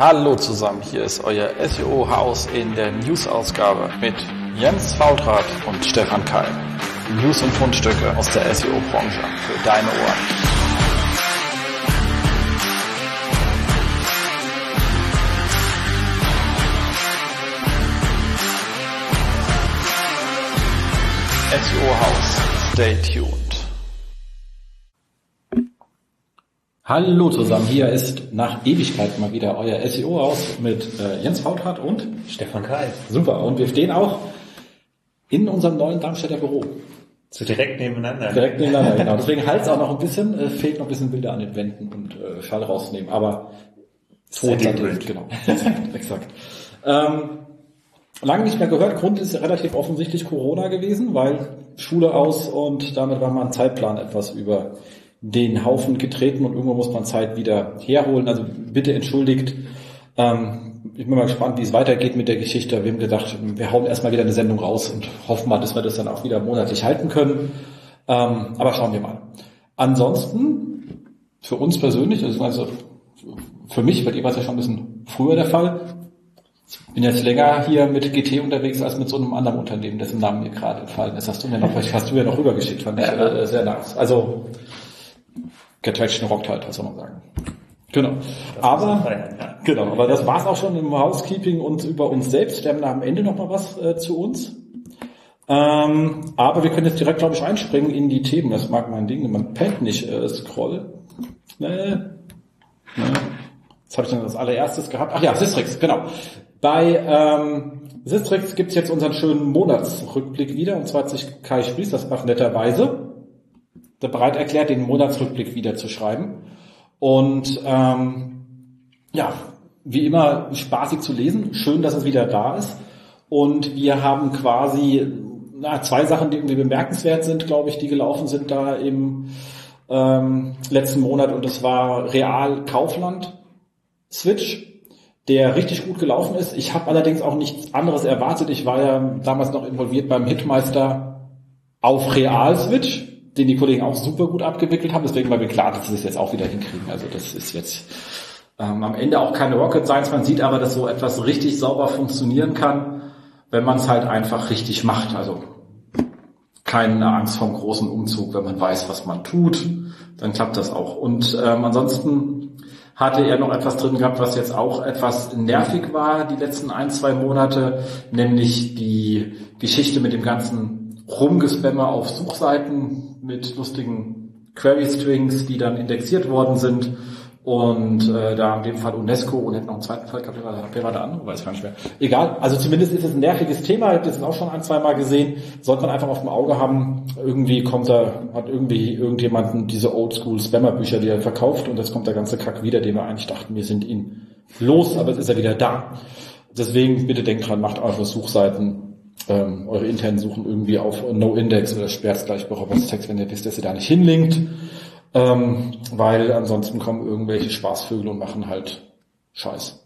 Hallo zusammen, hier ist euer SEO-Haus in der News-Ausgabe mit Jens Fautrat und Stefan Keil. News und Fundstücke aus der SEO-Branche für deine Ohren. SEO-Haus, stay tuned. Hallo zusammen, hier ist nach Ewigkeit mal wieder euer SEO aus mit äh, Jens Fautrat und Stefan Kai. Super, und wir stehen auch in unserem neuen Darmstädter Büro. So direkt nebeneinander. Direkt nebeneinander, genau. Deswegen halt es auch noch ein bisschen, äh, fehlt noch ein bisschen Bilder an den Wänden und äh, Schall rausnehmen, aber Setting genau. exakt. exakt. Ähm, lange nicht mehr gehört, Grund ist relativ offensichtlich Corona gewesen, weil Schule aus und damit war mein Zeitplan etwas über den Haufen getreten und irgendwo muss man Zeit wieder herholen. Also bitte entschuldigt. Ähm, ich bin mal gespannt, wie es weitergeht mit der Geschichte. Wir haben gedacht, wir hauen erstmal wieder eine Sendung raus und hoffen mal, dass wir das dann auch wieder monatlich halten können. Ähm, aber schauen wir mal. Ansonsten, für uns persönlich, also, also für mich, bei dir war es ja schon ein bisschen früher der Fall. Ich bin jetzt länger hier mit GT unterwegs als mit so einem anderen Unternehmen, dessen Namen mir gerade entfallen ist. Hast du mir noch, hast du mir noch rübergeschickt, fand ich äh, sehr nice. Also Get rockt halt, was soll man sagen. Genau. Das aber, sein, ja. genau, aber das war's auch schon im Housekeeping und über uns selbst. Wir haben am Ende noch mal was äh, zu uns. Ähm, aber wir können jetzt direkt, glaube ich, einspringen in die Themen. Das mag mein Ding, man pennt nicht äh, scroll. Nee. Nee. Was habe ich denn als allererstes gehabt? Ach ja, Sistrix, genau. Bei ähm, Sistrix gibt's jetzt unseren schönen Monatsrückblick wieder, und zwar hat sich Kai Spries das macht netterweise bereit erklärt, den Monatsrückblick wieder zu schreiben. Und ähm, ja, wie immer spaßig zu lesen. Schön, dass es wieder da ist. Und wir haben quasi na, zwei Sachen, die irgendwie bemerkenswert sind, glaube ich, die gelaufen sind da im ähm, letzten Monat. Und das war Real Kaufland Switch, der richtig gut gelaufen ist. Ich habe allerdings auch nichts anderes erwartet. Ich war ja damals noch involviert beim Hitmeister auf Real Switch den die Kollegen auch super gut abgewickelt haben. Deswegen war mir klar, dass sie das jetzt auch wieder hinkriegen. Also das ist jetzt ähm, am Ende auch keine Rocket Science. Man sieht aber, dass so etwas richtig sauber funktionieren kann, wenn man es halt einfach richtig macht. Also keine Angst vom großen Umzug, wenn man weiß, was man tut, dann klappt das auch. Und ähm, ansonsten hatte er noch etwas drin gehabt, was jetzt auch etwas nervig war die letzten ein, zwei Monate, nämlich die Geschichte mit dem ganzen Rumgespammer auf Suchseiten mit lustigen Query-Strings, die dann indexiert worden sind. Und äh, da in dem Fall UNESCO und hätte noch einen zweiten Fall gehabt, wer war der andere? Weiß gar nicht mehr. Egal, also zumindest ist es ein nerviges Thema, ich habe das auch schon ein, zwei Mal gesehen. Sollte man einfach auf dem Auge haben, irgendwie kommt da, hat irgendwie irgendjemanden diese Oldschool-Spammer-Bücher, die er verkauft und jetzt kommt der ganze Kack wieder, den wir eigentlich dachten, wir sind ihn los, aber jetzt ist er wieder da. Deswegen bitte denkt dran, macht eure Suchseiten ähm, eure internen Suchen irgendwie auf No-Index oder sperrt es gleich bei Robots-Text, wenn ihr wisst, dass ihr da nicht hinlinkt. Ähm, weil ansonsten kommen irgendwelche Spaßvögel und machen halt Scheiß.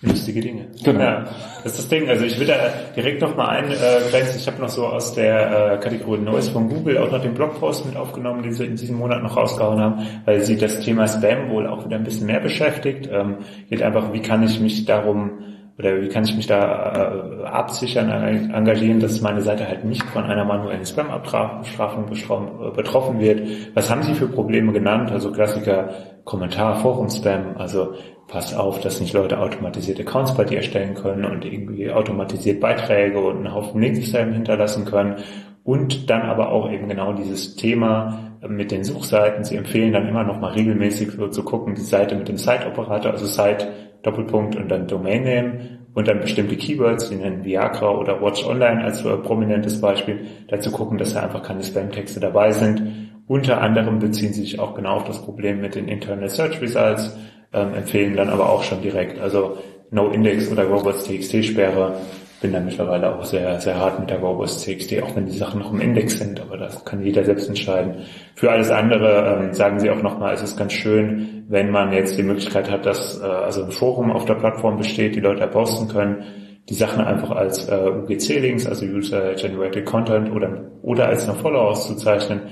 Lustige Dinge. Genau. Ja, das ist das Ding. Also ich will da direkt noch mal ein, äh, ich habe noch so aus der äh, Kategorie Neues von Google auch noch den Blogpost mit aufgenommen, den sie in diesem Monat noch rausgehauen haben, weil sie das Thema Spam wohl auch wieder ein bisschen mehr beschäftigt. Ähm, geht einfach, wie kann ich mich darum oder wie kann ich mich da äh, absichern, engagieren, dass meine Seite halt nicht von einer manuellen Spam-Abstrafung betroffen wird. Was haben Sie für Probleme genannt? Also Klassiker Kommentar, Forum-Spam, also passt auf, dass nicht Leute automatisierte Accounts bei dir erstellen können und irgendwie automatisiert Beiträge und einen Haufen Links hinterlassen können. Und dann aber auch eben genau dieses Thema mit den Suchseiten. Sie empfehlen dann immer noch mal regelmäßig so zu gucken, die Seite mit dem Site-Operator, also Site Doppelpunkt und dann Domain Name und dann bestimmte Keywords, die nennen Viagra oder Watch Online als äh, prominentes Beispiel, dazu gucken, dass da einfach keine Spam-Texte dabei sind. Unter anderem beziehen sie sich auch genau auf das Problem mit den Internal Search Results, ähm, empfehlen dann aber auch schon direkt, also No Index oder Robots.txt Sperre bin da mittlerweile auch sehr, sehr hart mit der Robust CXD, auch wenn die Sachen noch im Index sind, aber das kann jeder selbst entscheiden. Für alles andere ähm, sagen sie auch nochmal, es ist ganz schön, wenn man jetzt die Möglichkeit hat, dass äh, also ein Forum auf der Plattform besteht, die Leute posten können, die Sachen einfach als äh, UGC-Links, also User Generated Content oder, oder als eine Follow auszuzeichnen.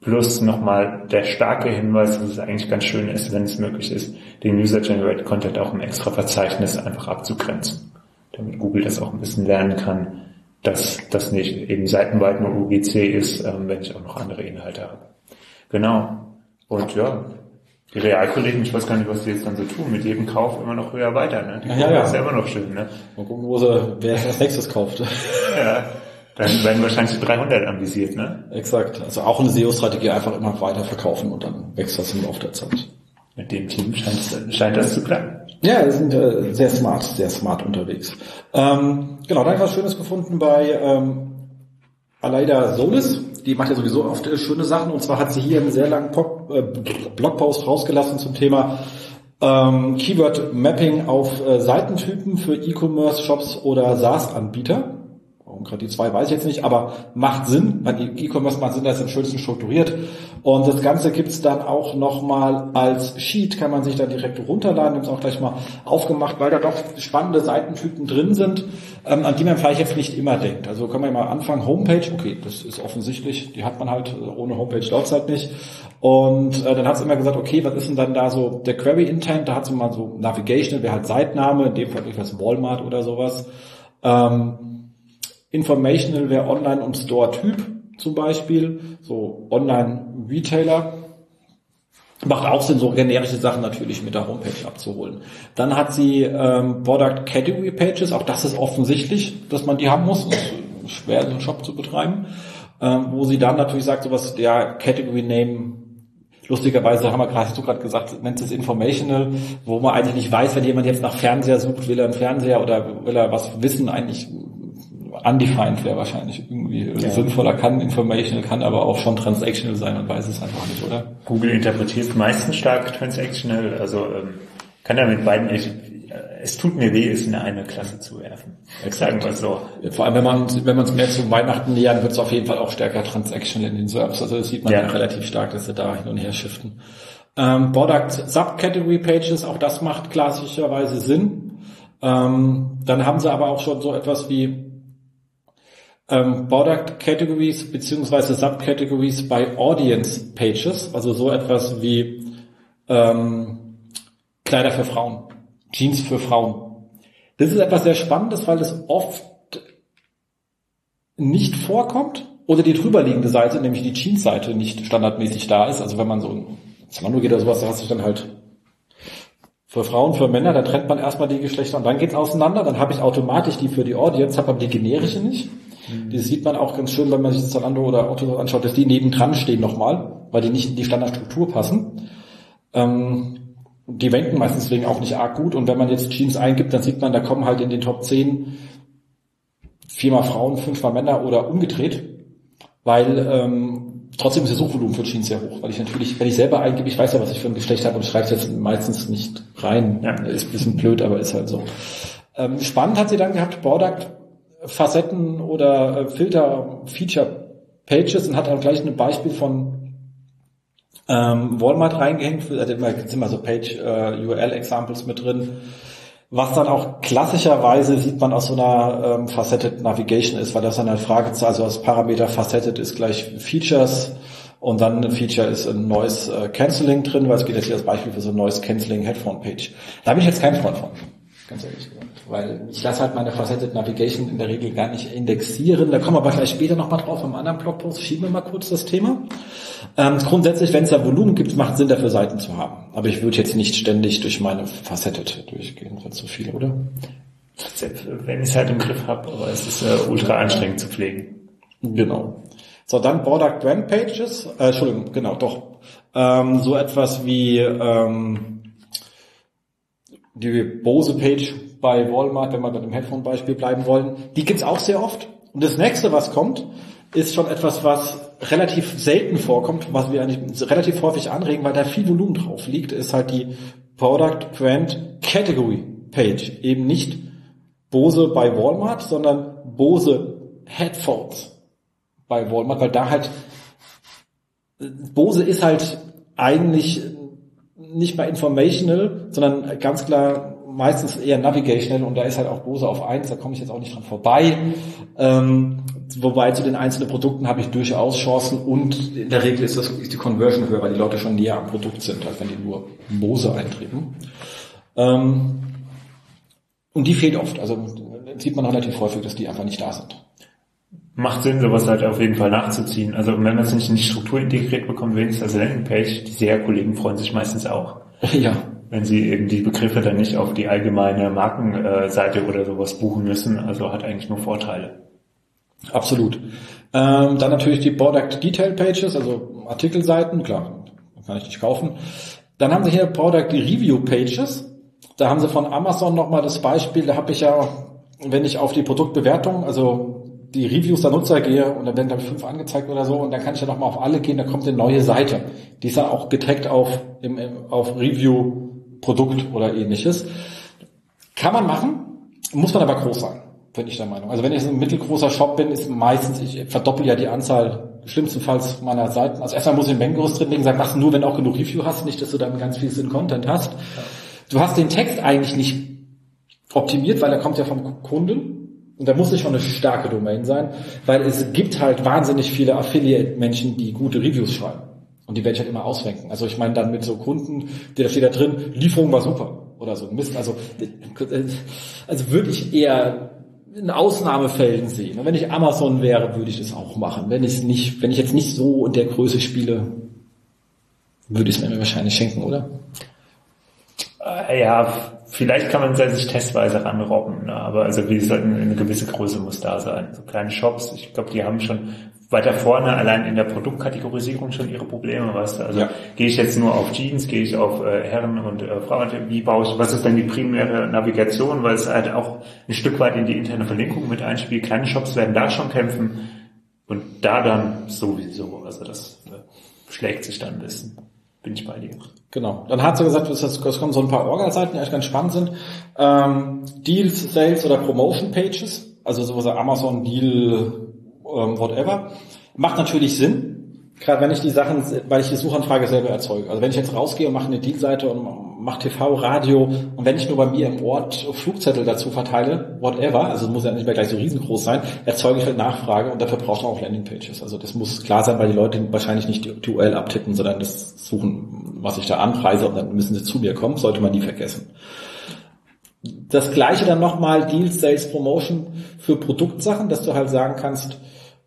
Plus nochmal der starke Hinweis, dass es eigentlich ganz schön ist, wenn es möglich ist, den User-Generated Content auch im extra Verzeichnis einfach abzugrenzen. Damit Google das auch ein bisschen lernen kann, dass das nicht eben seitenweit nur UGC ist, ähm, wenn ich auch noch andere Inhalte habe. Genau. Und ja, die Realkollegen, ich weiß gar nicht, was die jetzt dann so tun, mit jedem Kauf immer noch höher weiter. Ne? Die ja, ja. ist ja immer noch schön. Ne? Mal gucken, wo sie, wer als nächstes kauft. ja, dann werden wahrscheinlich die 300 anvisiert. Ne? Exakt. Also auch eine SEO-Strategie einfach immer weiter verkaufen und dann wächst das im Laufe der Zeit. Mit dem Team scheint, scheint das zu klappen. Ja, wir sind äh, sehr smart, sehr smart unterwegs. Ähm, genau, da habe ich was Schönes gefunden bei ähm, Aleida Solis. Die macht ja sowieso oft äh, schöne Sachen. Und zwar hat sie hier einen sehr langen Pop, äh, Blogpost rausgelassen zum Thema ähm, Keyword Mapping auf äh, Seitentypen für E-Commerce-Shops oder SaaS-Anbieter. Warum gerade die zwei, weiß ich jetzt nicht, aber macht Sinn. Bei E-Commerce macht Sinn, da ist am schönsten strukturiert. Und das Ganze gibt's dann auch nochmal als Sheet, kann man sich dann direkt runterladen. Ich habe es auch gleich mal aufgemacht, weil da doch spannende Seitentypen drin sind, ähm, an die man vielleicht jetzt nicht immer denkt. Also können wir mal anfangen. Homepage, okay, das ist offensichtlich, die hat man halt, ohne Homepage läuft's halt nicht. Und äh, dann hat sie immer gesagt, okay, was ist denn dann da so der Query Intent? Da hat sie mal so Navigation, wäre halt Seitname, in dem Fall etwas Walmart oder sowas. Ähm, Informational wäre Online- und Store-Typ zum Beispiel, so Online-Retailer. Macht auch Sinn, so generische Sachen natürlich mit der Homepage abzuholen. Dann hat sie ähm, Product Category Pages, auch das ist offensichtlich, dass man die haben muss. Schwer, so einen Shop zu betreiben. Ähm, wo sie dann natürlich sagt, sowas, ja, Category Name Lustigerweise haben wir gerade, hast du gerade gesagt, nennt es informational, wo man eigentlich nicht weiß, wenn jemand jetzt nach Fernseher sucht, will er einen Fernseher oder will er was wissen, eigentlich undefined wäre wahrscheinlich irgendwie ja. sinnvoller, kann informational, kann aber auch schon transactional sein, man weiß es einfach nicht, oder? Google interpretiert meistens stark transactional, also ähm, kann er mit beiden, ich, es tut mir weh, es in eine Klasse zu werfen. Sagen wir so. Ja, vor allem, wenn man wenn man es mehr zu Weihnachten nähern, wird es auf jeden Fall auch stärker transactional in den Serbs. Also das sieht man ja, ja relativ stark, dass sie da hin und her shiften. Ähm, Product Subcategory Pages, auch das macht klassischerweise Sinn. Ähm, dann haben sie aber auch schon so etwas wie ähm, Product Categories beziehungsweise Subcategories bei Audience Pages, also so etwas wie ähm, Kleider für Frauen, Jeans für Frauen. Das ist etwas sehr Spannendes, weil es oft nicht vorkommt oder die drüberliegende Seite, nämlich die Jeans-Seite, nicht standardmäßig da ist. Also wenn man so ein Zalando geht oder sowas, da hast du dann halt für Frauen, für Männer, da trennt man erstmal die Geschlechter und dann geht's auseinander. Dann habe ich automatisch die für die Audience, habe aber die generische nicht. Mhm. Die sieht man auch ganz schön, wenn man sich Zalando oder Otto anschaut, dass die nebendran stehen nochmal, weil die nicht in die Standardstruktur passen. Ähm, die wenken meistens deswegen auch nicht arg gut. Und wenn man jetzt Jeans eingibt, dann sieht man, da kommen halt in den Top 10 viermal Frauen, fünfmal Männer oder umgedreht. Weil ähm, trotzdem ist das Suchvolumen für Jeans sehr hoch. Weil ich natürlich, wenn ich selber eingebe, ich weiß ja, was ich für ein Geschlecht habe und schreibe es jetzt meistens nicht rein. Ja. Ist ein bisschen blöd, aber ist halt so. Ähm, spannend hat sie dann gehabt, Product Facetten oder äh, Filter, Feature Pages und hat dann gleich ein Beispiel von ähm, Walmart reingehängt. Da sind immer so Page äh, URL Examples mit drin. Was dann auch klassischerweise sieht man aus so einer ähm, Faceted Navigation ist, weil das dann eine Frage, also das Parameter Faceted ist gleich Features und dann ein Feature ist ein neues äh, Canceling drin, weil es geht jetzt hier als Beispiel für so ein neues Canceling Headphone Page. Da bin ich jetzt kein Freund von ganz ehrlich. Weil ich lasse halt meine Faceted Navigation in der Regel gar nicht indexieren. Da kommen wir aber gleich später nochmal drauf im anderen Blogpost. Schieben wir mal kurz das Thema. Ähm, grundsätzlich, wenn es da Volumen gibt, macht Sinn, dafür Seiten zu haben. Aber ich würde jetzt nicht ständig durch meine Faceted durchgehen, sonst zu viel, oder? Wenn ich es halt im Griff habe, aber es ist äh, ultra anstrengend zu pflegen. Genau. So, dann Product Brand Pages. Äh, Entschuldigung, genau, doch. Ähm, so etwas wie ähm, die Bose-Page bei Walmart, wenn wir bei dem Headphone-Beispiel bleiben wollen, die gibt's auch sehr oft. Und das nächste, was kommt, ist schon etwas, was relativ selten vorkommt, was wir eigentlich relativ häufig anregen, weil da viel Volumen drauf liegt, ist halt die Product Brand Category Page. Eben nicht Bose bei Walmart, sondern Bose Headphones bei Walmart, weil da halt Bose ist halt eigentlich nicht mal informational, sondern ganz klar meistens eher navigational und da ist halt auch Bose auf eins, da komme ich jetzt auch nicht dran vorbei. Ähm, wobei zu den einzelnen Produkten habe ich durchaus Chancen und in der Regel ist, das, ist die Conversion höher, weil die Leute schon näher am Produkt sind, als wenn die nur Bose eintreten. Ähm, und die fehlt oft. Also sieht man relativ häufig, dass die einfach nicht da sind. Macht Sinn, sowas halt auf jeden Fall nachzuziehen. Also wenn man es nicht in die Struktur integriert bekommt, wenigstens als Landingpage, die SEA-Kollegen freuen sich meistens auch. Ja. Wenn sie eben die Begriffe dann nicht auf die allgemeine Markenseite oder sowas buchen müssen. Also hat eigentlich nur Vorteile. Absolut. Ähm, dann natürlich die Product Detail Pages, also Artikelseiten, klar, kann ich nicht kaufen. Dann haben sie hier Product Review Pages. Da haben sie von Amazon nochmal das Beispiel, da habe ich ja, wenn ich auf die Produktbewertung, also die Reviews der Nutzer gehe und dann werden glaube fünf angezeigt oder so und dann kann ich ja nochmal auf alle gehen, da kommt eine neue Seite. Die ist ja auch getaggt auf, im, im, auf Review Produkt oder ähnliches. Kann man machen, muss man aber groß sein, bin ich der Meinung. Also wenn ich ein mittelgroßer Shop bin, ist meistens, ich verdoppel ja die Anzahl schlimmstenfalls meiner Seiten. Also erstmal muss ich ein Mengengerüst drin legen, sagen, machst nur, wenn du auch genug Review hast, nicht, dass du dann ganz viel Sinn Content hast. Ja. Du hast den Text eigentlich nicht optimiert, weil er kommt ja vom Kunden. Und da muss es schon eine starke Domain sein, weil es gibt halt wahnsinnig viele Affiliate-Menschen, die gute Reviews schreiben. Und die werde ich halt immer ausrenken. Also ich meine dann mit so Kunden, die da steht da drin, Lieferung war super oder so. Mist, also, also würde ich eher in Ausnahmefällen sehen. Wenn ich Amazon wäre, würde ich das auch machen. Wenn ich nicht, wenn ich jetzt nicht so in der Größe spiele, würde ich es mir wahrscheinlich schenken, oder? Äh, ja, vielleicht kann man sich testweise ranrobben, ne? aber also wie gesagt, eine gewisse Größe muss da sein. So kleine Shops, ich glaube, die haben schon weiter vorne allein in der Produktkategorisierung schon ihre Probleme, weißt du? Also ja. gehe ich jetzt nur auf Jeans, gehe ich auf äh, Herren und äh, Frauen, wie baue ich, was ist denn die primäre Navigation, weil es halt auch ein Stück weit in die interne Verlinkung mit einspielt. Kleine Shops werden da schon kämpfen und da dann sowieso, also das äh, schlägt sich dann ein bisschen bin ich bei dir. Genau. Dann hat sie gesagt, es kommen so ein paar Orga-Seiten, die eigentlich ganz spannend sind. Ähm, Deals, Sales oder Promotion Pages, also sowas Amazon Deal, ähm, whatever. Macht natürlich Sinn. Gerade wenn ich die Sachen, weil ich die Suchanfrage selber erzeuge. Also wenn ich jetzt rausgehe und mache eine Deal-Seite und mache TV, Radio und wenn ich nur bei mir im Ort Flugzettel dazu verteile, whatever, also muss ja nicht mehr gleich so riesengroß sein, erzeuge ich halt Nachfrage und dafür braucht man auch Landingpages. Also das muss klar sein, weil die Leute wahrscheinlich nicht die URL abtippen, sondern das suchen, was ich da anpreise und dann müssen sie zu mir kommen, sollte man nie vergessen. Das gleiche dann nochmal Deals, Sales, Promotion für Produktsachen, dass du halt sagen kannst,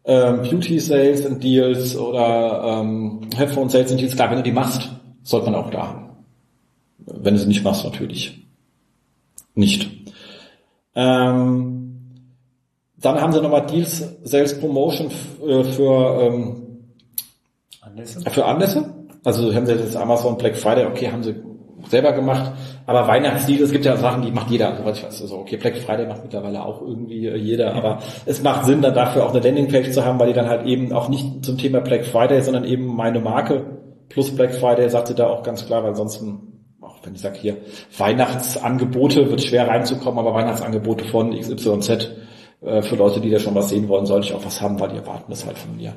ähm, Beauty Sales and Deals oder ähm, Headphone Sales and Deals, klar, wenn du die machst, sollte man auch da haben. Wenn du sie nicht machst, natürlich nicht. Ähm, dann haben sie nochmal Deals, Sales Promotion äh, für, ähm, Anlässe. für Anlässe. Also haben sie jetzt Amazon Black Friday, okay, haben sie selber gemacht. Aber Weihnachtslied, es gibt ja Sachen, die macht jeder. Also ich weiß, also okay, Black Friday macht mittlerweile auch irgendwie äh, jeder, aber es macht Sinn, dann dafür auch eine Landingpage zu haben, weil die dann halt eben auch nicht zum Thema Black Friday, sondern eben meine Marke plus Black Friday sagt sie da auch ganz klar, weil ansonsten, auch wenn ich sage hier, Weihnachtsangebote wird schwer reinzukommen, aber Weihnachtsangebote von XYZ äh, für Leute, die da schon was sehen wollen, sollte ich auch was haben, weil die erwarten das halt von mir.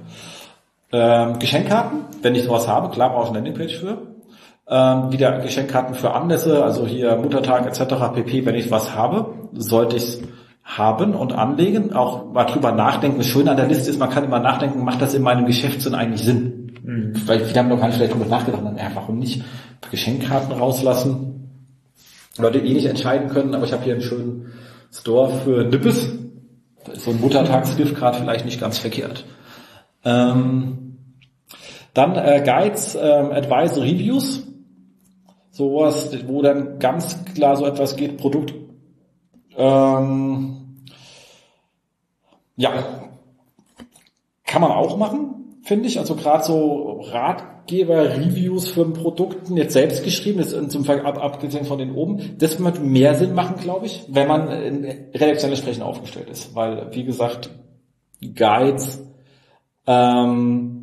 Ähm, Geschenkkarten, wenn ich sowas habe, klar brauche ich eine Landingpage für ähm, wieder Geschenkkarten für Anlässe, also hier Muttertag etc. pp. Wenn ich was habe, sollte ich es haben und anlegen, auch mal drüber nachdenken. Das Schöne an der Liste ist, man kann immer nachdenken, macht das in meinem Geschäftssinn eigentlich Sinn? Mhm. Weil viele haben noch gar nicht vielleicht drüber nachgedacht, dann, ja, warum nicht Geschenkkarten rauslassen? Leute eh nicht entscheiden können, aber ich habe hier einen schönen Store für Nippes. Da ist so ein Muttertagsgift gerade vielleicht nicht ganz verkehrt. Ähm, dann äh, Guides, ähm, Advice, Reviews sowas, wo dann ganz klar so etwas geht, Produkt, ähm, ja, kann man auch machen, finde ich. Also gerade so Ratgeber-Reviews für Produkten, jetzt selbst geschrieben, jetzt zum Fall ab, abgesehen von den oben, das wird mehr Sinn machen, glaube ich, wenn man in redaktionell entsprechend aufgestellt ist. Weil, wie gesagt, Guides, ähm,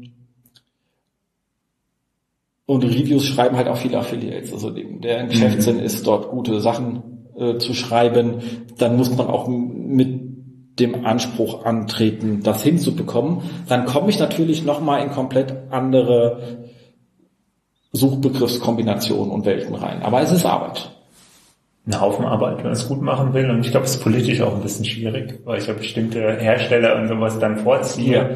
und Reviews schreiben halt auch viele Affiliates. Also der Geschäftssinn mhm. ist dort gute Sachen äh, zu schreiben. Dann muss man auch mit dem Anspruch antreten, das hinzubekommen. Dann komme ich natürlich nochmal in komplett andere Suchbegriffskombinationen und Welten rein. Aber es ist Arbeit. ein Haufen Arbeit, wenn man es gut machen will. Und ich glaube, es ist politisch auch ein bisschen schwierig, weil ich ja bestimmte Hersteller und sowas dann vorziehe. Ja.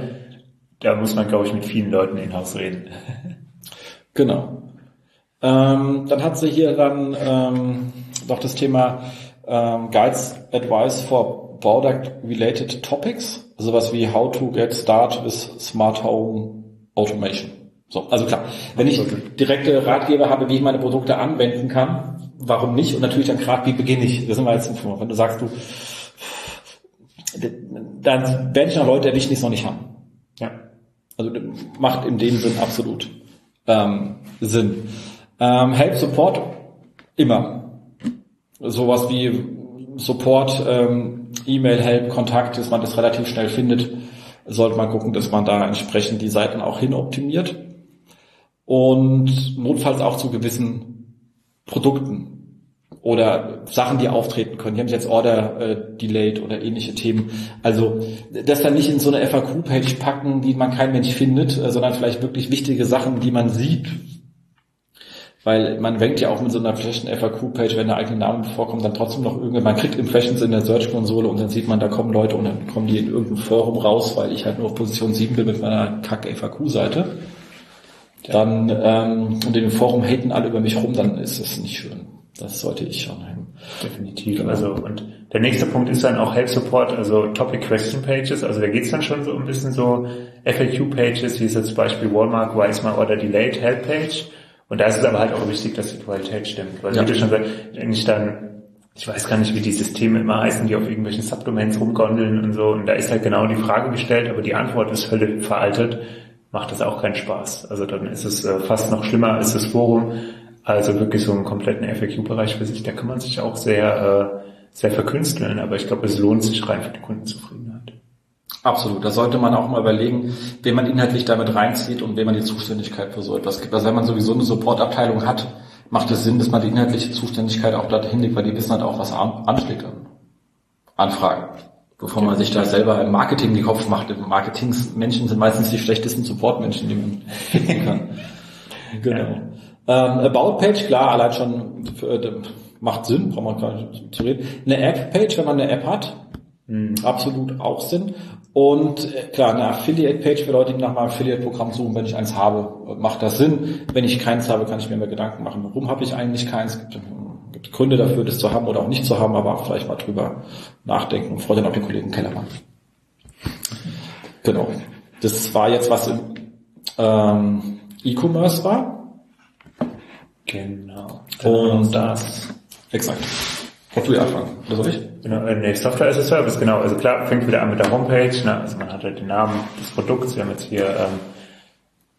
Da muss man, glaube ich, mit vielen Leuten in-house reden. Genau. Ähm, dann hat sie hier dann ähm, noch das Thema ähm, Guides Advice for Product Related Topics, sowas wie How to get start with Smart Home Automation. So, also klar, wenn ich direkte Ratgeber habe, wie ich meine Produkte anwenden kann, warum nicht? Und natürlich dann gerade, wie beginne ich? Das sind wir jetzt wenn du sagst, du, dann werden ich noch Leute erwischen, die es noch nicht haben. Ja. Also macht in dem Sinn absolut ähm, Sinn. Ähm, Help Support immer. Sowas wie Support, ähm, E-Mail, Help, Kontakt, dass man das relativ schnell findet, sollte man gucken, dass man da entsprechend die Seiten auch hin optimiert. Und notfalls auch zu gewissen Produkten oder Sachen, die auftreten können. Hier haben jetzt Order äh, Delayed oder ähnliche Themen. Also das dann nicht in so eine FAQ-Page packen, die man kein Mensch findet, äh, sondern vielleicht wirklich wichtige Sachen, die man sieht. Weil man wenkt ja auch mit so einer flächen FAQ-Page, wenn der eigene Name vorkommt, dann trotzdem noch irgendwie, man kriegt Impressions in der Search-Konsole und dann sieht man, da kommen Leute und dann kommen die in irgendein Forum raus, weil ich halt nur auf Position 7 bin mit meiner Kack-FAQ-Seite. Dann ähm, und in dem Forum haten alle über mich rum, dann ist das nicht schön. Das sollte ich schon haben. Definitiv. Genau. Also und der nächste Punkt ist dann auch Help Support, also Topic Question Pages. Also da geht's dann schon so ein bisschen so FAQ Pages, wie ist jetzt zum Beispiel Walmart, why is my order delayed Help Page. Und da ist es aber halt auch wichtig, dass die Qualität stimmt. Weil ja. wie du schon sagst, wenn ich dann, ich weiß gar nicht, wie die Systeme immer heißen, die auf irgendwelchen Subdomains rumgondeln und so. Und da ist halt genau die Frage gestellt, aber die Antwort ist völlig veraltet, macht das auch keinen Spaß. Also dann ist es äh, fast noch schlimmer als das Forum also wirklich so einen kompletten FAQ-Bereich für sich, da kann man sich auch sehr, äh, sehr verkünsteln, aber ich glaube, es lohnt sich rein für die Kundenzufriedenheit. Absolut. Da sollte man auch mal überlegen, wen man inhaltlich damit reinzieht und wem man die Zuständigkeit für so etwas gibt. Also wenn man sowieso eine Supportabteilung hat, macht es Sinn, dass man die inhaltliche Zuständigkeit auch da hinlegt, weil die wissen halt auch, was ansteht an Anfragen. Bevor man sich da selber im Marketing die Kopf macht. Marketingsmenschen sind meistens die schlechtesten Supportmenschen, die man finden kann. genau. Ähm, About Page, klar, allein schon äh, macht Sinn, braucht man gar nicht zu reden. Eine App Page, wenn man eine App hat, mhm. absolut auch Sinn. Und äh, klar, eine Affiliate Page für Leute, die nach meinem Affiliate-Programm suchen, wenn ich eins habe, macht das Sinn. Wenn ich keins habe, kann ich mir mehr Gedanken machen. Warum habe ich eigentlich keins? Es gibt, gibt Gründe dafür, das zu haben oder auch nicht zu haben, aber vielleicht mal drüber nachdenken und freue dann auch den Kollegen Kellermann. Genau. Das war jetzt was im ähm, E-Commerce war. Genau. Und das, exakt. Wolltest du ja anfangen, oder soll ich? Genau, äh, nee, Software as a Service, genau. Also klar, fängt wieder an mit der Homepage, ne? also man hat halt den Namen des Produkts, wir haben jetzt hier ähm,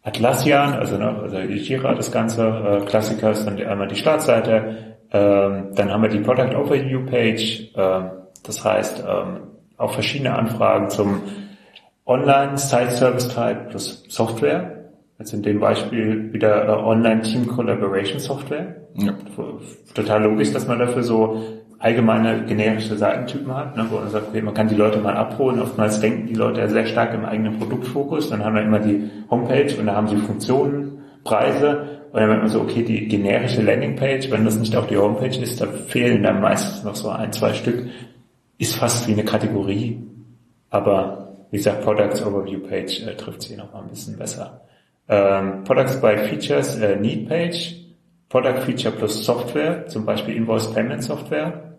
Atlassian, also, ne, also Jira, das ganze, äh, Klassiker ist dann einmal die Startseite, ähm, dann haben wir die Product Overview Page, ähm, das heißt ähm, auch verschiedene Anfragen zum Online Site Service Type plus Software, Jetzt in dem Beispiel wieder äh, Online-Team-Collaboration-Software. Ja. Total logisch, dass man dafür so allgemeine generische Seitentypen hat, ne, wo man sagt, okay, man kann die Leute mal abholen. Oftmals denken die Leute ja sehr stark im eigenen Produktfokus. Dann haben wir immer die Homepage und da haben sie Funktionen, Preise. Und dann merkt man so, okay, die generische Landingpage, wenn das nicht auch die Homepage ist, da fehlen dann meistens noch so ein, zwei Stück. Ist fast wie eine Kategorie. Aber wie gesagt, Products Overview Page äh, trifft sie noch mal ein bisschen besser. Ähm, Products by Features, äh, Need Page, Product Feature plus Software, zum Beispiel Invoice Payment Software.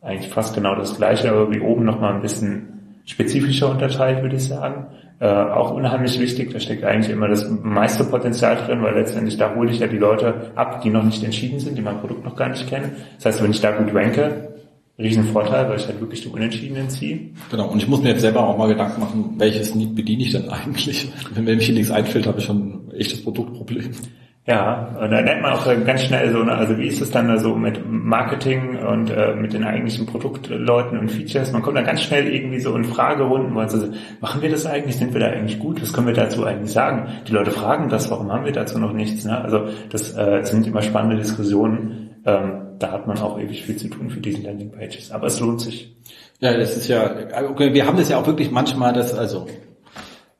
Eigentlich fast genau das gleiche, aber wie oben nochmal ein bisschen spezifischer unterteilt, würde ich sagen. Äh, auch unheimlich wichtig, da steckt eigentlich immer das meiste Potenzial drin, weil letztendlich da hole ich ja die Leute ab, die noch nicht entschieden sind, die mein Produkt noch gar nicht kennen. Das heißt, wenn ich da gut ranke, Riesenvorteil, weil ich halt wirklich die Unentschiedenen ziehe. Genau, und ich muss mir jetzt selber auch mal Gedanken machen, welches Need bediene ich denn eigentlich? Wenn mir nichts einfällt, habe ich schon ein echtes Produktproblem. Ja, und da nennt man auch ganz schnell so, ne, also wie ist es dann da so mit Marketing und äh, mit den eigentlichen Produktleuten und Features? Man kommt da ganz schnell irgendwie so in Fragerunden, wo man so, machen wir das eigentlich? Sind wir da eigentlich gut? Was können wir dazu eigentlich sagen? Die Leute fragen das, warum haben wir dazu noch nichts? Ne? Also das äh, sind immer spannende Diskussionen. Ähm, da hat man auch ewig viel zu tun für diese Landingpages. Aber es lohnt sich. Ja, das ist ja, okay, wir haben das ja auch wirklich manchmal, dass, also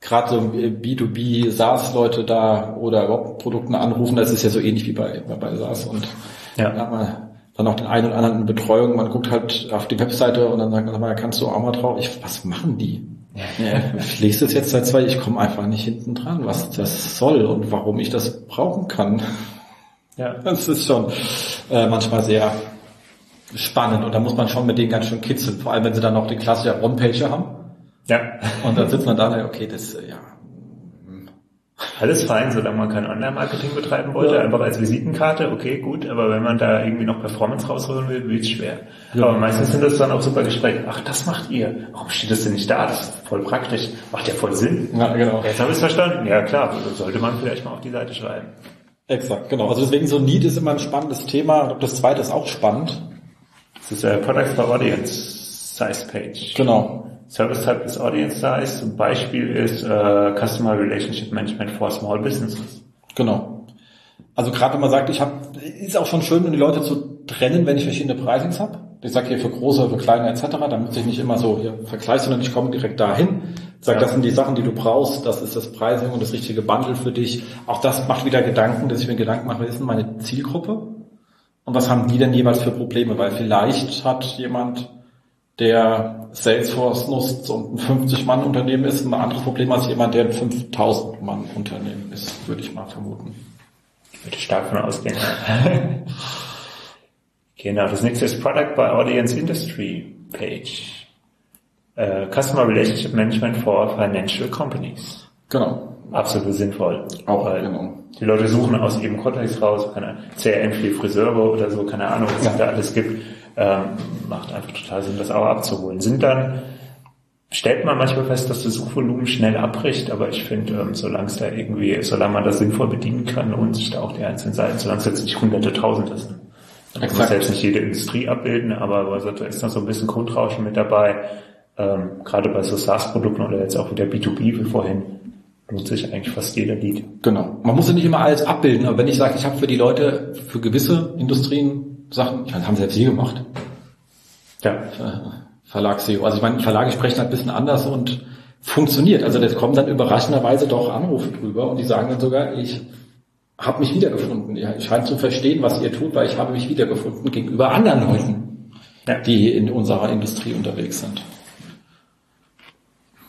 gerade so B2B SaaS-Leute da oder überhaupt Produkten anrufen, das ist ja so ähnlich wie bei, bei SaaS und ja. da hat man dann auch den einen oder anderen in Betreuung. Man guckt halt auf die Webseite und dann sagt man, da kannst du auch mal drauf. Ich, was machen die? Ja, ich lese das jetzt seit zwei, ich komme einfach nicht hinten dran, was das soll und warum ich das brauchen kann. Ja. Das ist schon äh, manchmal sehr spannend und da muss man schon mit denen ganz schön kitzeln, vor allem wenn sie dann noch die klassische One-Pager haben. Ja. Und dann sitzt man da, okay, das, ja, alles fein, solange man kein Online-Marketing betreiben wollte, ja. einfach als Visitenkarte, okay, gut, aber wenn man da irgendwie noch Performance rausholen will, wird es schwer. Ja. Aber meistens sind das dann auch super Gespräche. Ach, das macht ihr. Warum steht das denn nicht da? Das ist voll praktisch. Macht ja voll Sinn. Ja, genau. Jetzt habe ich es verstanden. Ja, klar, sollte man vielleicht mal auf die Seite schreiben. Exakt, genau. Also deswegen so Need ist immer ein spannendes Thema. Das zweite ist auch spannend. Das ist der Product for Audience Size Page. Genau. Service Type ist Audience Size. Zum Beispiel ist äh, Customer Relationship Management for Small Businesses. Genau. Also gerade wenn man sagt, ich habe, ist auch schon schön, um die Leute zu trennen, wenn ich verschiedene Pricings habe. Ich sage hier für große, für kleine etc. Da muss ich nicht immer so hier vergleichen, sondern ich komme direkt dahin. Sag, ja. das sind die Sachen, die du brauchst, das ist das Pricing und das richtige Bundle für dich. Auch das macht wieder Gedanken, dass ich mir Gedanken mache, wer ist denn meine Zielgruppe? Und was haben die denn jeweils für Probleme? Weil vielleicht hat jemand der Salesforce nutzt und ein 50-Mann-Unternehmen ist, ein anderes Problem als jemand, der ein 5000-Mann-Unternehmen ist, würde ich mal vermuten. Ich würde stark von ausgehen. genau, das nächste ist Product by Audience Industry Page. Uh, Customer Relationship Management for Financial Companies. Genau. Absolut sinnvoll. Auch, weil genau. Die Leute suchen aus ihrem Kontext raus, keine CRM für Friseure oder so, keine Ahnung, was es da alles gibt ähm, macht einfach total Sinn, das auch abzuholen. Sind dann, stellt man manchmal fest, dass das Suchvolumen schnell abbricht, aber ich finde, ähm, solange es da irgendwie, solange man das sinnvoll bedienen kann, lohnt sich da auch die einzelnen Seiten, solange es jetzt nicht hunderte, tausende sind. Man muss selbst nicht jede Industrie abbilden, aber da ist noch so ein bisschen Grundrauschen mit dabei. Ähm, gerade bei so SaaS-Produkten oder jetzt auch wieder B2B wie vorhin, lohnt sich eigentlich fast jeder Lied. Genau. Man muss ja nicht immer alles abbilden, aber wenn ich sage, ich habe für die Leute, für gewisse Industrien Sachen, ich meine, haben selbst Sie gemacht. Ja. Verlag-SEO. Also ich meine, Verlage sprechen halt ein bisschen anders und funktioniert. Also das kommen dann überraschenderweise doch Anrufe drüber und die sagen dann sogar, ich habe mich wiedergefunden. Ich scheine zu verstehen, was ihr tut, weil ich habe mich wiedergefunden gegenüber anderen Leuten, ja. die in unserer Industrie unterwegs sind.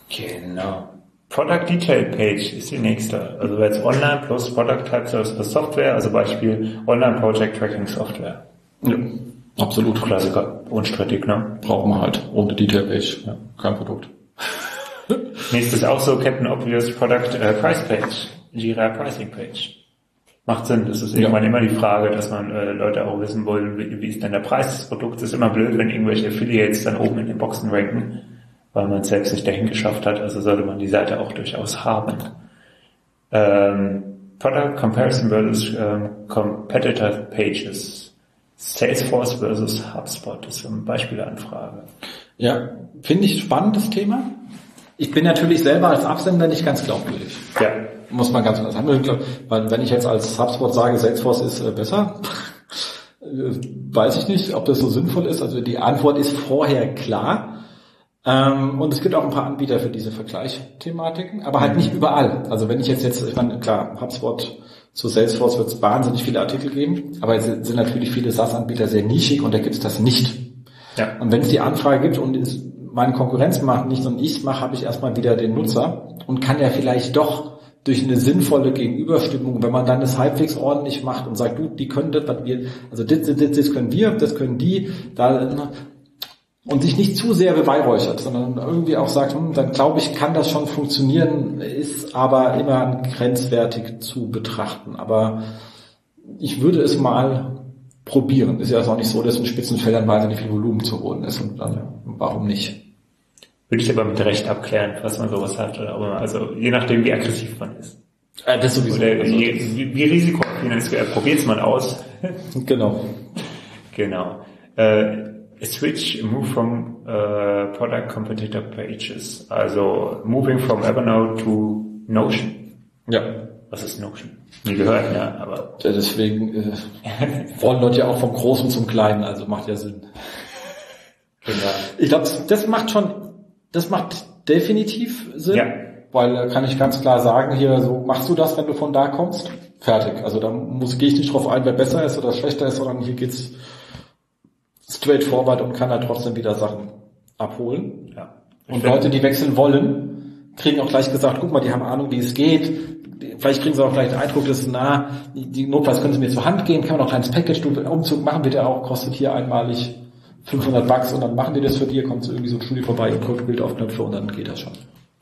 Genau. Product Detail Page ist die nächste. Also jetzt Online plus Product Type Service plus Software, also Beispiel Online Project Tracking Software. Ja, absolut. Klassiker. Unstrittig, ne? Braucht man halt. Ohne Detail Page. Ja, kein Produkt. Nächstes auch so Captain Obvious Product äh, Price Page. Jira Pricing Page. Macht Sinn. Das ist irgendwann ja. immer die Frage, dass man äh, Leute auch wissen wollen, wie, wie ist denn der Preis des Produkts. Das ist immer blöd, wenn irgendwelche Affiliates dann oben in den Boxen ranken, weil man es selbst nicht dahin geschafft hat. Also sollte man die Seite auch durchaus haben. Ähm, Product Comparison versus ähm, Competitor Pages. Salesforce versus HubSpot das ist eine Beispielanfrage. Ja, finde ich spannendes Thema. Ich bin natürlich selber als Absender nicht ganz glaubwürdig. Ja. Muss man ganz anders handeln. Weil wenn ich jetzt als HubSpot sage, Salesforce ist äh, besser, äh, weiß ich nicht, ob das so sinnvoll ist. Also die Antwort ist vorher klar. Ähm, und es gibt auch ein paar Anbieter für diese Vergleichsthematiken, aber halt nicht überall. Also wenn ich jetzt jetzt, ich meine, klar, HubSpot zu Salesforce wird es wahnsinnig viele Artikel geben, aber es sind natürlich viele SaaS-Anbieter sehr nischig und da gibt es das nicht. Ja. Und wenn es die Anfrage gibt und es meine Konkurrenz macht nicht und ich mache, habe ich erstmal wieder den Nutzer und kann ja vielleicht doch durch eine sinnvolle Gegenüberstimmung, wenn man dann das halbwegs ordentlich macht und sagt, du, die können das, was wir, also das, das, das können wir, das können die, da, und sich nicht zu sehr beweihräuchert, sondern irgendwie auch sagt, hm, dann glaube ich, kann das schon funktionieren, ist aber immer grenzwertig zu betrachten. Aber ich würde es mal probieren. Ist ja auch nicht so, dass in Spitzenfeldern wahnsinnig viel Volumen zu holen ist und dann, warum nicht? Würde ich aber mit Recht abklären, was man sowas hat. Oder man, also je nachdem, wie aggressiv man ist. Äh, das sowieso. Oder je, wie, wie risikoaffin ist, probiert es mal aus. genau. Genau. Äh, switch, move from uh, product competitor pages. Also moving from Evernote to Notion. Ja. Was ist Notion? Nie gehört, ja, aber. Ja, deswegen äh, wollen Leute ja auch vom Großen zum Kleinen, also macht ja Sinn. Genau. Ich glaube, das macht schon, das macht definitiv Sinn. Ja. Weil äh, kann ich ganz klar sagen, hier so machst du das, wenn du von da kommst. Fertig. Also da muss gehe ich nicht drauf ein, wer besser ist oder schlechter ist, sondern hier geht's straightforward und kann da trotzdem wieder Sachen abholen. Ja. Und Leute, die wechseln wollen, kriegen auch gleich gesagt, guck mal, die haben Ahnung, wie es geht. Vielleicht kriegen sie auch gleich den Eindruck, dass na, die Notfalls können sie mir zur Hand geben, kann man noch ein kleines Package, Umzug machen wird ja auch, kostet hier einmalig 500 Bucks und dann machen die das für dir, kommt irgendwie so ein Studio vorbei und drückt Bild auf Knöpfe und dann geht das schon.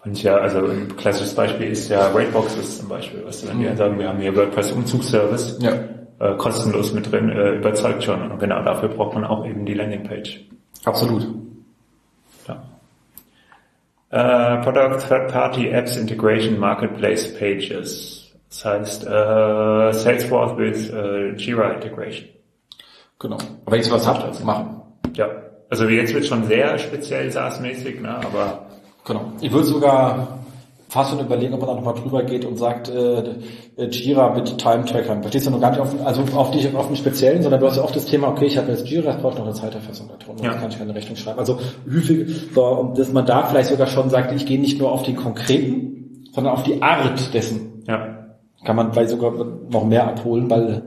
Und ja, also ein klassisches Beispiel ist ja Raidboxes zum Beispiel. Weißt du, wenn mhm. wir sagen, wir haben hier WordPress-Umzugsservice, ja. äh, kostenlos mit drin, äh, überzeugt schon. Und genau dafür braucht man auch eben die Landingpage. Absolut. Ja. Äh, Product Third-Party Apps Integration Marketplace Pages. Das heißt äh, Salesforce with äh, Jira Integration. Genau. Aber wenn ich was habt, machen. Ja. Also jetzt wird schon sehr speziell SaaS-mäßig, ne? aber Genau. Ich würde sogar fast schon überlegen, ob man da nochmal drüber geht und sagt, äh, Jira mit Time-Trackern. Verstehst du noch gar nicht auf, also auf dich, auf den speziellen, sondern du hast ja oft das Thema, okay, ich habe jetzt Jira, ich brauche noch eine Zeiterfassung da drin, ja. kann ich keine Rechnung schreiben. Also häufig, so, dass man da vielleicht sogar schon sagt, ich gehe nicht nur auf die konkreten, sondern auf die Art dessen. Ja. Kann man vielleicht sogar noch mehr abholen, weil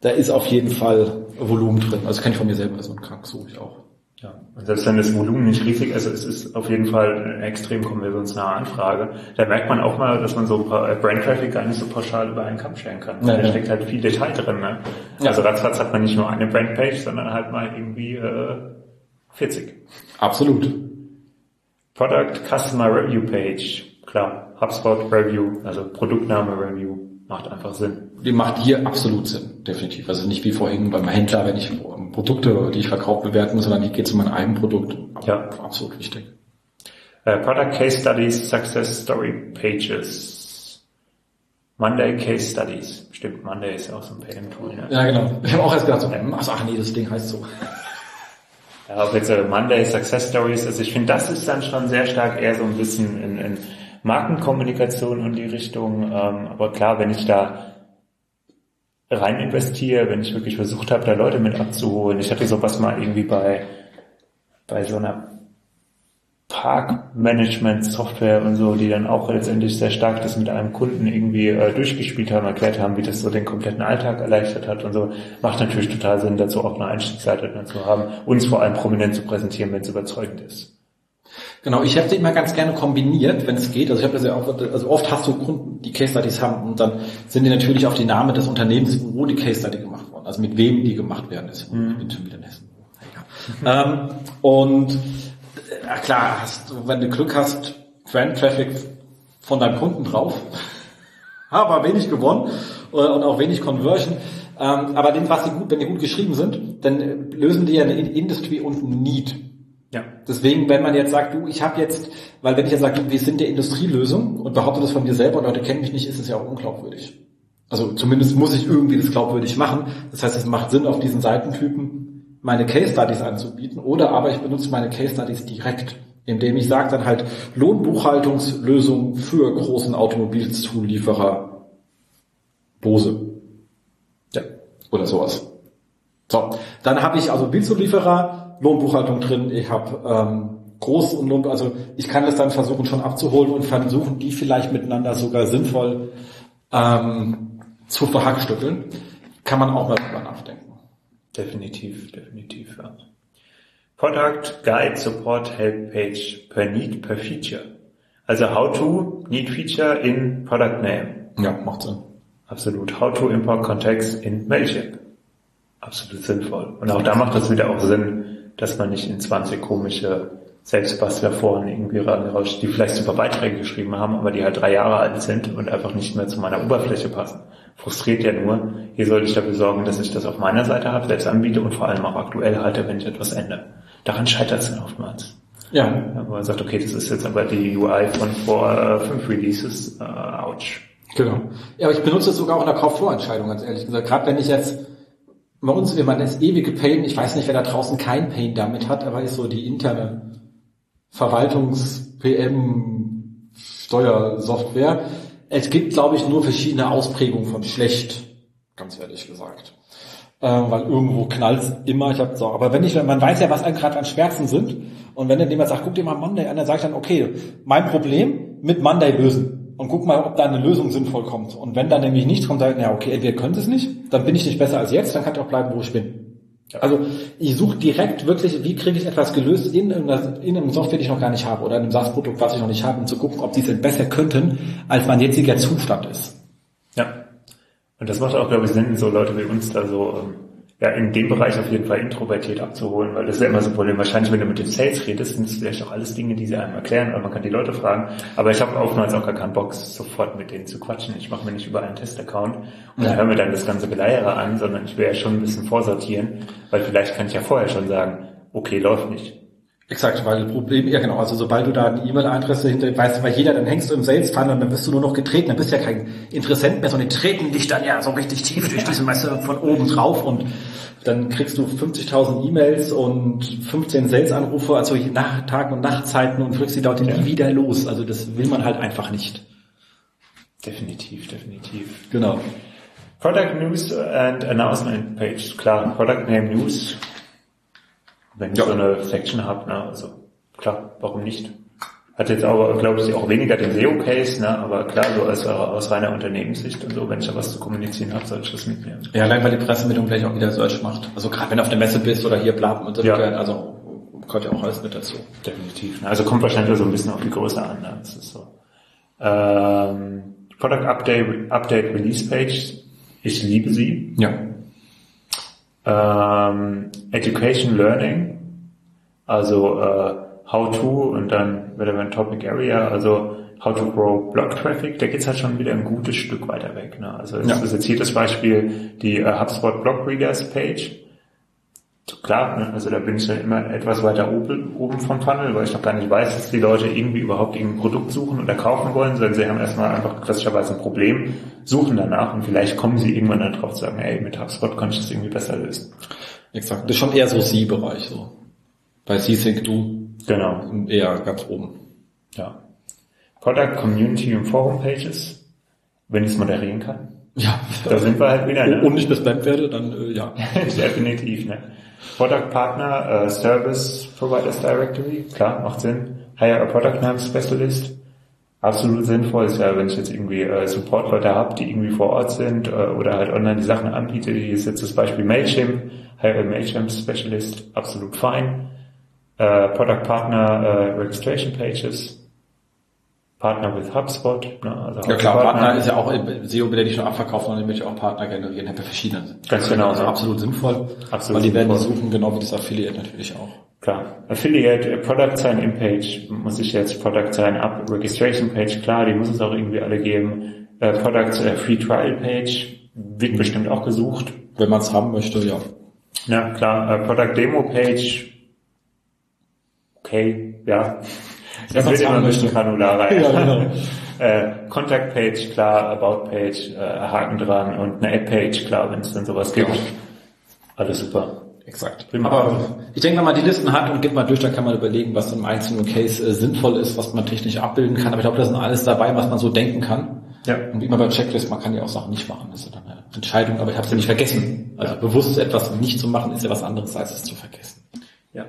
da ist auf jeden Fall Volumen drin. Also kann ich von mir selber so ein Krank suche ich auch. Ja, und selbst wenn das Volumen nicht riesig ist, es ist auf jeden Fall eine extrem konversionsnahe Anfrage. Da merkt man auch mal, dass man so Brand Traffic gar nicht so pauschal über einen Kamm stellen kann. Ja, da ja. steckt halt viel Detail drin. Ne? Ja. Also ratzfatz hat man nicht nur eine Brandpage, sondern halt mal irgendwie äh, 40. Absolut. Product Customer Review Page. Klar, HubSpot Review, also Produktname Review macht einfach Sinn. Die macht hier absolut Sinn, definitiv. Also nicht wie vorhin beim Händler, wenn ich Produkte, die ich verkaufe, bewerten muss, sondern hier geht es um mein eigenes Produkt. Ja. Absolut wichtig. Uh, Product Case Studies, Success Story Pages. Monday Case Studies. Stimmt, Monday ist auch so ein PM-Tool. Ne? Ja, genau. Ich habe auch erst gedacht, so, ach nee, das Ding heißt so. Ja, auch jetzt Monday Success Stories. Also ich finde, das ist dann schon sehr stark eher so ein bisschen in, in Markenkommunikation und die Richtung. Ähm, aber klar, wenn ich da rein investiere, wenn ich wirklich versucht habe, da Leute mit abzuholen. Ich hatte sowas mal irgendwie bei, bei so einer Parkmanagement-Software und so, die dann auch letztendlich sehr stark das mit einem Kunden irgendwie äh, durchgespielt haben, erklärt haben, wie das so den kompletten Alltag erleichtert hat und so. Macht natürlich total Sinn, dazu auch eine Einstiegsseite zu haben, uns vor allem prominent zu präsentieren, wenn es überzeugend ist. Genau, ich habe die immer ganz gerne kombiniert, wenn es geht. Also ich habe das ja auch, also oft hast du Kunden, die Case Studies haben und dann sind die natürlich auf die Name des Unternehmens, wo die Case Study gemacht worden, also mit wem die gemacht werden ist. Mhm. Bin schon wieder in Hessen. Ja. ähm, und ja, klar, hast, wenn du Glück hast, Brand Traffic von deinem Kunden drauf, aber wenig gewonnen äh, und auch wenig Conversion. Ähm, aber den, was die gut, wenn die gut geschrieben sind, dann lösen die ja eine Industry und ein Need. Ja. Deswegen, wenn man jetzt sagt, du, ich habe jetzt, weil wenn ich jetzt sage, wir sind der Industrielösung und behaupte das von mir selber und Leute kennen mich nicht, ist es ja auch unglaubwürdig. Also zumindest muss ich irgendwie das glaubwürdig machen. Das heißt, es macht Sinn, auf diesen Seitentypen meine Case Studies anzubieten oder aber ich benutze meine Case Studies direkt, indem ich sage dann halt Lohnbuchhaltungslösung für großen Automobilzulieferer Bose. Ja. Oder sowas. So, dann habe ich also Bildzulieferer, Lohnbuchhaltung drin, ich habe ähm, Groß- und Lohn, also ich kann das dann versuchen schon abzuholen und versuchen, die vielleicht miteinander sogar sinnvoll ähm, zu verhackstückeln. Kann man auch mal drüber nachdenken. Definitiv, definitiv, ja. Product Guide Support Help Page per Need, per Feature. Also how to Need Feature in Product Name. Ja, macht Sinn. Absolut. How to import Context in Mailchimp. Absolut sinnvoll. Und auch da macht das wieder auch Sinn, dass man nicht in 20 komische Selbstbastlerforen irgendwie rauscht, die vielleicht super Beiträge geschrieben haben, aber die halt drei Jahre alt sind und einfach nicht mehr zu meiner Oberfläche passen. Frustriert ja nur. Hier sollte ich dafür sorgen, dass ich das auf meiner Seite habe, selbst anbiete und vor allem auch aktuell halte, wenn ich etwas ändere. Daran scheitert es dann oftmals. Ja. ja. Wo man sagt, okay, das ist jetzt aber die UI von vor äh, fünf Releases, äh, ouch. Genau. Ja, aber ich benutze es sogar auch in der Kaufvorentscheidung, ganz ehrlich gesagt. Gerade wenn ich jetzt bei uns, meinen das ewige Pain, ich weiß nicht, wer da draußen kein Pain damit hat, aber ist so die interne Verwaltungs-PM-Steuersoftware. Es gibt, glaube ich, nur verschiedene Ausprägungen von schlecht, ganz ehrlich gesagt. Äh, weil irgendwo knallt immer, ich habe so, aber wenn ich, man weiß ja, was einem gerade an Schmerzen sind, und wenn dann jemand sagt, guck dir mal Monday an, dann sage ich dann, okay, mein Problem mit Monday lösen und guck mal, ob da eine Lösung sinnvoll kommt. Und wenn da nämlich nichts kommt, dann, ja, okay, wir können es nicht, dann bin ich nicht besser als jetzt, dann kann ich auch bleiben, wo ich bin. Also ich suche direkt wirklich, wie kriege ich etwas gelöst in, in einem Software, die ich noch gar nicht habe oder in einem SaaS-Produkt, was ich noch nicht habe, um zu gucken, ob die es besser könnten, als mein jetziger Zustand ist. Ja. Und das macht auch, glaube ich, Sinn, so Leute wie uns da so ähm, ja, in dem Bereich auf jeden Fall introvertiert abzuholen, weil das ist ja immer so ein Problem. Wahrscheinlich, wenn du mit den Sales redest, sind es vielleicht auch alles Dinge, die sie einem erklären, oder man kann die Leute fragen. Aber ich habe oftmals auch gar keinen Bock, sofort mit denen zu quatschen. Ich mache mir nicht über einen Test-Account und ja. höre mir dann das ganze Geleiere an, sondern ich will ja schon ein bisschen vorsortieren, weil vielleicht kann ich ja vorher schon sagen, okay, läuft nicht. Exakt, weil das Problem, ja genau, also sobald du da eine E-Mail-Adresse hinter, weißt du, weil jeder, dann hängst du im Sales-Funnel und dann bist du nur noch getreten, dann bist du ja kein Interessent mehr, sondern die treten dich dann ja so richtig tief durch diese Messe von oben drauf und dann kriegst du 50.000 E-Mails und 15 Sales-Anrufe, also nach Tagen und Nachtzeiten und kriegst die dort ja. nie wieder los. Also das will man halt einfach nicht. Definitiv, definitiv. Genau. Product News and Announcement Page. Klar, Product Name News wenn ich ja. so eine Section habe, ne, also klar, warum nicht? Hat jetzt aber, glaube ich, auch weniger den SEO-Case, ne, aber klar, so aus, aus reiner Unternehmenssicht und so, wenn ich da was zu kommunizieren habe, soll ich das mitnehmen. Ja, allein weil die Pressemeldung gleich auch wieder Search macht. Also gerade wenn du auf der Messe bist oder hier bleiben und so, ja. also kommt ja auch alles mit dazu. Definitiv. Ne? Also kommt wahrscheinlich so ein bisschen auf die Größe an. Ne? Das ist so. Ähm, Product Update, Update Release Page. Ich liebe sie. Ja ähm, Education Learning, also äh, How to und dann Relevant Topic Area, also How to Grow Blog Traffic, da geht's halt schon wieder ein gutes Stück weiter weg. Ne? Also das ja. ist jetzt hier das Beispiel die äh, HubSpot Blog Readers Page klar, ne? also da bin ich dann immer etwas weiter oben, oben vom Funnel, weil ich noch gar nicht weiß, dass die Leute irgendwie überhaupt irgendein Produkt suchen oder kaufen wollen, sondern sie haben erstmal einfach klassischerweise ein Problem, suchen danach und vielleicht kommen sie irgendwann dann drauf zu sagen, ey, mit HubSpot kann ich das irgendwie besser lösen. Exakt. Das ist schon eher so Sie-Bereich so. Bei C-Sync du. Genau. Eher ganz oben. Ja. Product, Community und Forum Pages, wenn ich es moderieren kann. Ja. Da sind wir halt wieder. Ne? Und nicht bespammt werde, dann äh, ja. Definitiv, ne? Product Partner, uh, Service Providers Directory, klar, macht Sinn. Hire a Product Name Specialist, absolut sinnvoll. Ist ja, wenn ich jetzt irgendwie äh, Support-Leute habe, die irgendwie vor Ort sind äh, oder halt online die Sachen anbiete, hier ist jetzt das Beispiel Mailchimp, Hire a Mailchimp Specialist, absolut fein. Äh, Product Partner äh, Registration Pages, Partner with HubSpot. Ne? Also ja klar, Partner, Partner ist ja auch, SEO will ja nicht nur abverkaufen, sondern möchte auch Partner generieren, ja, bei verschiedenen. Ganz genau. Also absolut sinnvoll. Absolut weil die werden die suchen, genau wie das Affiliate natürlich auch. Klar. Affiliate, Product Sign In Page, muss ich jetzt Product Sign Up, Registration Page, klar, die muss es auch irgendwie alle geben. Äh, Product äh, Free Trial Page, wird bestimmt auch gesucht. Wenn man es haben möchte, ja. Ja, klar. Äh, Product Demo Page, okay, ja. Das wird immer ein bisschen granularer. Ja, genau. äh, Contact Page, klar, About Page, äh, Haken dran und eine App Page, klar, wenn es dann sowas gibt. Genau. Alles super. Exakt. Aber ich denke, wenn man die Listen hat und geht mal durch, dann kann man überlegen, was im einzelnen Case äh, sinnvoll ist, was man technisch abbilden kann. Aber ich glaube, da sind alles dabei, was man so denken kann. Ja. Und wie immer bei Checklist, man kann ja auch Sachen nicht machen. Das ist dann eine Entscheidung, aber ich habe es ja nicht vergessen. Also ja. bewusst etwas nicht zu machen, ist ja was anderes, als es zu vergessen. Ja.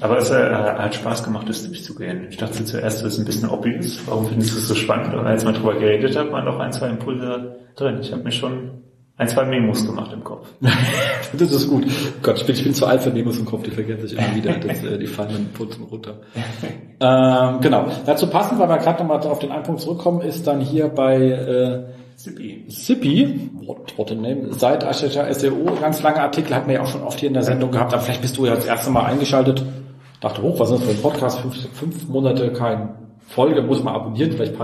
Aber es äh, hat Spaß gemacht, das durchzugehen. Ich dachte zuerst, das ist ein bisschen obvious. Warum findest du es so spannend? Und als man drüber geredet hat, waren noch ein, zwei Impulse drin. Ich habe mir schon ein, zwei Memos gemacht im Kopf. das ist gut. Gott, ich bin, ich bin zu alt für Memos im Kopf, die vergesse ich immer wieder. Das, äh, die fallen dann putzen runter. ähm, genau. Dazu passend, weil wir gerade nochmal auf den einen Punkt zurückkommen, ist dann hier bei äh, Sippy. Sippy, name, seit Architecture SEO, ganz lange Artikel, hatten wir ja auch schon oft hier in der Sendung gehabt, aber vielleicht bist du ja das erste Mal eingeschaltet. Dachte, hoch, was ist das für ein Podcast? Fünf, fünf Monate kein Folge, muss man abonnieren, vielleicht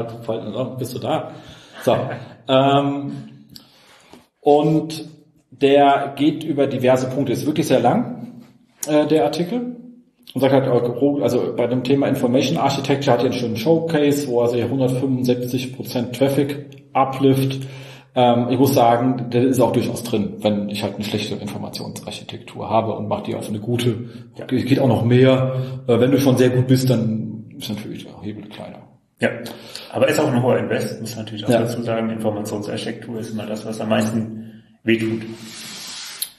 bist du da. So. ähm, und der geht über diverse Punkte, ist wirklich sehr lang, äh, der Artikel. Und sagt halt, also bei dem Thema Information Architecture hat er einen schönen Showcase, wo er sich 175% Traffic Uplift. Ähm, ich muss sagen, der ist auch durchaus drin, wenn ich halt eine schlechte Informationsarchitektur habe und mache die auf eine gute. Ja. Geht auch noch mehr. Äh, wenn du schon sehr gut bist, dann ist natürlich der Hebel kleiner. Ja, aber ist auch ein hoher Invest, muss natürlich auch ja. dazu sagen. Informationsarchitektur ist immer das, was am meisten wehtut.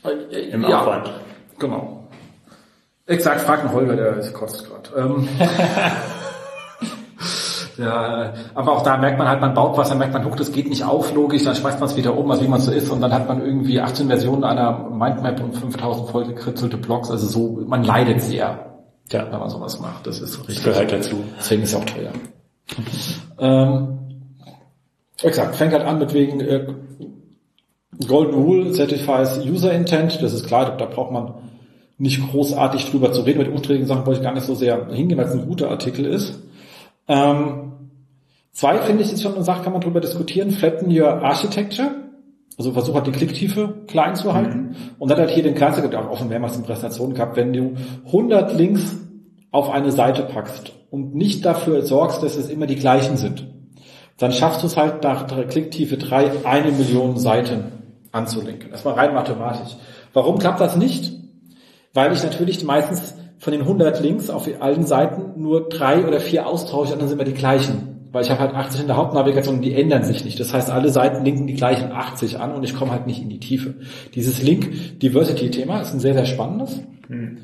Äh, Im ja, Aufwand. Genau. Exakt, frag einen Holger, der kostet gerade. Ähm. Ja, aber auch da merkt man halt, man baut was, dann merkt man, huch, das geht nicht auf, logisch, dann schmeißt man es wieder um, also wie man so ist, und dann hat man irgendwie 18 Versionen einer Mindmap und 5000 vollgekritzelte Blogs, also so, man leidet sehr, ja. wenn man sowas macht. Das ist richtig. Das gehört dazu. Deswegen ist es auch teuer. ähm, exakt, fängt halt an mit wegen äh, Golden Rule Certifies User Intent, das ist klar, da braucht man nicht großartig drüber zu reden. Mit unträgigen Sachen wollte ich gar nicht so sehr hingehen, weil es ein guter Artikel ist. Ähm, zwei finde ich ist schon eine Sache, kann man drüber diskutieren. Flatten your architecture. Also versuch halt die Klicktiefe klein zu halten. Mhm. Und dann hat hier den Klassiker, auch schon mehrmals in Präsentationen gehabt, wenn du 100 Links auf eine Seite packst und nicht dafür sorgst, dass es immer die gleichen sind, dann schaffst du es halt nach Klicktiefe 3 eine Million Seiten anzulinken. Das war rein mathematisch. Warum klappt das nicht? Weil ich natürlich meistens von den 100 Links auf allen Seiten nur drei oder vier austausche und dann sind wir die gleichen. Weil ich habe halt 80 in der Hauptnavigation und die ändern sich nicht. Das heißt, alle Seiten linken die gleichen 80 an und ich komme halt nicht in die Tiefe. Dieses Link-Diversity-Thema ist ein sehr, sehr spannendes. Mhm.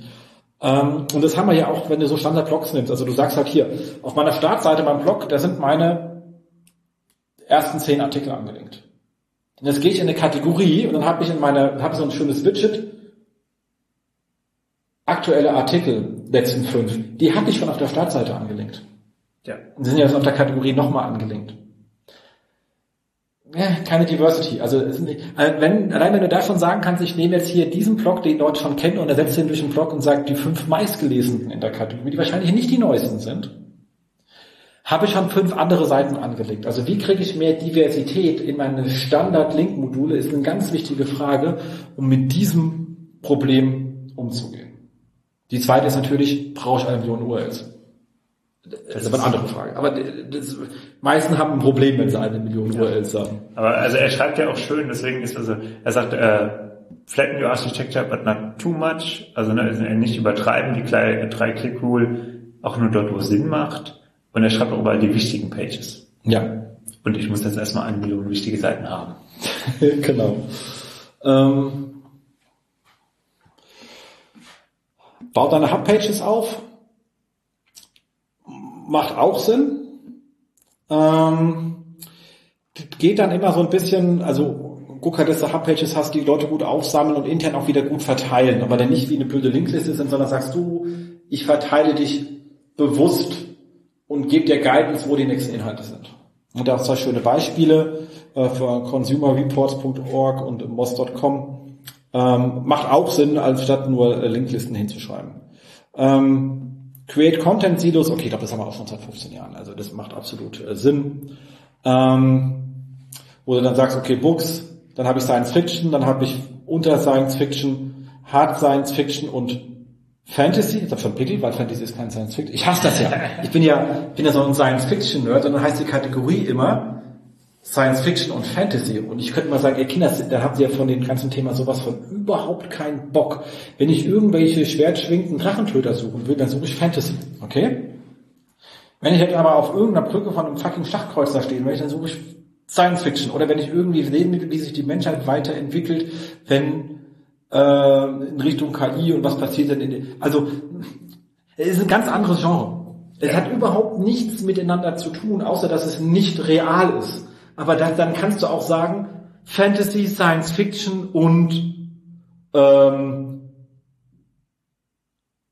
Ähm, und das haben wir ja auch, wenn du so Standard-Blogs nimmst. Also du sagst halt hier, auf meiner Startseite beim Blog, da sind meine ersten zehn Artikel angelinkt. Und jetzt gehe ich in eine Kategorie und dann habe ich in meiner, habe so ein schönes Widget, aktuelle Artikel, letzten fünf, die hatte ich schon auf der Startseite angelinkt. Ja. Und sind jetzt auf der Kategorie nochmal angelinkt. Ja, keine Diversity. Also äh, wenn, allein wenn du da schon sagen kannst, ich nehme jetzt hier diesen Blog, den Leute schon kennen, und ersetze ihn durch einen Blog und sage die fünf meistgelesenen in der Kategorie, die wahrscheinlich nicht die neuesten sind, habe ich schon fünf andere Seiten angelegt. Also wie kriege ich mehr Diversität in meine Standard-Link-Module, ist eine ganz wichtige Frage, um mit diesem Problem umzugehen. Die zweite ist natürlich, brauche ich eine Million URLs? Das ist aber eine andere Frage. Aber das, meisten haben ein Problem, wenn sie eine Million ja. URLs haben. Aber also er schreibt ja auch schön, deswegen ist also, er sagt, äh, flatten your architecture, but not too much. Also ne, also nicht übertreiben, die drei-Click-Rule auch nur dort, wo es Sinn macht. Und er schreibt auch überall die wichtigen Pages. Ja. Und ich muss jetzt erstmal eine Million wichtige Seiten haben. genau. Ähm, Baut deine Hubpages auf. Macht auch Sinn. Ähm, geht dann immer so ein bisschen, also guck halt, dass du Hubpages hast, die Leute gut aufsammeln und intern auch wieder gut verteilen. Aber dann nicht wie eine blöde Linkliste sind, sondern sagst du, ich verteile dich bewusst und gebe dir Guidance, wo die nächsten Inhalte sind. Und da auch zwei schöne Beispiele äh, für consumerreports.org und moss.com ähm, macht auch Sinn, anstatt nur äh, Linklisten hinzuschreiben. Ähm, Create Content Silos, okay, ich glaube, das haben wir auch schon seit 15 Jahren, also das macht absolut äh, Sinn. Ähm, wo du dann sagst, okay, Books, dann habe ich Science Fiction, dann habe ich unter Science Fiction Hard Science Fiction und Fantasy, ich habe schon Pickel, weil Fantasy ist kein Science Fiction. Ich hasse das ja. Ich bin ja, bin ja so ein Science Fiction Nerd und dann heißt die Kategorie immer Science Fiction und Fantasy. Und ich könnte mal sagen, ihr Kinder, da habt ihr von dem ganzen Thema sowas von überhaupt keinen Bock. Wenn ich irgendwelche schwertschwingenden Drachentöter suchen will, dann suche ich Fantasy. Okay? Wenn ich jetzt aber auf irgendeiner Brücke von einem fucking Schachkreuz da stehen möchte, dann suche ich Science Fiction. Oder wenn ich irgendwie sehen will, wie sich die Menschheit weiterentwickelt, wenn äh, in Richtung KI und was passiert denn in den, also es ist ein ganz anderes Genre. Es hat überhaupt nichts miteinander zu tun, außer dass es nicht real ist. Aber das, dann kannst du auch sagen, Fantasy, Science Fiction und ähm,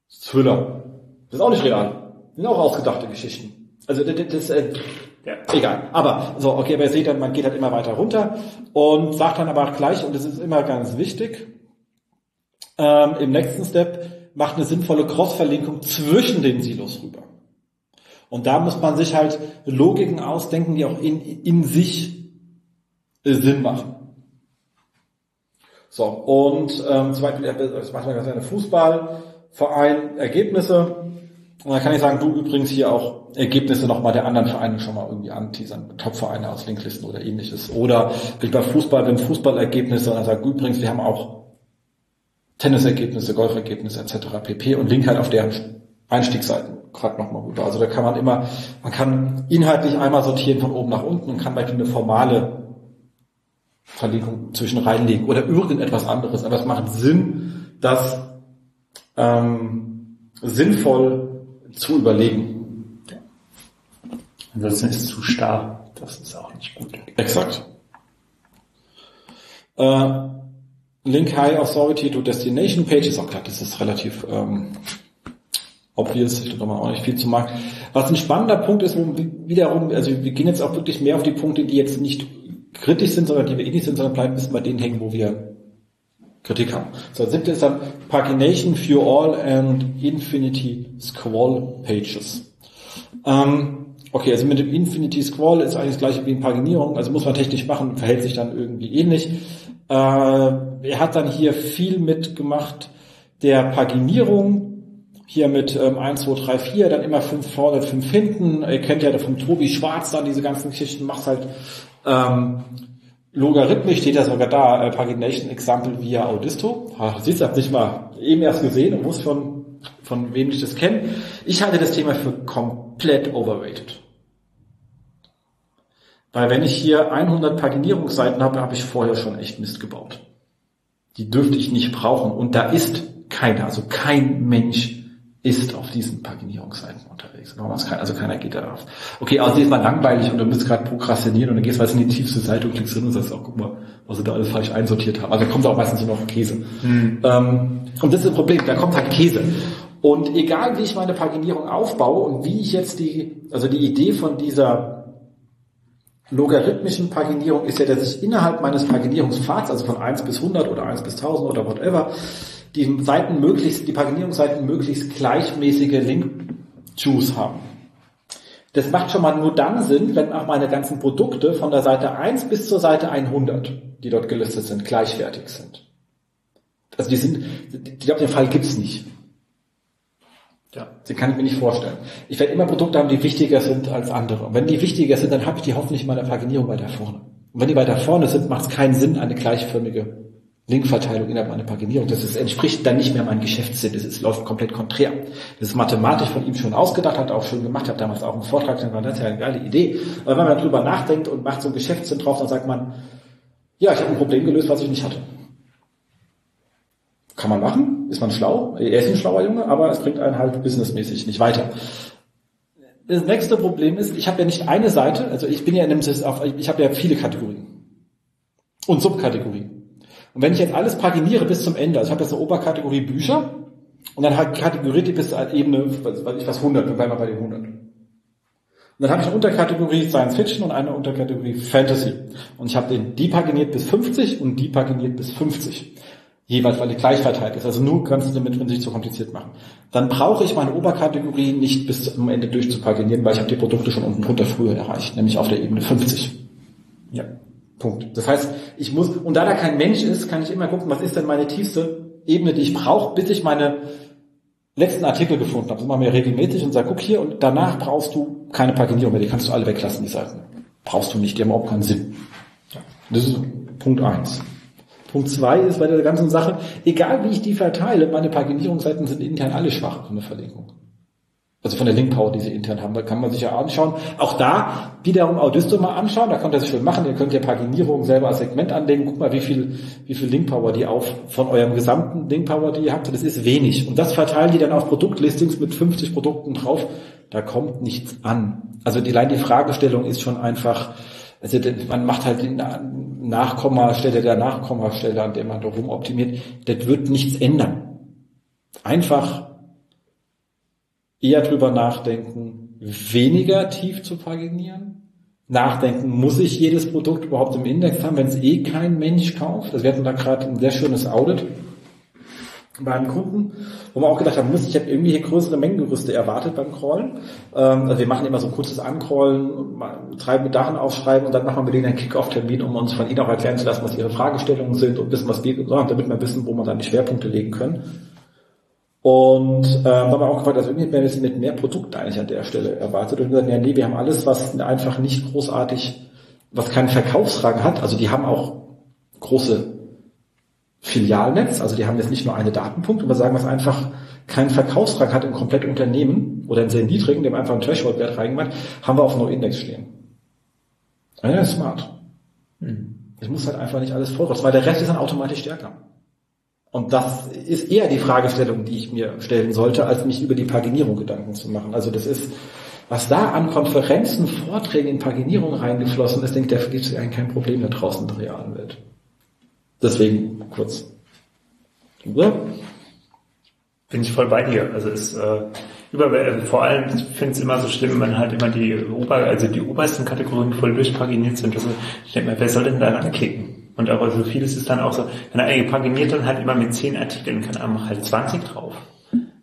Thriller. Das ist auch nicht real. Das sind auch ausgedachte Geschichten. Also das, das äh, ja. egal. Aber so, okay, aber ihr seht dann, man geht halt immer weiter runter und sagt dann aber auch gleich, und das ist immer ganz wichtig, ähm, im nächsten Step macht eine sinnvolle Cross-Verlinkung zwischen den Silos rüber. Und da muss man sich halt Logiken ausdenken, die auch in, in sich äh, Sinn machen. So, und ähm, zum Beispiel, das macht man ganz gerne Fußballverein, Ergebnisse. Und dann kann ich sagen, du übrigens hier auch Ergebnisse nochmal der anderen Vereine schon mal irgendwie anteasern, Topvereine aus Linklisten oder ähnliches. Oder wie bei Fußball, wenn Fußballergebnisse, dann sagt übrigens, wir haben auch Tennisergebnisse, Golfergebnisse etc. pp. und link halt auf deren Einstiegsseiten gerade nochmal rüber. Also da kann man immer, man kann inhaltlich einmal sortieren von oben nach unten und kann bei eine formale Verlinkung zwischen reinlegen oder irgendetwas anderes. Aber es macht Sinn, das ähm, sinnvoll zu überlegen. Ansonsten ist es zu starr. Das ist auch nicht gut. Exakt. Äh, Link High Authority to Destination Page ist auch klar, das ist relativ ähm, obvious, ich glaube auch nicht viel zu machen. Was ein spannender Punkt ist, wiederum, also wir gehen jetzt auch wirklich mehr auf die Punkte, die jetzt nicht kritisch sind, sondern die wir eh nicht sind, sondern bleiben bisschen bei denen hängen, wo wir Kritik haben. So, das siebte ist dann Pagination for All and Infinity Squall Pages. Ähm, okay, also mit dem Infinity Squall ist eigentlich das gleiche wie in Paginierung, also muss man technisch machen, verhält sich dann irgendwie ähnlich. Äh, er hat dann hier viel mitgemacht der Paginierung, hier mit ähm, 1, 2, 3, 4, dann immer 5 vorne, 5 hinten. Ihr kennt ja vom Tobi Schwarz dann diese ganzen Geschichten, macht halt ähm, logarithmisch, steht ja sogar da, äh, Pagination Example via Audisto. Ha, siehst du, hab nicht mal eben erst gesehen und muss von, von wem ich das kenne. Ich halte das Thema für komplett overrated. Weil wenn ich hier 100 Paginierungsseiten habe, habe ich vorher schon echt Mist gebaut. Die dürfte ich nicht brauchen. Und da ist keiner, also kein Mensch ist auf diesen Paginierungsseiten unterwegs. Also keiner geht darauf. Okay, also ist mal langweilig und du bist gerade prokrastinieren und dann gehst du in die tiefste Seite und klickst hin und sagst, oh, guck mal, was sie da alles falsch einsortiert haben. Also da kommt auch meistens nur noch Käse. Hm. Ähm, und das ist ein Problem, da kommt halt Käse. Und egal wie ich meine Paginierung aufbaue und wie ich jetzt die, also die Idee von dieser logarithmischen Paginierung ist ja, dass ich innerhalb meines Paginierungspfads, also von 1 bis 100 oder 1 bis 1000 oder whatever, die Seiten möglichst, die Paginierungsseiten möglichst gleichmäßige Link-Juice haben. Das macht schon mal nur dann Sinn, wenn auch meine ganzen Produkte von der Seite 1 bis zur Seite 100, die dort gelistet sind, gleichwertig sind. Also die sind, ich glaube, den Fall gibt's nicht. Ja. Den kann ich mir nicht vorstellen. Ich werde immer Produkte haben, die wichtiger sind als andere. Und wenn die wichtiger sind, dann habe ich die hoffentlich in meiner Paginierung weiter vorne. Und wenn die weiter vorne sind, macht es keinen Sinn, eine gleichförmige Linkverteilung innerhalb einer Paginierung. Das ist, entspricht dann nicht mehr meinem Geschäftssinn. Das ist, läuft komplett konträr. Das ist mathematisch von ihm schon ausgedacht, hat auch schon gemacht, hat damals auch einen Vortrag, dann war das ja eine geile Idee. Aber wenn man darüber nachdenkt und macht so ein Geschäftssinn drauf, dann sagt man, ja, ich habe ein Problem gelöst, was ich nicht hatte. Kann man machen, ist man schlau. Er ist ein schlauer Junge, aber es bringt einen halt businessmäßig nicht weiter. Das nächste Problem ist, ich habe ja nicht eine Seite, also ich bin ja in einem, ich habe ja viele Kategorien und Subkategorien. Und wenn ich jetzt alles paginiere bis zum Ende, also ich habe jetzt eine Oberkategorie Bücher und dann halt kategoriert die bis zur Ebene, was ich was 100, wir bleiben mal bei den 100. Und dann habe ich eine Unterkategorie Science Fiction und eine Unterkategorie Fantasy. Und ich habe den die paginiert bis 50 und die paginiert bis 50. Jeweils, weil die gleich verteilt ist. Also nur kannst du damit, wenn sie sich zu kompliziert machen. Dann brauche ich meine Oberkategorie nicht bis zum Ende durchzupaginieren, weil ich habe die Produkte schon unten drunter früher erreicht, nämlich auf der Ebene 50. Ja. Punkt. Das heißt, ich muss, und da da kein Mensch ist, kann ich immer gucken, was ist denn meine tiefste Ebene, die ich brauche, bis ich meine letzten Artikel gefunden habe. Das machen wir regelmäßig und sage, guck hier, und danach brauchst du keine Paginierung mehr, die kannst du alle weglassen, die Seiten. Brauchst du nicht, die haben überhaupt keinen Sinn. Das ist Punkt eins. Punkt zwei ist bei der ganzen Sache, egal wie ich die verteile, meine Paginierungsseiten sind intern alle schwach von der Verlinkung. Also von der Link-Power, die sie intern haben, kann man sich ja anschauen. Auch da wiederum Audisto mal anschauen, da könnt ihr sich schön machen. Ihr könnt ja Paginierung selber als Segment anlegen. Guck mal, wie viel, wie viel Link-Power die auf von eurem gesamten Link-Power, die ihr habt. Das ist wenig. Und das verteilen die dann auf Produktlistings mit 50 Produkten drauf. Da kommt nichts an. Also die, allein die Fragestellung ist schon einfach, also man macht halt die Nachkommastelle der Nachkommastelle, an der man da rumoptimiert. Das wird nichts ändern. Einfach eher drüber nachdenken, weniger tief zu paginieren. Nachdenken, muss ich jedes Produkt überhaupt im Index haben, wenn es eh kein Mensch kauft? Also wir hatten da gerade ein sehr schönes Audit bei einem Kunden, wo wir auch gedacht haben, muss ich habe irgendwie hier größere Mengengerüste erwartet beim Crawlen. Ähm, also wir machen immer so ein kurzes Ancrawlen, treiben Dachen aufschreiben und dann machen wir denen einen Kick-Off-Termin, um uns von ihnen auch erklären zu lassen, was ihre Fragestellungen sind und wissen, was geht und so, damit wir wissen, wo wir dann die Schwerpunkte legen können. Und äh, haben wir auch gefragt, also irgendwie wäre wir mit mehr Produkt eigentlich an der Stelle erwartet. Und gesagt, ja, nee, wir haben alles, was einfach nicht großartig, was keinen Verkaufsrang hat. Also die haben auch große Filialnetz, also die haben jetzt nicht nur eine Datenpunkt, aber sagen, was einfach keinen Verkaufsrang hat im kompletten Unternehmen oder einen sehr niedrigen, dem einfach einen Threshold-Wert reingemacht, haben wir auf No-Index stehen. Ja, smart. Hm. Ich muss halt einfach nicht alles vorrüsten, weil der Rest ist dann automatisch stärker. Und das ist eher die Fragestellung, die ich mir stellen sollte, als mich über die Paginierung Gedanken zu machen. Also das ist, was da an Konferenzen, Vorträgen in Paginierung reingeflossen ist, ich, da gibt es eigentlich kein Problem da draußen in der realen Welt. Deswegen kurz. Oder? Bin ich voll bei dir. Also es äh, über, äh, vor allem, finde es immer so schlimm, wenn halt immer die Ober, also die obersten Kategorien voll durchpaginiert sind. Also ich denke mir, wer soll denn da anklicken? Und aber so vieles ist dann auch so, wenn er paginiert dann halt immer mit zehn Artikeln, kann er halt 20 drauf.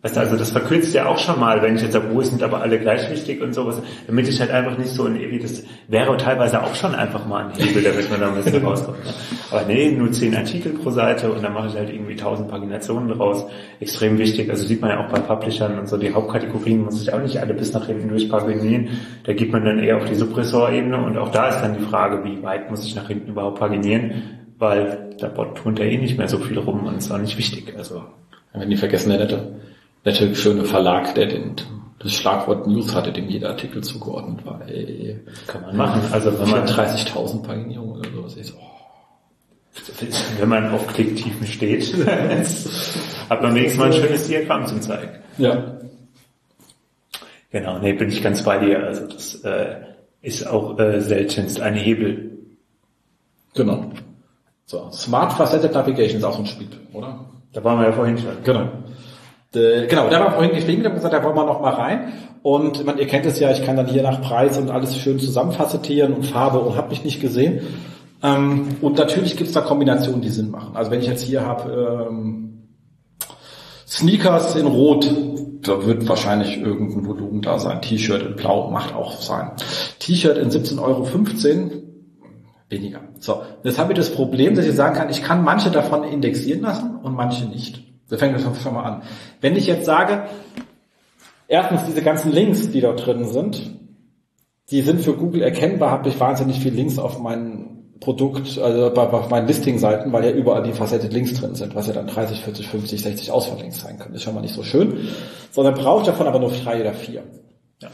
Weißt du, also das verkürzt ja auch schon mal, wenn ich jetzt sage, wo sind aber alle gleich wichtig und sowas, damit ich halt einfach nicht so ein ewig, das wäre teilweise auch schon einfach mal ein Hebel, damit man da ein bisschen rauskommt. Ne? Aber nee, nur zehn Artikel pro Seite und dann mache ich halt irgendwie tausend Paginationen draus. Extrem wichtig, also sieht man ja auch bei Publishern und so, die Hauptkategorien muss ich auch nicht alle bis nach hinten durchpaginieren. Da geht man dann eher auf die Suppressorebene und auch da ist dann die Frage, wie weit muss ich nach hinten überhaupt paginieren, weil da tut er eh nicht mehr so viel rum und ist auch nicht wichtig, also. Wenn die vergessen hätte nette, schöne Verlag, der den, das Schlagwort News hatte, dem jeder Artikel zugeordnet war. Ey, Kann man machen. Also wenn man 30.000 Paginierungen oder sowas ist, oh. Wenn man auf Klicktiefen steht, hat man wenigstens mal ein schönes Diagramm zum zeigen. Ja. Genau, nee, bin ich ganz bei dir. Also das äh, ist auch äh, seltenst ein Hebel. Genau. So, Smart Faceted Navigation ist auch so ein Spiel, oder? Da waren wir ja vorhin schon. Genau. Äh, genau, da war vorhin geschrieben, da haben gesagt, da wollen wir noch mal rein. Und man, ihr kennt es ja, ich kann dann hier nach Preis und alles schön zusammenfacettieren und Farbe und habe mich nicht gesehen. Ähm, und natürlich gibt es da Kombinationen, die Sinn machen. Also wenn ich jetzt hier habe ähm, Sneakers in Rot, da wird wahrscheinlich irgendein Volumen da sein. T-Shirt in Blau macht auch sein. T-Shirt in 17,15 Euro, weniger. So, jetzt habe ich das Problem, dass ich sagen kann, ich kann manche davon indexieren lassen und manche nicht. Da fängt das schon mal an. Wenn ich jetzt sage, erstens diese ganzen Links, die dort drin sind, die sind für Google erkennbar, habe ich wahnsinnig viel Links auf meinen Produkt, also bei, bei meinen Listing-Seiten, weil ja überall die Facette Links drin sind, was ja dann 30, 40, 50, 60 Auswahllinks sein können. Ist schon mal nicht so schön. Sondern brauche ich davon aber nur drei oder vier. Ja.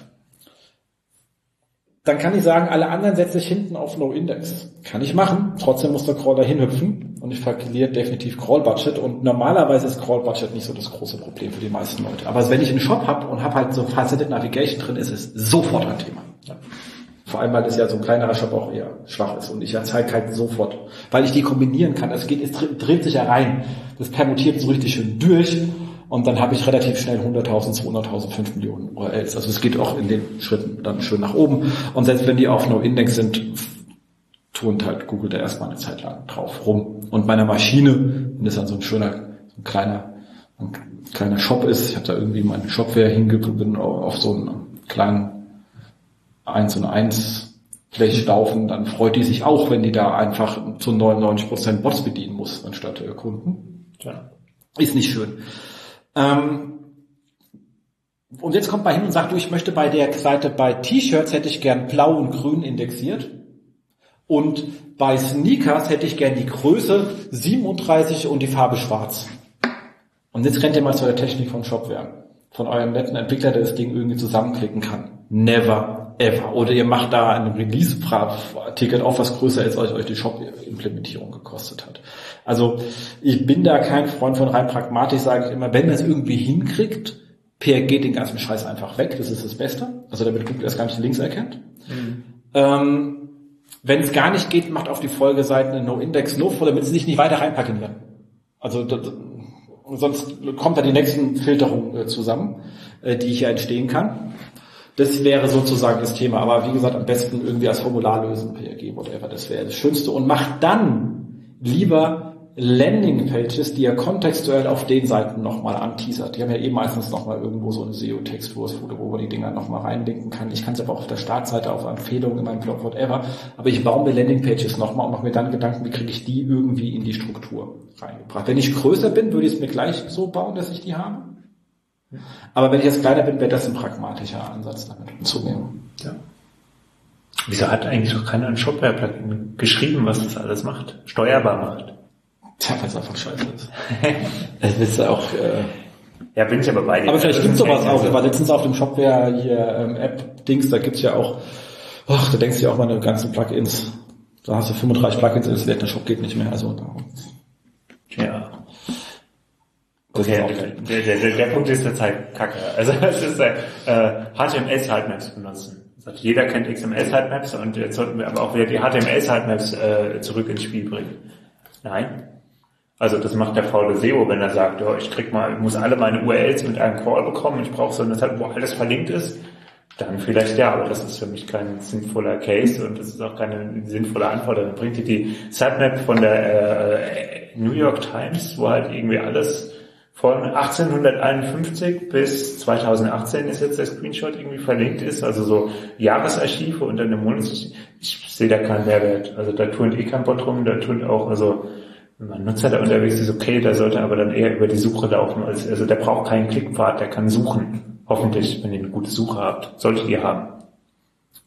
Dann kann ich sagen, alle anderen setze ich hinten auf No Index. Kann ich machen. Trotzdem muss der Crawler hinhüpfen und ich kalkuliere definitiv Crawl Budget und normalerweise ist Crawl Budget nicht so das große Problem für die meisten Leute. Aber wenn ich einen Shop habe und habe halt so Faceted Navigation drin, ist es sofort ein Thema. Ja. Vor allem, weil es ja so ein kleinerer Shop auch eher schwach ist und ich zeige halt sofort, weil ich die kombinieren kann. Es geht, es dreht sich ja rein. Das permutiert so richtig schön durch und dann habe ich relativ schnell 100.000, 200.000, 5 Millionen URLs. Also es geht auch in den Schritten dann schön nach oben. Und selbst wenn die auf No-Index sind, turnt halt Google da erstmal eine Zeit lang drauf rum. Und bei einer Maschine, wenn das dann so ein schöner, so ein kleiner, ein kleiner Shop ist, ich habe da irgendwie meine Shopware hingeguckt, bin auf so einen kleinen 1 und 1 Blech laufen, dann freut die sich auch, wenn die da einfach zu 99% Bots bedienen muss, anstatt äh, Kunden. Ja. Ist nicht schön. Ähm, und jetzt kommt man hin und sagt, du, ich möchte bei der Seite bei T-Shirts hätte ich gern blau und grün indexiert. Und bei Sneakers hätte ich gern die Größe 37 und die Farbe schwarz. Und jetzt rennt ihr mal zu der Technik von Shopware. Von eurem netten Entwickler, der das Ding irgendwie zusammenklicken kann. Never ever. Oder ihr macht da ein Release-Ticket auf, was größer ist, als euch die Shop-Implementierung gekostet hat. Also ich bin da kein Freund von rein pragmatisch, sage ich immer, wenn man es irgendwie hinkriegt, PRG den ganzen Scheiß einfach weg, das ist das Beste. Also damit Google erst gar nicht Links erkennt. Mhm. Ähm, wenn es gar nicht geht, macht auf die Folgeseiten eine No-Index No-For, damit sie sich nicht weiter reinpacken werden. Also das, sonst kommt da die nächsten Filterungen äh, zusammen, äh, die hier entstehen kann. Das wäre sozusagen das Thema. Aber wie gesagt, am besten irgendwie als Formular lösen, PRG, whatever. Das wäre das Schönste. Und macht dann lieber Landingpages, die er kontextuell auf den Seiten nochmal anteasert. Die haben ja eh meistens nochmal irgendwo so einen SEO-Text, wo, es, wo man die Dinger nochmal reinlinken kann. Ich kann es aber auch auf der Startseite, auf Empfehlungen in meinem Blog, whatever. Aber ich baue mir Landingpages nochmal und mache mir dann Gedanken, wie kriege ich die irgendwie in die Struktur reingebracht. Wenn ich größer bin, würde ich es mir gleich so bauen, dass ich die habe. Aber wenn ich jetzt kleiner bin, wäre das ein pragmatischer Ansatz, damit umzugehen. Ja. Wieso hat eigentlich noch keiner ein Shopware-Plugin geschrieben, was das alles macht? Steuerbar macht? Tja, weil es einfach scheiße ist. Es ist auch, äh, ja, bin ich aber bei dir. Aber vielleicht gibt sowas auch. Ich war letztens auf dem Shopware hier ähm, App-Dings, da gibt's ja auch, ach, da denkst du ja auch mal eine ganzen Plugins. Da hast du 35 Plugins installiert, der Shop geht nicht mehr. Also ja. Okay, der, der, der, der Punkt ist jetzt halt kacke. Also es ist äh, HTML-Sitemaps benutzen. Also jeder kennt XML-Sitemaps und jetzt sollten wir aber auch wieder die HTML-Sitemaps äh, zurück ins Spiel bringen. Nein. Also das macht der faule SEO, wenn er sagt, oh, ich krieg mal, muss alle meine URLs mit einem Crawl bekommen, ich brauche so eine Seite, wo alles verlinkt ist. Dann vielleicht ja, aber das ist für mich kein sinnvoller Case und das ist auch keine sinnvolle Antwort. Dann bringt ihr die Sitemap von der äh, New York Times, wo halt irgendwie alles von 1851 bis 2018 ist jetzt der Screenshot irgendwie verlinkt ist, also so Jahresarchive und dann im Monat, ich, ich sehe da keinen Mehrwert. Also da tun eh kein Bot rum, da tun auch, also wenn man Nutzer da unterwegs ist, okay, der sollte aber dann eher über die Suche laufen. Also, der braucht keinen Klickpfad, der kann suchen. Hoffentlich, wenn ihr eine gute Suche habt. Solltet ihr haben.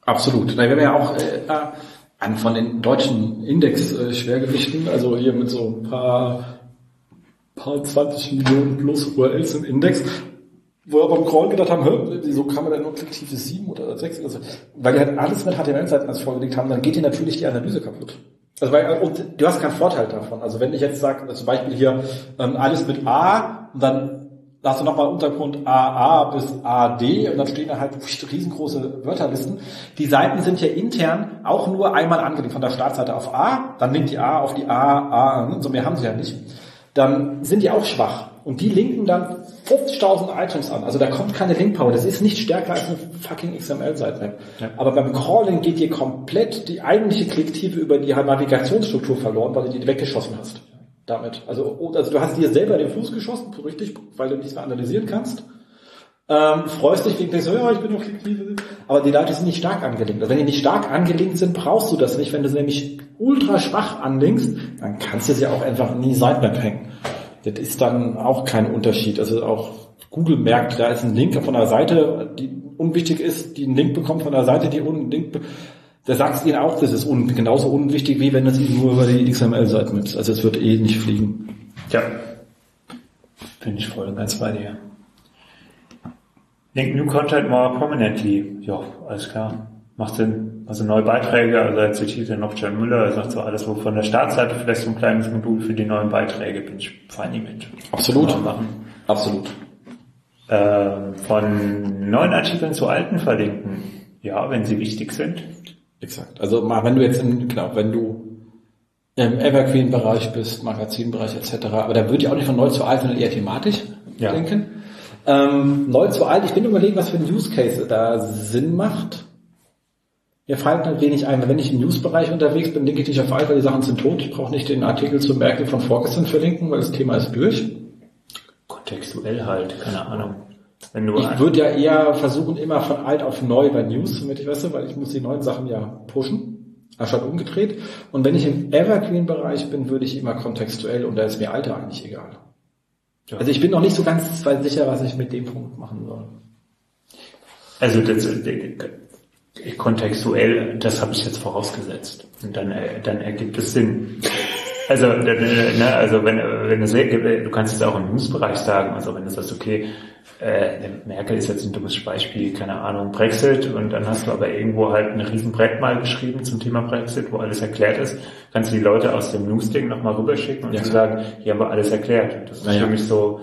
Absolut. Da wir ja auch äh, an von den deutschen Index-Schwergewichten, also hier mit so ein paar paar 20 Millionen plus URLs im Index, wo wir beim Crawl gedacht haben, wieso kann man denn nur Klicktief 7 oder 6? Also, weil die halt alles mit HTML-Seiten als vorgelegt haben, dann geht dir natürlich die Analyse kaputt. Also weil, und du hast keinen Vorteil davon. Also wenn ich jetzt sage, zum Beispiel hier ähm, alles mit A und dann hast du nochmal Untergrund AA bis AD und dann stehen da halt riesengroße Wörterlisten. Die Seiten sind ja intern auch nur einmal angelegt von der Startseite auf A, dann linkt die A auf die A, A, so mehr haben sie ja nicht dann sind die auch schwach. Und die linken dann 50.000 Items an. Also da kommt keine Linkpower. Das ist nicht stärker als eine fucking XML-Sitemap. Ja. Aber beim Crawling geht dir komplett die eigentliche Klicktiefe über die Navigationsstruktur verloren, weil du die weggeschossen hast. Damit. Also, also du hast dir selber den Fuß geschossen, richtig, weil du nichts mehr analysieren kannst. Ähm, freust dich wegen denkst, ja, ich bin noch flexibel. Aber die Leute sind nicht stark angelinkt. Also wenn die nicht stark angelinkt sind, brauchst du das nicht. Wenn du sie nämlich ultra schwach anlinkst, dann kannst du sie auch einfach nie Sitemap hängen. Das ist dann auch kein Unterschied. Also auch Google merkt, da ist ein Link von einer Seite, die unwichtig ist, die einen Link bekommt von einer Seite, die einen Link da sagst du ihnen auch, das ist un genauso unwichtig, wie wenn es ihnen nur über die XML-Seite nutzt. Also es wird eh nicht fliegen. Ja. Bin ich voll und ganz bei dir. Link New Content more prominently. Ja, alles klar. Macht Sinn. Also neue Beiträge, also er zitiert ja noch John Müller, er sagt so alles, wo von der Startseite vielleicht so ein kleines Modul für die neuen Beiträge, bin ich fein mit. Absolut. Machen. Absolut. Ähm, von neuen Artikeln zu alten verlinken. Ja, wenn sie wichtig sind. Exakt. Also wenn du jetzt in, genau, wenn du im Evergreen-Bereich bist, Magazinbereich etc., aber da würde ich auch nicht von neu zu alt, sondern eher thematisch ja. denken. Ähm, neu zu alt, ich bin überlegen, was für ein Use Case da Sinn macht. Mir fallen halt wenig ein. Wenn ich im News-Bereich unterwegs bin, denke ich nicht auf alt, weil die Sachen sind tot. Ich brauche nicht den Artikel zu Merkel von vorgestern verlinken, weil das Thema ist durch. Kontextuell halt, keine Ahnung. Wenn du ich würde ja eher versuchen, immer von alt auf neu bei News, damit ich weiß, weil ich muss die neuen Sachen ja pushen, anstatt umgedreht. Und wenn ich im Evergreen-Bereich bin, würde ich immer kontextuell und da ist mir Alter eigentlich egal. Ja. Also ich bin noch nicht so ganz sicher, was ich mit dem Punkt machen soll. Also das, kontextuell, das habe ich jetzt vorausgesetzt. Und dann, äh, dann ergibt es Sinn. Also, ne, also wenn, wenn du, sehr, du kannst es auch im Newsbereich sagen, also wenn du sagst, okay, äh, Merkel ist jetzt ein dummes Beispiel, keine Ahnung, Brexit, und dann hast du aber irgendwo halt ein Riesenbrett mal geschrieben zum Thema Brexit, wo alles erklärt ist, kannst du die Leute aus dem News-Ding nochmal rüberschicken und ja, sagen, hier haben wir alles erklärt. Und das ist ja, für mich so,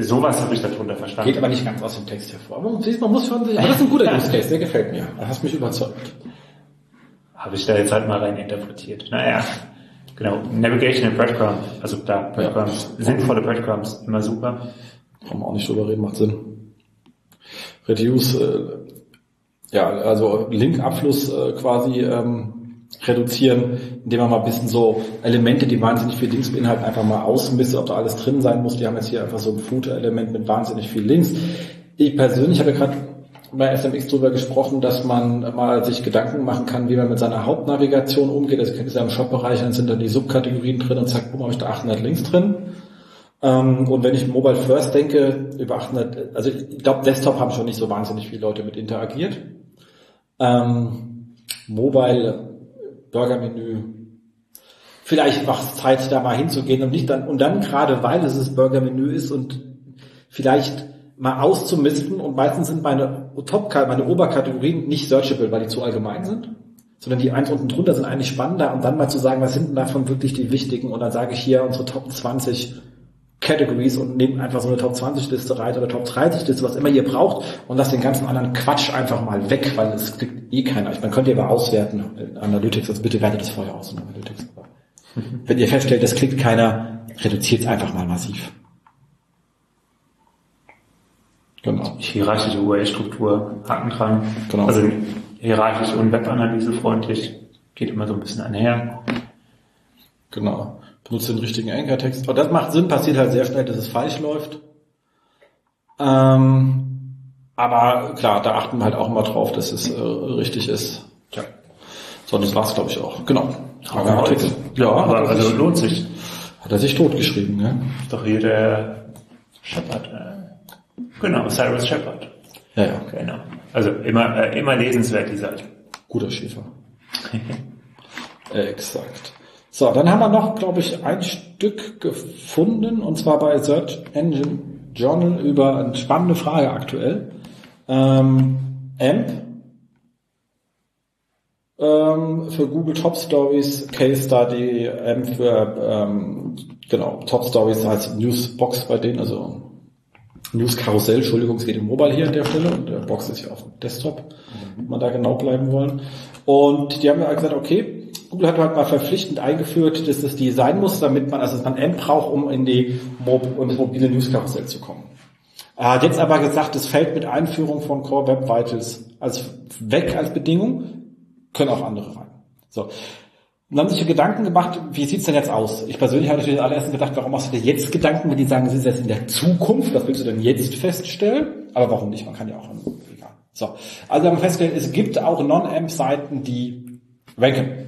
sowas habe ich darunter verstanden. Geht aber nicht ganz aus dem Text hervor. Aber man muss schon, aber das ist ein guter Use Case, der gefällt mir. Du hast mich überzeugt. Habe ich da jetzt halt mal rein interpretiert. Naja. Genau, Navigation and Breadcrumbs, also da, Breadcrumbs, ja. sinnvolle Breadcrumbs, immer super. Brauchen wir auch nicht drüber reden, macht Sinn. Reduce, äh, ja, also Linkabfluss äh, quasi ähm, reduzieren, indem man mal ein bisschen so Elemente, die wahnsinnig viel Links beinhalten, einfach mal ausmisst, ob da alles drin sein muss. Die haben jetzt hier einfach so ein Footer-Element mit wahnsinnig viel Links. Ich persönlich habe ja gerade bei SMX darüber gesprochen, dass man mal sich Gedanken machen kann, wie man mit seiner Hauptnavigation umgeht. Das ist ja im Shop-Bereich, dann sind da die Subkategorien drin und zack, bumm, habe ich da 800 Links drin. Ähm, und wenn ich Mobile First denke, über 800, also ich glaube, Desktop haben schon nicht so wahnsinnig viele Leute mit interagiert. Ähm, Mobile, Burgermenü, vielleicht macht es Zeit, da mal hinzugehen und nicht dann, und dann gerade weil es das Burgermenü ist und vielleicht mal auszumisten und meistens sind meine Top, meine Oberkategorien nicht searchable, weil die zu allgemein sind, sondern die eins unten drunter sind eigentlich spannender und dann mal zu sagen, was sind denn davon wirklich die wichtigen? Und dann sage ich hier unsere Top 20 Categories und nehmt einfach so eine Top 20 Liste rein oder Top 30 Liste, was immer ihr braucht und lasst den ganzen anderen Quatsch einfach mal weg, weil es klickt eh keiner. Ich meine, könnt ihr aber auswerten in Analytics, also bitte wertet das vorher aus in Analytics. Wenn ihr feststellt, das klickt keiner, reduziert es einfach mal massiv. Genau. Hierarchische URL-Struktur, Haken dran. Genau. Also hierarchisch und Webanalyse freundlich, geht immer so ein bisschen einher. Genau. Benutzt den richtigen Anchor-Text. Und das macht Sinn, passiert halt sehr schnell, dass es falsch läuft. Ähm, aber klar, da achten wir halt auch immer drauf, dass es äh, richtig ist. Ja. So, das war's, glaube ich, auch. Genau. Artikel. Ja, aber also lohnt sich. Hat er sich totgeschrieben, ne? Ist doch hier der Shepard. Äh, genau, Cyrus Shepard. Ja, ja. Genau. Also immer, äh, immer lesenswert, die Seite. Guter Schäfer. Exakt. So, dann haben wir noch, glaube ich, ein Stück gefunden, und zwar bei Search Engine Journal über eine spannende Frage aktuell. Ähm, AMP ähm, für Google Top Stories, Case Study, AMP für ähm, genau Top Stories heißt Newsbox bei denen, also News Karussell, Entschuldigung, es geht im Mobile hier an der Stelle und der Box ist ja auf dem Desktop, wenn wir da genau bleiben wollen. Und die haben ja gesagt, okay, Google hat halt mal verpflichtend eingeführt, dass das die sein muss, damit man, also dass man AMP braucht, um in die um mobile News Karussell zu kommen. Er hat jetzt aber gesagt, es fällt mit Einführung von Core Web Vitals als weg als Bedingung, können auch andere rein. So. Und haben sich Gedanken gemacht, wie sieht's denn jetzt aus? Ich persönlich habe natürlich allererst gedacht, warum machst du dir jetzt Gedanken, wenn die sagen, sie sind jetzt in der Zukunft, was willst du denn jetzt feststellen? Aber warum nicht? Man kann ja auch, egal. So. Also haben wir festgestellt, es gibt auch Non-AMP-Seiten, die ranken.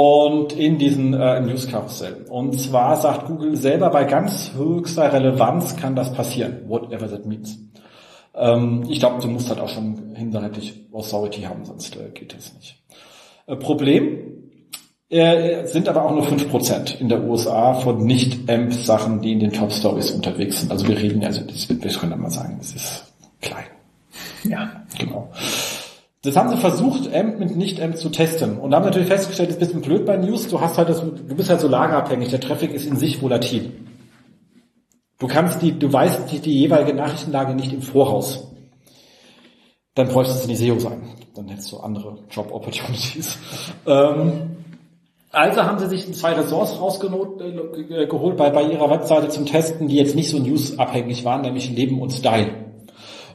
Und in diesen äh, News-Karussell. Und zwar sagt Google selber, bei ganz höchster Relevanz kann das passieren. Whatever that means. Ähm, ich glaube, du musst halt auch schon hinterhältig Authority haben, sonst äh, geht das nicht. Äh, Problem, äh, sind aber auch nur 5% in der USA von Nicht-AMP-Sachen, die in den Top-Stories unterwegs sind. Also wir reden, also das, wir können mal sagen, es ist klein. Ja, genau. Das haben sie versucht, AMP mit Nicht-AMP zu testen und haben natürlich festgestellt, das ist ein bisschen blöd bei News, du hast halt das, du bist halt so lagerabhängig, der Traffic ist in sich volatil. Du kannst die, du weißt die, die jeweilige Nachrichtenlage nicht im Voraus. Dann bräuchtest du die SEO sein. Dann hättest du andere Job Opportunities. ähm, also haben sie sich zwei Ressorts rausgeholt äh, bei, bei ihrer Webseite zum Testen, die jetzt nicht so newsabhängig waren, nämlich Leben und Style.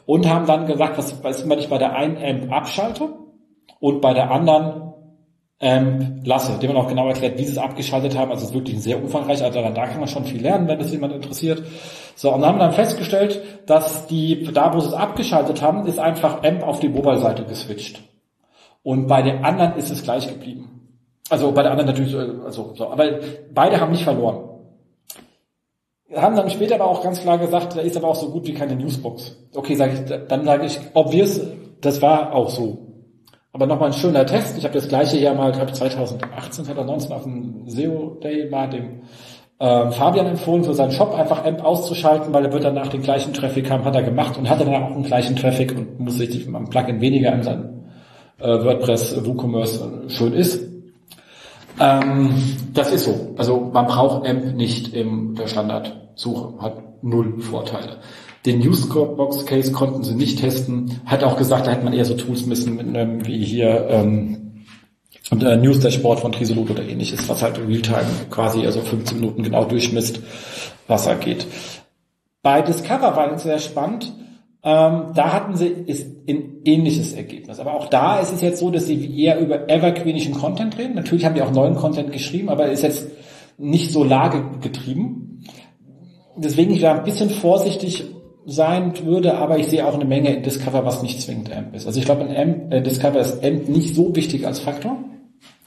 Und haben dann gesagt, was, was immer ich bei der einen Amp abschalte und bei der anderen Amp lasse. Dem man auch genau erklärt, wie sie es abgeschaltet haben. Also es ist wirklich sehr umfangreich. Also da kann man schon viel lernen, wenn das jemand interessiert. So, und haben dann festgestellt, dass die, da wo sie es abgeschaltet haben, ist einfach Amp auf die Mobile-Seite geswitcht. Und bei den anderen ist es gleich geblieben. Also bei der anderen natürlich, äh, also so, aber beide haben nicht verloren. Haben dann später aber auch ganz klar gesagt, da ist aber auch so gut wie keine Newsbox. Okay, sage ich, dann sage ich, obvious, das war auch so. Aber nochmal ein schöner Test. Ich habe das gleiche ja mal, glaube 2018, 2019 auf dem SEO Day mal dem äh, Fabian empfohlen, für seinen Shop einfach AMP auszuschalten, weil er wird danach den gleichen Traffic haben, hat er gemacht und hatte dann auch den gleichen Traffic und muss sich am Plugin weniger in seinem äh, WordPress WooCommerce schön ist. Ähm, das ist so. Also man braucht AMP nicht in der Standardsuche, hat null Vorteile. Den Newsbox Case konnten sie nicht testen, hat auch gesagt, da hätte man eher so Tools müssen mit einem, wie hier ähm, und äh, News Dashboard von Trisolot oder ähnliches, was halt Realtime quasi also 15 Minuten genau durchmisst, was da geht. Bei Discover war es sehr spannend. Ähm, da hatten sie ist ein ähnliches Ergebnis. Aber auch da ist es jetzt so, dass sie eher über evergreenischen Content reden. Natürlich haben die auch neuen Content geschrieben, aber ist jetzt nicht so lagegetrieben. Deswegen ich da ein bisschen vorsichtig sein würde, aber ich sehe auch eine Menge in Discover, was nicht zwingend AMP ist. Also ich glaube, in AMP, äh, Discover ist AMP nicht so wichtig als Faktor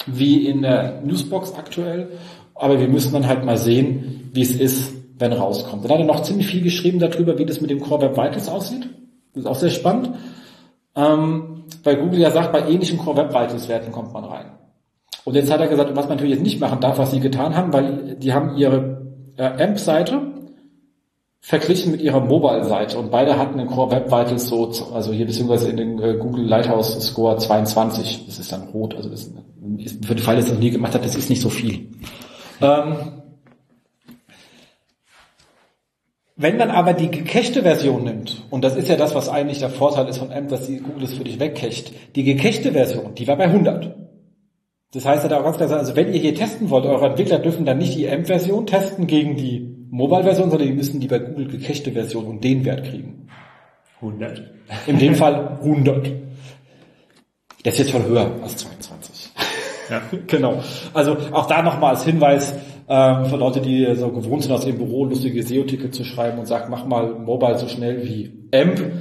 wie in der Newsbox aktuell. Aber wir müssen dann halt mal sehen, wie es ist, wenn rauskommt. Dann hat er noch ziemlich viel geschrieben darüber, wie das mit dem Core Web Vitals aussieht. Das ist auch sehr spannend. Ähm, weil Google ja sagt, bei ähnlichen Core Web Vitals Werten kommt man rein. Und jetzt hat er gesagt, was man natürlich jetzt nicht machen darf, was sie getan haben, weil die haben ihre äh, AMP-Seite verglichen mit ihrer Mobile-Seite und beide hatten den Core Web Vitals so, also hier beziehungsweise in den äh, Google Lighthouse Score 22. Das ist dann rot, also das ist, für den Fall, dass das nie gemacht hat, das ist nicht so viel. Ähm, Wenn man aber die gecachte Version nimmt, und das ist ja das, was eigentlich der Vorteil ist von AMP, dass die Google es für dich wegcacht, die gecachte Version, die war bei 100. Das heißt ja da auch ganz klar, also wenn ihr hier testen wollt, eure Entwickler dürfen dann nicht die AMP-Version testen gegen die Mobile-Version, sondern die müssen die bei Google gecachte Version und den Wert kriegen. 100. In dem Fall 100. Das ist jetzt schon höher als 22. Ja. genau. Also auch da nochmal als Hinweis, ähm, für Leute, die so gewohnt sind, aus ihrem Büro lustige SEO-Ticket zu schreiben und sagt, mach mal Mobile so schnell wie AMP,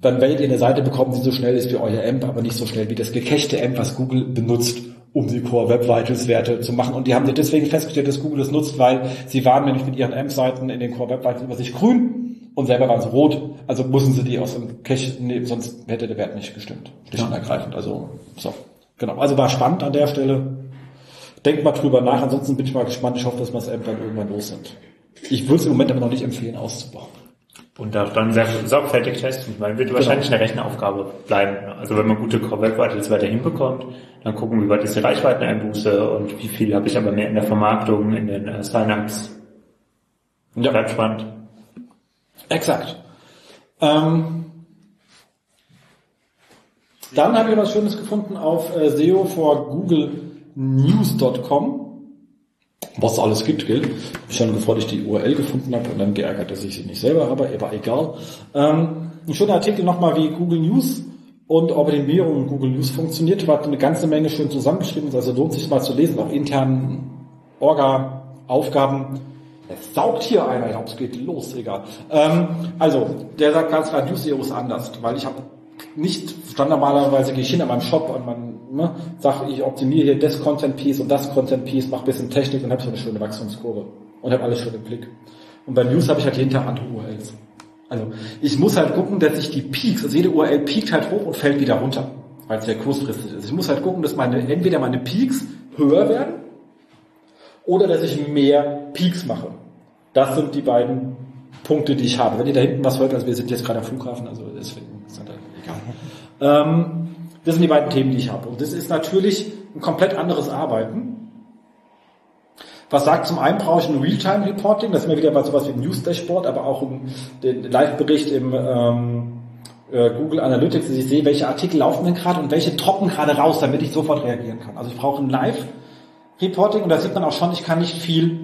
dann werdet ihr eine Seite bekommen, die so schnell ist wie euer AMP, aber nicht so schnell wie das gecachte AMP, was Google benutzt, um die Core Web Vitals Werte zu machen. Und die haben deswegen festgestellt, dass Google das nutzt, weil sie waren nämlich mit ihren AMP-Seiten in den Core Web Vitals über sich grün und selber waren sie rot. Also mussten sie die aus dem Cache nehmen, sonst hätte der Wert nicht gestimmt. Schlicht und ergreifend. Also, so. Genau. Also war spannend an der Stelle. Denkt mal drüber nach, ansonsten bin ich mal gespannt. Ich hoffe, dass wir es irgendwann irgendwann los sind. Ich würde es im Moment aber noch nicht empfehlen, auszubauen. Und auch dann sehr sorgfältig testen. Ich meine, wird genau. wahrscheinlich eine Rechenaufgabe bleiben. Also wenn man gute Core Web weiter hinbekommt, dann gucken, wie weit ist die Reichweiteneinbuße und wie viel habe ich aber mehr in der Vermarktung, in den äh, Sign-ups. Ja. Bleibt spannend. Exakt. Ähm, dann habe ich was Schönes gefunden auf äh, SEO for Google News.com. Was alles gibt, gilt. Ich schon bevor ich die URL gefunden habe und dann geärgert, dass ich sie nicht selber habe, aber egal. Ähm, ein schöner Artikel nochmal, wie Google News und Optimierung in Google News funktioniert. Hat eine ganze Menge schön zusammengeschrieben, also lohnt sich mal zu lesen, auch internen Orga-Aufgaben. Es saugt hier einer, ich glaube, es geht los, egal. Ähm, also, der sagt ganz klar, News ist anders, weil ich habe nicht standarderweise gehe ich hin an meinem Shop und man ne, sage, ich optimiere hier das Content Piece und das Content Piece, mache bisschen Technik und habe so eine schöne Wachstumskurve und habe alles schön im Blick. Und bei News habe ich halt Tag andere URLs. Also ich muss halt gucken, dass ich die Peaks, also jede URL piekt halt hoch und fällt wieder runter, weil es ja kurzfristig ist. Ich muss halt gucken, dass meine entweder meine Peaks höher werden oder dass ich mehr Peaks mache. Das sind die beiden Punkte, die ich habe. Wenn ihr da hinten was hört, also wir sind jetzt gerade am Flughafen, also deswegen Ähm, das sind die beiden Themen, die ich habe. Und das ist natürlich ein komplett anderes Arbeiten. Was sagt zum einen brauche ich ein Realtime-Reporting, das ist mir wieder bei sowas wie ein News-Dashboard, aber auch den Live-Bericht im ähm, äh, Google Analytics, dass ich sehe, welche Artikel laufen denn gerade und welche trocken gerade raus, damit ich sofort reagieren kann. Also ich brauche ein Live-Reporting und da sieht man auch schon, ich kann nicht viel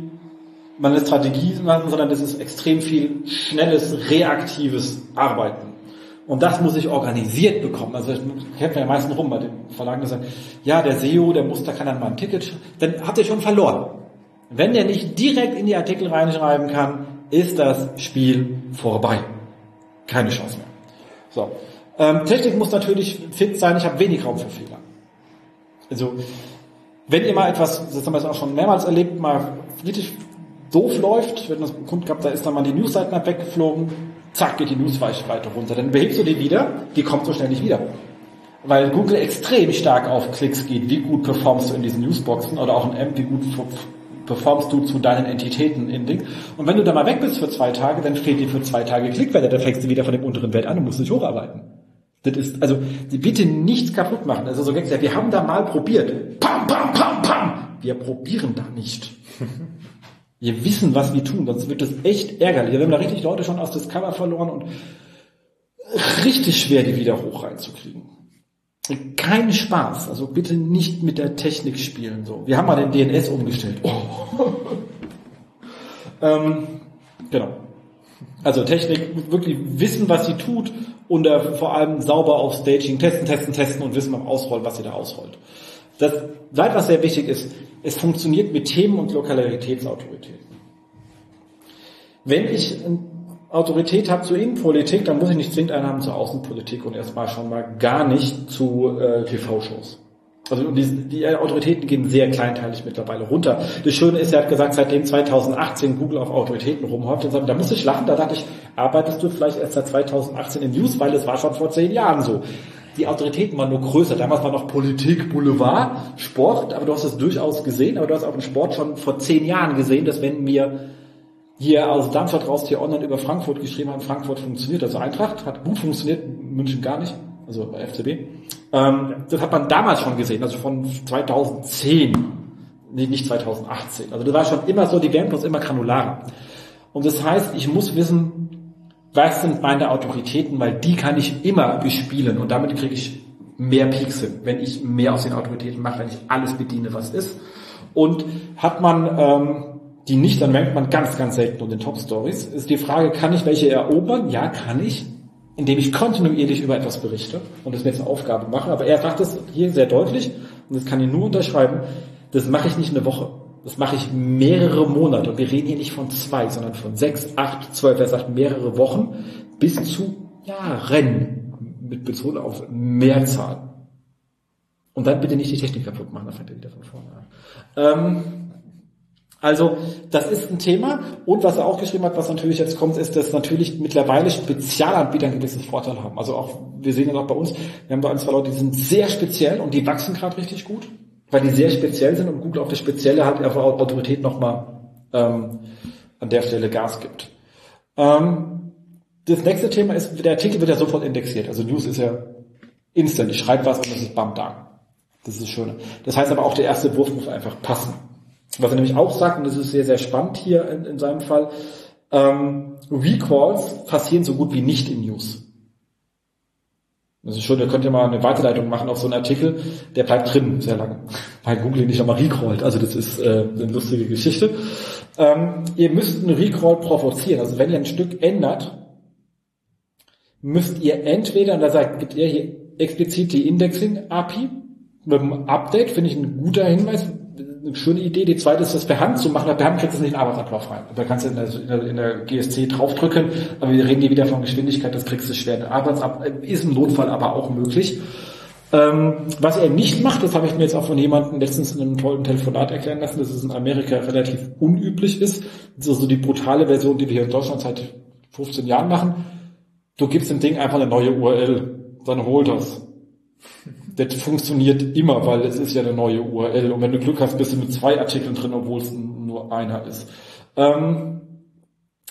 meine Strategie machen, sondern das ist extrem viel schnelles, reaktives Arbeiten. Und das muss ich organisiert bekommen. Also ich kennt man ja meistens rum bei den Verlagen, die ja, der SEO, der muss, da kann dann mal ein Ticket, dann habt ihr schon verloren. Wenn der nicht direkt in die Artikel reinschreiben kann, ist das Spiel vorbei. Keine Chance mehr. So. Ähm, Technik muss natürlich fit sein, ich habe wenig Raum für Fehler. Also, wenn ihr mal etwas, das haben wir auch schon mehrmals erlebt, mal richtig doof läuft, wenn das Kunden gehabt, da ist dann mal die Newsseiten weggeflogen, zack, geht die Newsreichweite runter. Dann behebst du die wieder, die kommt so schnell nicht wieder. Weil Google extrem stark auf Klicks geht. Wie gut performst du in diesen Newsboxen oder auch in AMP, wie gut performst du zu deinen Entitäten in Ding. Und wenn du da mal weg bist für zwei Tage, dann fehlt dir für zwei Tage Klickwerte, dann fängst du wieder von dem unteren Wert an und musst dich hocharbeiten. Das ist, also, bitte nichts kaputt machen. Also so gesagt, wir haben da mal probiert. Pam, pam, pam, pam. Wir probieren da nicht. Wir wissen, was wir tun, sonst wird das echt ärgerlich. Wir haben da richtig Leute schon aus Discover verloren und richtig schwer, die wieder hoch reinzukriegen. Kein Spaß. Also bitte nicht mit der Technik spielen. So, wir haben mal den DNS umgestellt. Oh. ähm, genau. Also Technik wirklich wissen, was sie tut und uh, vor allem sauber auf Staging testen, testen, testen und wissen beim Ausrollen, was sie da ausrollt. Das Seit was sehr wichtig ist, es funktioniert mit Themen und Lokalitätsautoritäten. Wenn ich Autorität habe zur Innenpolitik, dann muss ich nicht zwingend einen haben zur Außenpolitik und erstmal schon mal gar nicht zu äh, TV-Shows. Also die, die Autoritäten gehen sehr kleinteilig mittlerweile runter. Das Schöne ist, er hat gesagt, seitdem 2018 Google auf Autoritäten rumhäuft, da muss ich lachen, da dachte ich, arbeitest du vielleicht erst seit 2018 in News, weil es war schon vor zehn Jahren so die Autoritäten waren nur größer. Damals war noch Politik, Boulevard, Sport, aber du hast es durchaus gesehen, aber du hast auch im Sport schon vor zehn Jahren gesehen, dass wenn wir hier aus Darmstadt raus hier online über Frankfurt geschrieben haben, Frankfurt funktioniert, also Eintracht hat gut funktioniert, München gar nicht, also bei FCB. Ähm, das hat man damals schon gesehen, also von 2010, nee, nicht 2018. Also das war schon immer so, die werden bloß immer granularer. Und das heißt, ich muss wissen, was sind meine Autoritäten, weil die kann ich immer bespielen und damit kriege ich mehr hin, wenn ich mehr aus den Autoritäten mache, wenn ich alles bediene, was ist. Und hat man ähm, die nicht, dann merkt man ganz, ganz selten um den Top Stories, ist die Frage, kann ich welche erobern? Ja, kann ich, indem ich kontinuierlich über etwas berichte und das mir zur Aufgabe mache. Aber er sagt es hier sehr deutlich, und das kann ich nur unterschreiben, das mache ich nicht eine Woche. Das mache ich mehrere Monate. Und wir reden hier nicht von zwei, sondern von sechs, acht, zwölf, er sagt mehrere Wochen bis zu Jahren mit Bezug auf Mehrzahl. Und dann bitte nicht die Technik kaputt machen, dann fängt er wieder von vorne an. Ähm, also das ist ein Thema. Und was er auch geschrieben hat, was natürlich jetzt kommt, ist, dass natürlich mittlerweile Spezialanbieter einen gewissen Vorteil haben. Also auch, wir sehen ja auch bei uns, wir haben da ein, zwei Leute, die sind sehr speziell und die wachsen gerade richtig gut, weil die sehr speziell sind und Google auf das Spezielle halt einfach Autorität nochmal ähm, an der Stelle Gas gibt. Ähm, das nächste Thema ist, der Artikel wird ja sofort indexiert. Also News ist ja instant. Ich schreibe was und das ist bam da. Das ist das Schöne. Das heißt aber auch, der erste Wurf muss einfach passen. Was er nämlich auch sagt, und das ist sehr, sehr spannend hier in, in seinem Fall, ähm, Recalls passieren so gut wie nicht in News. Das ist schon, da könnt ihr mal eine Weiterleitung machen auf so einen Artikel, der bleibt drin sehr lange, weil Google ihn nicht einmal recallt. Also das ist äh, eine lustige Geschichte. Ähm, ihr müsst einen Recall provozieren. Also wenn ihr ein Stück ändert, müsst ihr entweder, und da sagt, gibt ihr hier explizit die Indexing-API mit einem Update, finde ich ein guter Hinweis, eine schöne Idee. Die zweite ist, das per Hand zu machen. Per Hand kriegst du nicht den Arbeitsablauf rein. Da kannst du in der, in der, GSC draufdrücken, aber wir reden hier wieder von Geschwindigkeit, das kriegst du schwer. Der Arbeitsablauf ist im Notfall aber auch möglich. Ähm, was er nicht macht, das habe ich mir jetzt auch von jemandem letztens in einem tollen Telefonat erklären lassen, dass es in Amerika relativ unüblich ist. Das ist so die brutale Version, die wir hier in Deutschland seit 15 Jahren machen. Du gibst dem Ding einfach eine neue URL, dann hol das das funktioniert immer, weil es ist ja eine neue URL. Und wenn du Glück hast, bist du mit zwei Artikeln drin, obwohl es nur einer ist. Ähm,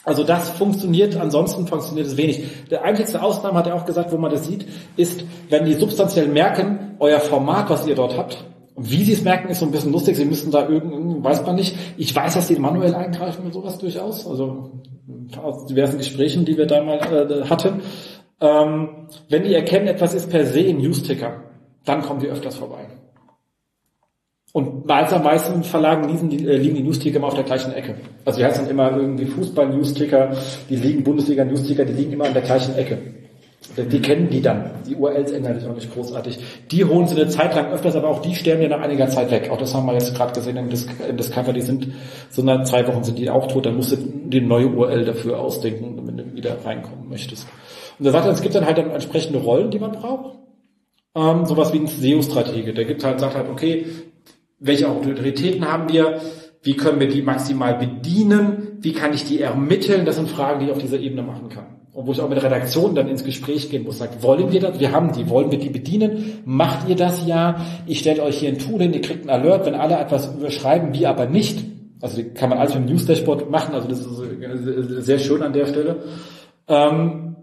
also das funktioniert, ansonsten funktioniert es wenig. Der einzigste Ausnahme hat er auch gesagt, wo man das sieht, ist, wenn die substanziell merken, euer Format, was ihr dort habt, wie sie es merken, ist so ein bisschen lustig. Sie müssen da irgendwie, weiß man nicht. Ich weiß, dass sie manuell eingreifen und sowas durchaus. Also aus diversen Gesprächen, die wir da mal äh, hatten. Ähm, wenn die erkennen, etwas ist per se ein Newsticker, dann kommen die öfters vorbei. Und bei am meisten Verlagen liegen die, äh, liegen die Newsticker immer auf der gleichen Ecke. Also die heißen immer irgendwie Fußball-Newsticker, die liegen Bundesliga-Newsticker, die liegen immer an der gleichen Ecke. Die kennen die dann. Die URLs ändern sich auch nicht großartig. Die holen sie eine Zeit lang öfters, aber auch die sterben ja nach einiger Zeit weg. Auch das haben wir jetzt gerade gesehen im, Dis im Discover. Die sind, so nach zwei Wochen sind die auch tot. Dann musst du die neue URL dafür ausdenken, wenn du wieder reinkommen möchtest. Und er sagt, es gibt dann halt dann entsprechende Rollen, die man braucht ähm, sowas wie ein SEO-Stratege. Der gibt halt, sagt halt, okay, welche Autoritäten haben wir? Wie können wir die maximal bedienen? Wie kann ich die ermitteln? Das sind Fragen, die ich auf dieser Ebene machen kann. Und wo ich auch mit der Redaktion dann ins Gespräch gehen muss, sagt, wollen wir das? Wir haben die, wollen wir die bedienen? Macht ihr das ja? Ich stelle euch hier ein Tool hin, ihr kriegt ein Alert, wenn alle etwas überschreiben, wir aber nicht. Also kann man alles mit dem News-Dashboard machen, also das ist sehr schön an der Stelle. Ähm,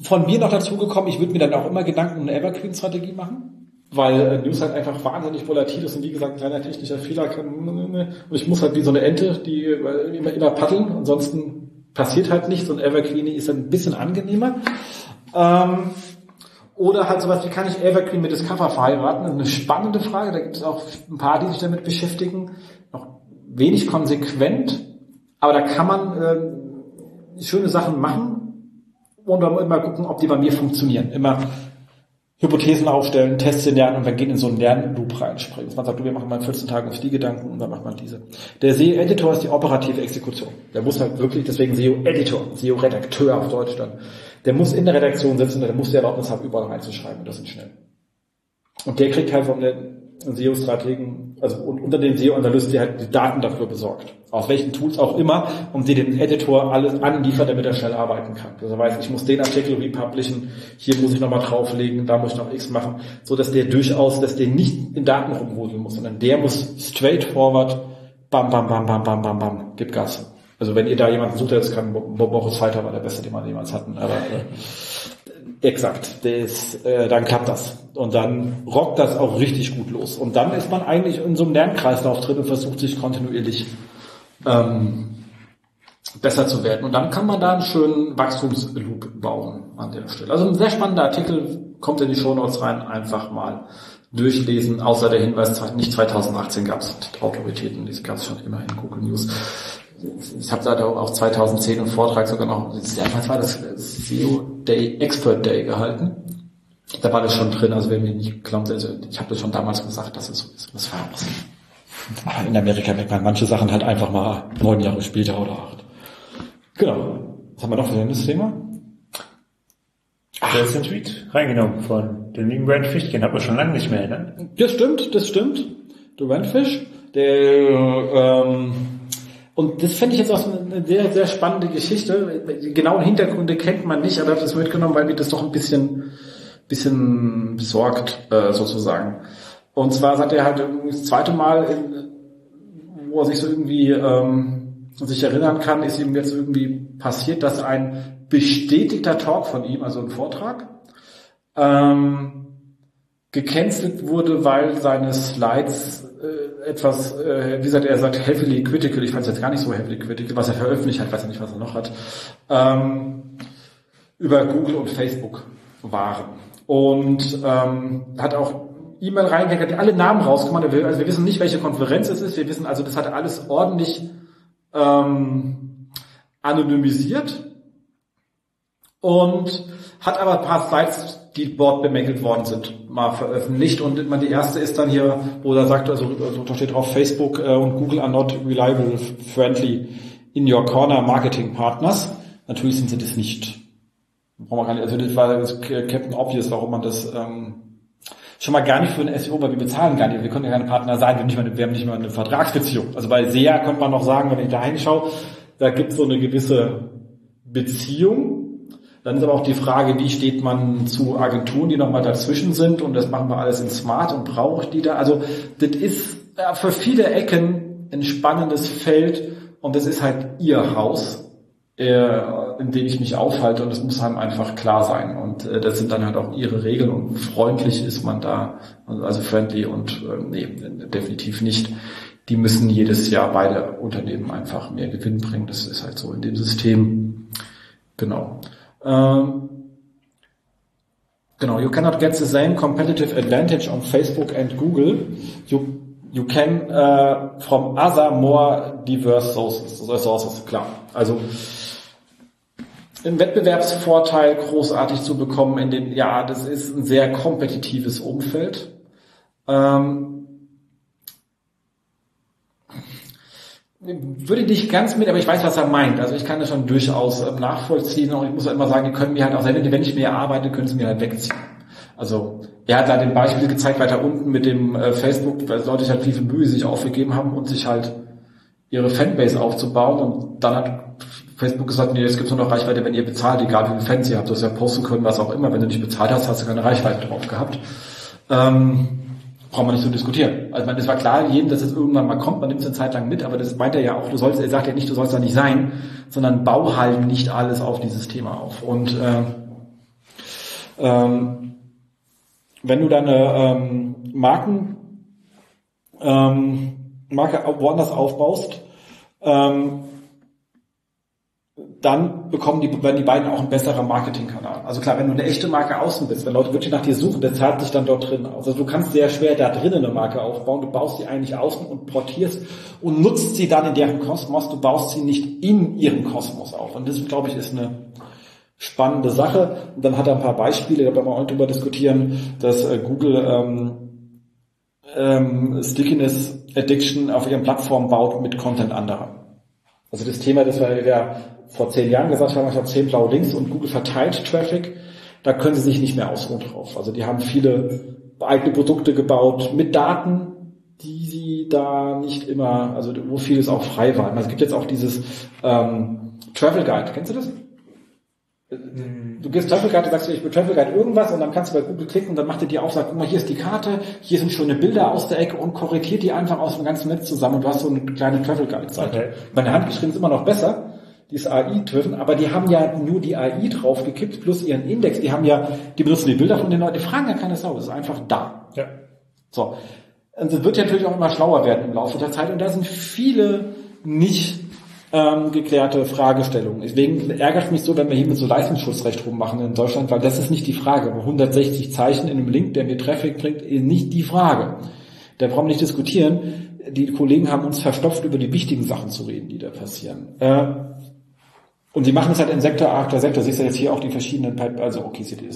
von mir noch dazu gekommen, ich würde mir dann auch immer Gedanken um eine Evergreen-Strategie machen, weil äh, News halt einfach wahnsinnig volatil ist und wie gesagt, ein kleiner technischer Fehler kann, und ich muss halt wie so eine Ente, die äh, immer, immer paddeln, ansonsten passiert halt nichts und Evergreen ist ein bisschen angenehmer. Ähm, oder halt sowas, wie kann ich Evergreen mit Discover verheiraten? Das ist eine spannende Frage, da gibt es auch ein paar, die sich damit beschäftigen. Noch wenig konsequent, aber da kann man äh, schöne Sachen machen und dann immer gucken, ob die bei mir funktionieren. Immer Hypothesen aufstellen, Tests lernen und dann gehen in so einen Lernloop reinspringen. Man sagt, du, wir machen mal in 14 Tagen uns die Gedanken und dann macht man diese. Der SEO-Editor ist die operative Exekution. Der muss halt wirklich, deswegen SEO-Editor, SEO-Redakteur auf Deutsch dann. Der muss in der Redaktion sitzen, der muss die Erlaubnis haben, überall reinzuschreiben und das sind schnell. Und der kriegt halt von der SEO-Strategen, also unter den SEO-Analysten, der halt die Daten dafür besorgt. Aus welchen Tools auch immer, und die den Editor alles anliefert, damit er schnell arbeiten kann. Also er weiß, ich muss den Artikel republishen, hier muss ich nochmal drauflegen, da muss ich noch X machen, so dass der durchaus, dass der nicht in Daten rumwuseln muss, sondern der muss straightforward, bam, bam, bam, bam, bam, bam, bam, gib Gas. Also wenn ihr da jemanden sucht, das kann Boris Feiter war der beste, den wir jemals hatten, aber äh, exakt, das, äh, dann klappt das. Und dann rockt das auch richtig gut los. Und dann ist man eigentlich in so einem Lernkreislauf drin und versucht sich kontinuierlich ähm, besser zu werden. Und dann kann man da einen schönen Wachstumsloop bauen an der Stelle. Also ein sehr spannender Artikel, kommt in die Show Notes rein, einfach mal durchlesen, außer der Hinweis, nicht 2018 gab es Autoritäten, die gab es schon immer in Google News. Ich habe da auch 2010 einen Vortrag sogar noch, was war das, SEO Day, Expert Day gehalten. Da war das schon drin, also wenn mir nicht glaubt, also ich habe das schon damals gesagt, dass es so ist. Das war auch so. In Amerika merkt man manche Sachen halt einfach mal neun Jahre später oder acht. Genau. Was haben wir noch für ein Thema? Ach. Da ist ein Tweet reingenommen von dem lieben Brand Fish, den hat man schon lange nicht mehr, ne? Das stimmt, das stimmt. Der Brand Fish, der, ähm, und das finde ich jetzt auch eine sehr, sehr spannende Geschichte. Die genauen Hintergründe kennt man nicht, aber ich habe das mitgenommen, weil mich das doch ein bisschen, bisschen besorgt, äh, sozusagen. Und zwar hat er halt das zweite Mal, in, wo er sich so irgendwie ähm, sich erinnern kann, ist ihm jetzt irgendwie passiert, dass ein bestätigter Talk von ihm, also ein Vortrag, ähm, gecancelt wurde, weil seine Slides äh, etwas, äh, wie gesagt, er sagt heavily critical, ich fand es jetzt gar nicht so heavily critical, was er veröffentlicht hat, weiß ja nicht, was er noch hat, ähm, über Google und Facebook waren. Und ähm, hat auch E-Mail reingehängt, hat alle Namen rausgemacht, also wir wissen nicht, welche Konferenz es ist, wir wissen also, das hat alles ordentlich ähm, anonymisiert und hat aber ein paar Sites, die dort bemängelt worden sind, mal veröffentlicht. Und man die erste ist dann hier, wo er sagt, also, also da steht drauf, Facebook äh, und Google are not reliable, friendly in your corner Marketing Partners. Natürlich sind sie das nicht. Brauchen wir gar nicht, also das war das Captain Obvious, warum man das ähm, schon mal gar nicht für ein SEO, weil wir bezahlen gar nicht. Wir können ja keine Partner sein, wir haben nicht mal wir haben nicht mal eine Vertragsbeziehung. Also bei SEA könnte man noch sagen, wenn ich da hinschaue, da gibt es so eine gewisse Beziehung, dann ist aber auch die Frage, wie steht man zu Agenturen, die nochmal dazwischen sind und das machen wir alles in Smart und brauche ich die da. Also das ist für viele Ecken ein spannendes Feld und das ist halt ihr Haus, äh, in dem ich mich aufhalte und das muss einem einfach klar sein und äh, das sind dann halt auch ihre Regeln und freundlich ist man da, also friendly und äh, nee, definitiv nicht. Die müssen jedes Jahr beide Unternehmen einfach mehr Gewinn bringen. Das ist halt so in dem System. Genau. Um, genau, you cannot get the same competitive advantage on Facebook and Google. You you can uh, from other more diverse sources, sources, klar. Also einen Wettbewerbsvorteil großartig zu bekommen in dem, ja, das ist ein sehr kompetitives Umfeld. Ähm, würde nicht ganz mit, aber ich weiß, was er meint. Also ich kann das schon durchaus ähm, nachvollziehen und ich muss immer sagen, die können mir halt auch, wenn ich mehr arbeite, können sie mir halt wegziehen. Also er hat da den Beispiel gezeigt weiter unten mit dem äh, Facebook, weil Leute halt viel, viel Mühe sich aufgegeben haben und sich halt ihre Fanbase aufzubauen und dann hat Facebook gesagt, nee, es gibt nur noch Reichweite, wenn ihr bezahlt, egal wie viele Fans ihr habt, du hast ja posten können, was auch immer. Wenn du nicht bezahlt hast, hast du keine Reichweite drauf gehabt. Ähm, braucht man nicht zu diskutieren. Also man, es war klar jedem, dass es irgendwann mal kommt, man nimmt es eine Zeit lang mit, aber das meint er ja auch, du sollst, er sagt ja nicht, du sollst da nicht sein, sondern bau halt nicht alles auf dieses Thema auf. Und äh, ähm, wenn du deine ähm, Marken ähm, Marke woanders aufbaust, ähm, dann bekommen die, werden die beiden auch ein besserer Marketingkanal. Also klar, wenn du eine echte Marke außen bist, wenn Leute wirklich nach dir suchen, das zahlt sich dann dort drin aus. Also du kannst sehr schwer da drinnen eine Marke aufbauen, du baust sie eigentlich außen und portierst und nutzt sie dann in deren Kosmos, du baust sie nicht in ihrem Kosmos auf. Und das, glaube ich, ist eine spannende Sache. Und dann hat er ein paar Beispiele, da werden wir auch drüber diskutieren, dass äh, Google ähm, ähm, Stickiness Addiction auf ihren Plattformen baut mit Content anderer. Also das Thema, das wir ja vor zehn Jahren gesagt haben, ich habe zehn blaue Links und Google verteilt Traffic, da können sie sich nicht mehr ausruhen drauf. Also die haben viele eigene Produkte gebaut mit Daten, die sie da nicht immer, also wo vieles auch frei war. Also es gibt jetzt auch dieses ähm, Travel Guide, kennst du das? Mhm. Du gehst Travel Guide, sagst du, ich will Travel Guide irgendwas und dann kannst du bei Google klicken und dann macht er dir auf, sagt, guck mal, hier ist die Karte, hier sind schöne Bilder aus der Ecke und korrigiert die einfach aus dem ganzen Netz zusammen und du hast so eine kleine Travel Guide Seite. Okay. Meine Handgeschrieben ist immer noch besser, die ist AI-driven, aber die haben ja nur die AI draufgekippt plus ihren Index, die haben ja, die benutzen die Bilder von den Leuten, die fragen ja keine Sau, das ist einfach da. Ja. So. Und es wird ja natürlich auch immer schlauer werden im Laufe der Zeit und da sind viele nicht ähm, geklärte Fragestellungen. Deswegen ärgert mich so, wenn wir hier mit so Leistungsschutzrecht rummachen in Deutschland, weil das ist nicht die Frage. 160 Zeichen in einem Link, der mir Traffic bringt, ist nicht die Frage. Da brauchen wir nicht diskutieren. Die Kollegen haben uns verstopft, über die wichtigen Sachen zu reden, die da passieren. Äh, und sie machen es halt in Sektor after Sektor. Siehst du jetzt hier auch die verschiedenen Pipe, also okay, seht ihr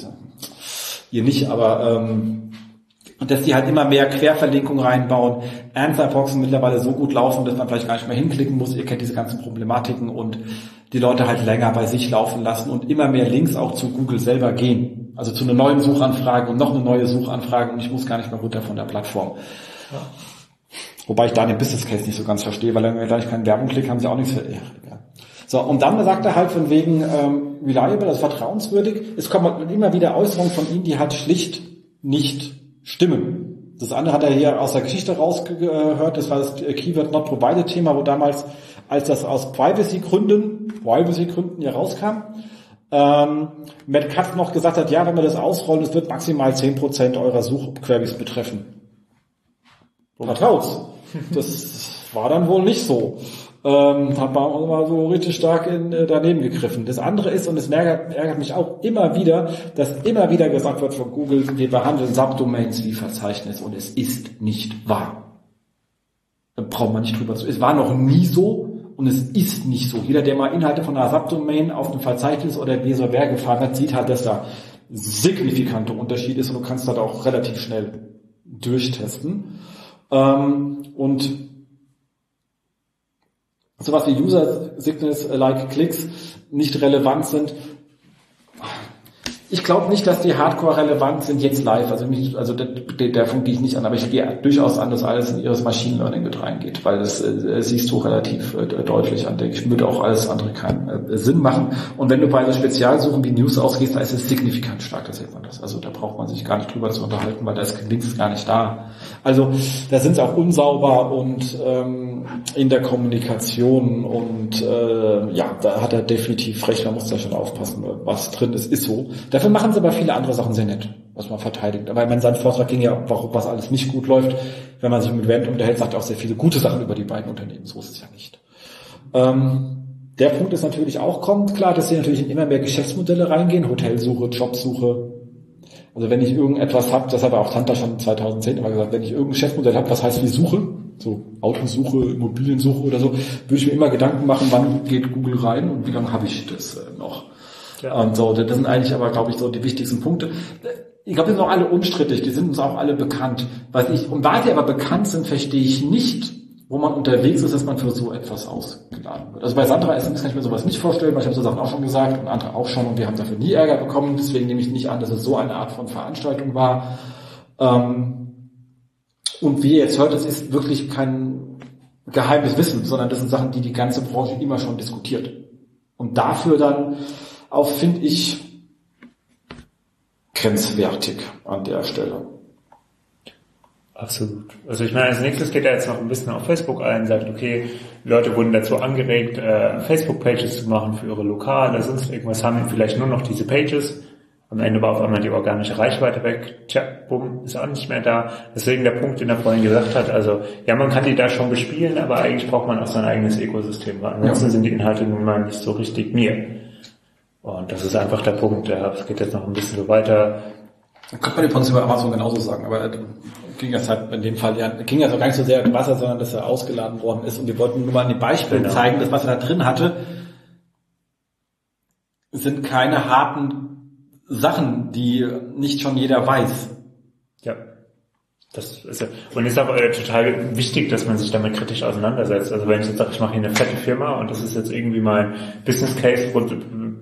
Ihr nicht, aber ähm, dass die halt immer mehr Querverlinkungen reinbauen, Answerboxen mittlerweile so gut laufen, dass man vielleicht gar nicht mehr hinklicken muss. Ihr kennt diese ganzen Problematiken und die Leute halt länger bei sich laufen lassen und immer mehr Links auch zu Google selber gehen. Also zu einer neuen Suchanfrage und noch eine neue Suchanfrage und ich muss gar nicht mehr runter von der Plattform. Ja. Wobei ich da den Business Case nicht so ganz verstehe, weil wenn wir gleich keine Werbung klicken, haben sie auch nichts für. Ja, so, und dann sagt er halt von wegen ähm, reliable, also vertrauenswürdig. Es kommen immer wieder Äußerungen von ihm, die halt schlicht nicht stimmen. Das andere hat er hier aus der Geschichte rausgehört, das war das Keyword Not Provided Thema, wo damals, als das aus Privacy-Gründen, Privacy-Gründen hier rauskam, ähm, Matt Katz noch gesagt hat, ja, wenn wir das ausrollen, es wird maximal 10% eurer Suchqueries betreffen. Vertraut's. Das war dann wohl nicht so ähm, hat man auch mal so richtig stark in, äh, daneben gegriffen. Das andere ist, und es ärgert, ärgert mich auch immer wieder, dass immer wieder gesagt wird von Google, wir behandeln Subdomains wie Verzeichnis und es ist nicht wahr. Da braucht man nicht drüber zu. Es war noch nie so und es ist nicht so. Jeder, der mal Inhalte von einer Subdomain auf einem Verzeichnis oder wer gefahren hat, sieht halt, dass da signifikante Unterschied ist und du kannst das auch relativ schnell durchtesten. Ähm, und sowas wie User Signals like Clicks nicht relevant sind. Ich glaube nicht, dass die Hardcore relevant sind jetzt live. Also, nicht, also davon gehe ich nicht an, aber ich gehe durchaus an, dass alles in ihres Machine Learning mit reingeht, weil das äh, siehst du relativ äh, deutlich an. Denke ich, würde auch alles andere keinen äh, Sinn machen. Und wenn du bei so Spezialsuchen wie News ausgehst, da ist es signifikant stark, das sieht man das. Also da braucht man sich gar nicht drüber zu unterhalten, weil da ist Links gar nicht da. Also da sind sie auch unsauber und ähm, in der Kommunikation und äh, ja, da hat er definitiv recht, man muss da schon aufpassen, was drin ist, ist so. Dafür machen sie aber viele andere Sachen sehr nett, was man verteidigt. Aber mein sein Vortrag ging ja, warum was alles nicht gut läuft. Wenn man sich mit Wendt unterhält, sagt er auch sehr viele gute Sachen über die beiden Unternehmen. So ist es ja nicht. Ähm, der Punkt ist natürlich auch kommt, klar, dass sie natürlich in immer mehr Geschäftsmodelle reingehen, Hotelsuche, Jobsuche, also wenn ich irgendetwas habe, das hat auch Tanta schon 2010 immer gesagt, wenn ich irgendein Geschäftsmodell habe, was heißt wie Suche, so Autosuche, Immobiliensuche oder so, würde ich mir immer Gedanken machen, wann geht Google rein und wie lange habe ich das äh, noch. Ja. Und so, das sind eigentlich aber, glaube ich, so die wichtigsten Punkte. Ich glaube, die sind auch alle unstrittig, die sind uns auch alle bekannt. Was ich, und weil die aber bekannt sind, verstehe ich nicht, wo man unterwegs ist, dass man für so etwas ausgeladen wird. Also bei Sandra SMS kann ich mir sowas nicht vorstellen, weil ich habe so Sachen auch schon gesagt und andere auch schon und wir haben dafür nie Ärger bekommen. Deswegen nehme ich nicht an, dass es so eine Art von Veranstaltung war. Ähm, und wie ihr jetzt hört, es ist wirklich kein geheimes Wissen, sondern das sind Sachen, die die ganze Branche immer schon diskutiert. Und dafür dann auch, finde ich, grenzwertig an der Stelle. Absolut. Also ich meine, als nächstes geht er jetzt noch ein bisschen auf Facebook ein, sagt, okay, Leute wurden dazu angeregt, äh, Facebook-Pages zu machen für ihre Lokale, sonst irgendwas haben vielleicht nur noch diese Pages. Am Ende war auf einmal die organische Reichweite weg. Tja, bumm, ist auch nicht mehr da. Deswegen der Punkt, den er vorhin gesagt hat, also ja, man kann die da schon bespielen, aber eigentlich braucht man auch sein eigenes Ökosystem. Weil ansonsten ja. sind die Inhalte nun mal nicht so richtig mir. Und das ist einfach der Punkt. Ja, es geht jetzt noch ein bisschen so weiter. Kann man übrigens über Amazon genauso sagen, aber ging das halt in dem Fall ja, ging ja so gar nicht so sehr um Wasser, sondern dass er ausgeladen worden ist. Und wir wollten nur mal an dem Beispiel genau. zeigen, dass was er da drin hatte, sind keine harten Sachen, die nicht schon jeder weiß. Ja. Das ist ja, und ist aber äh, total wichtig, dass man sich damit kritisch auseinandersetzt. Also wenn ich jetzt sage, ich mache hier eine fette Firma und das ist jetzt irgendwie mein Business Case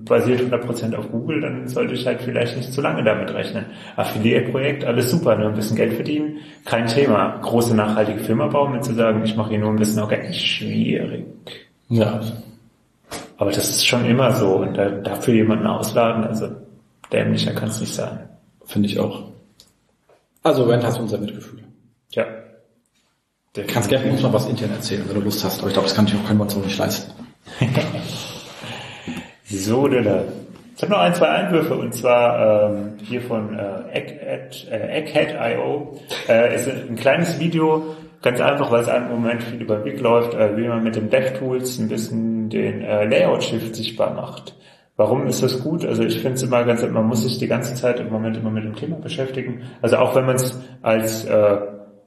basiert 100% auf Google, dann sollte ich halt vielleicht nicht zu lange damit rechnen. Affiliate-Projekt, alles super, nur ein bisschen Geld verdienen, kein Thema. Große nachhaltige Firma bauen, mit zu sagen, ich mache hier nur ein bisschen organisch, schwierig. Ja. Aber das ist schon immer so und da, dafür jemanden ausladen, also dämlicher kann es nicht sein. Finde ich auch. Also Rand hast unser Mitgefühl. Ja. Du kannst gerne uns noch was intern erzählen, wenn du Lust hast, aber ich glaube, das kann ich auch, können wir uns so nicht leisten. so, Dilla. Ich habe noch ein, zwei Einwürfe und zwar ähm, hier von äh, Egghead.io. Äh, ist ein kleines Video, Ganz einfach, weil es einem Moment viel über den läuft, äh, wie man mit den DevTools ein bisschen den äh, Layout-Shift sichtbar macht. Warum ist das gut? Also ich finde es immer ganz, man muss sich die ganze Zeit im Moment immer mit dem Thema beschäftigen. Also auch wenn man es als äh,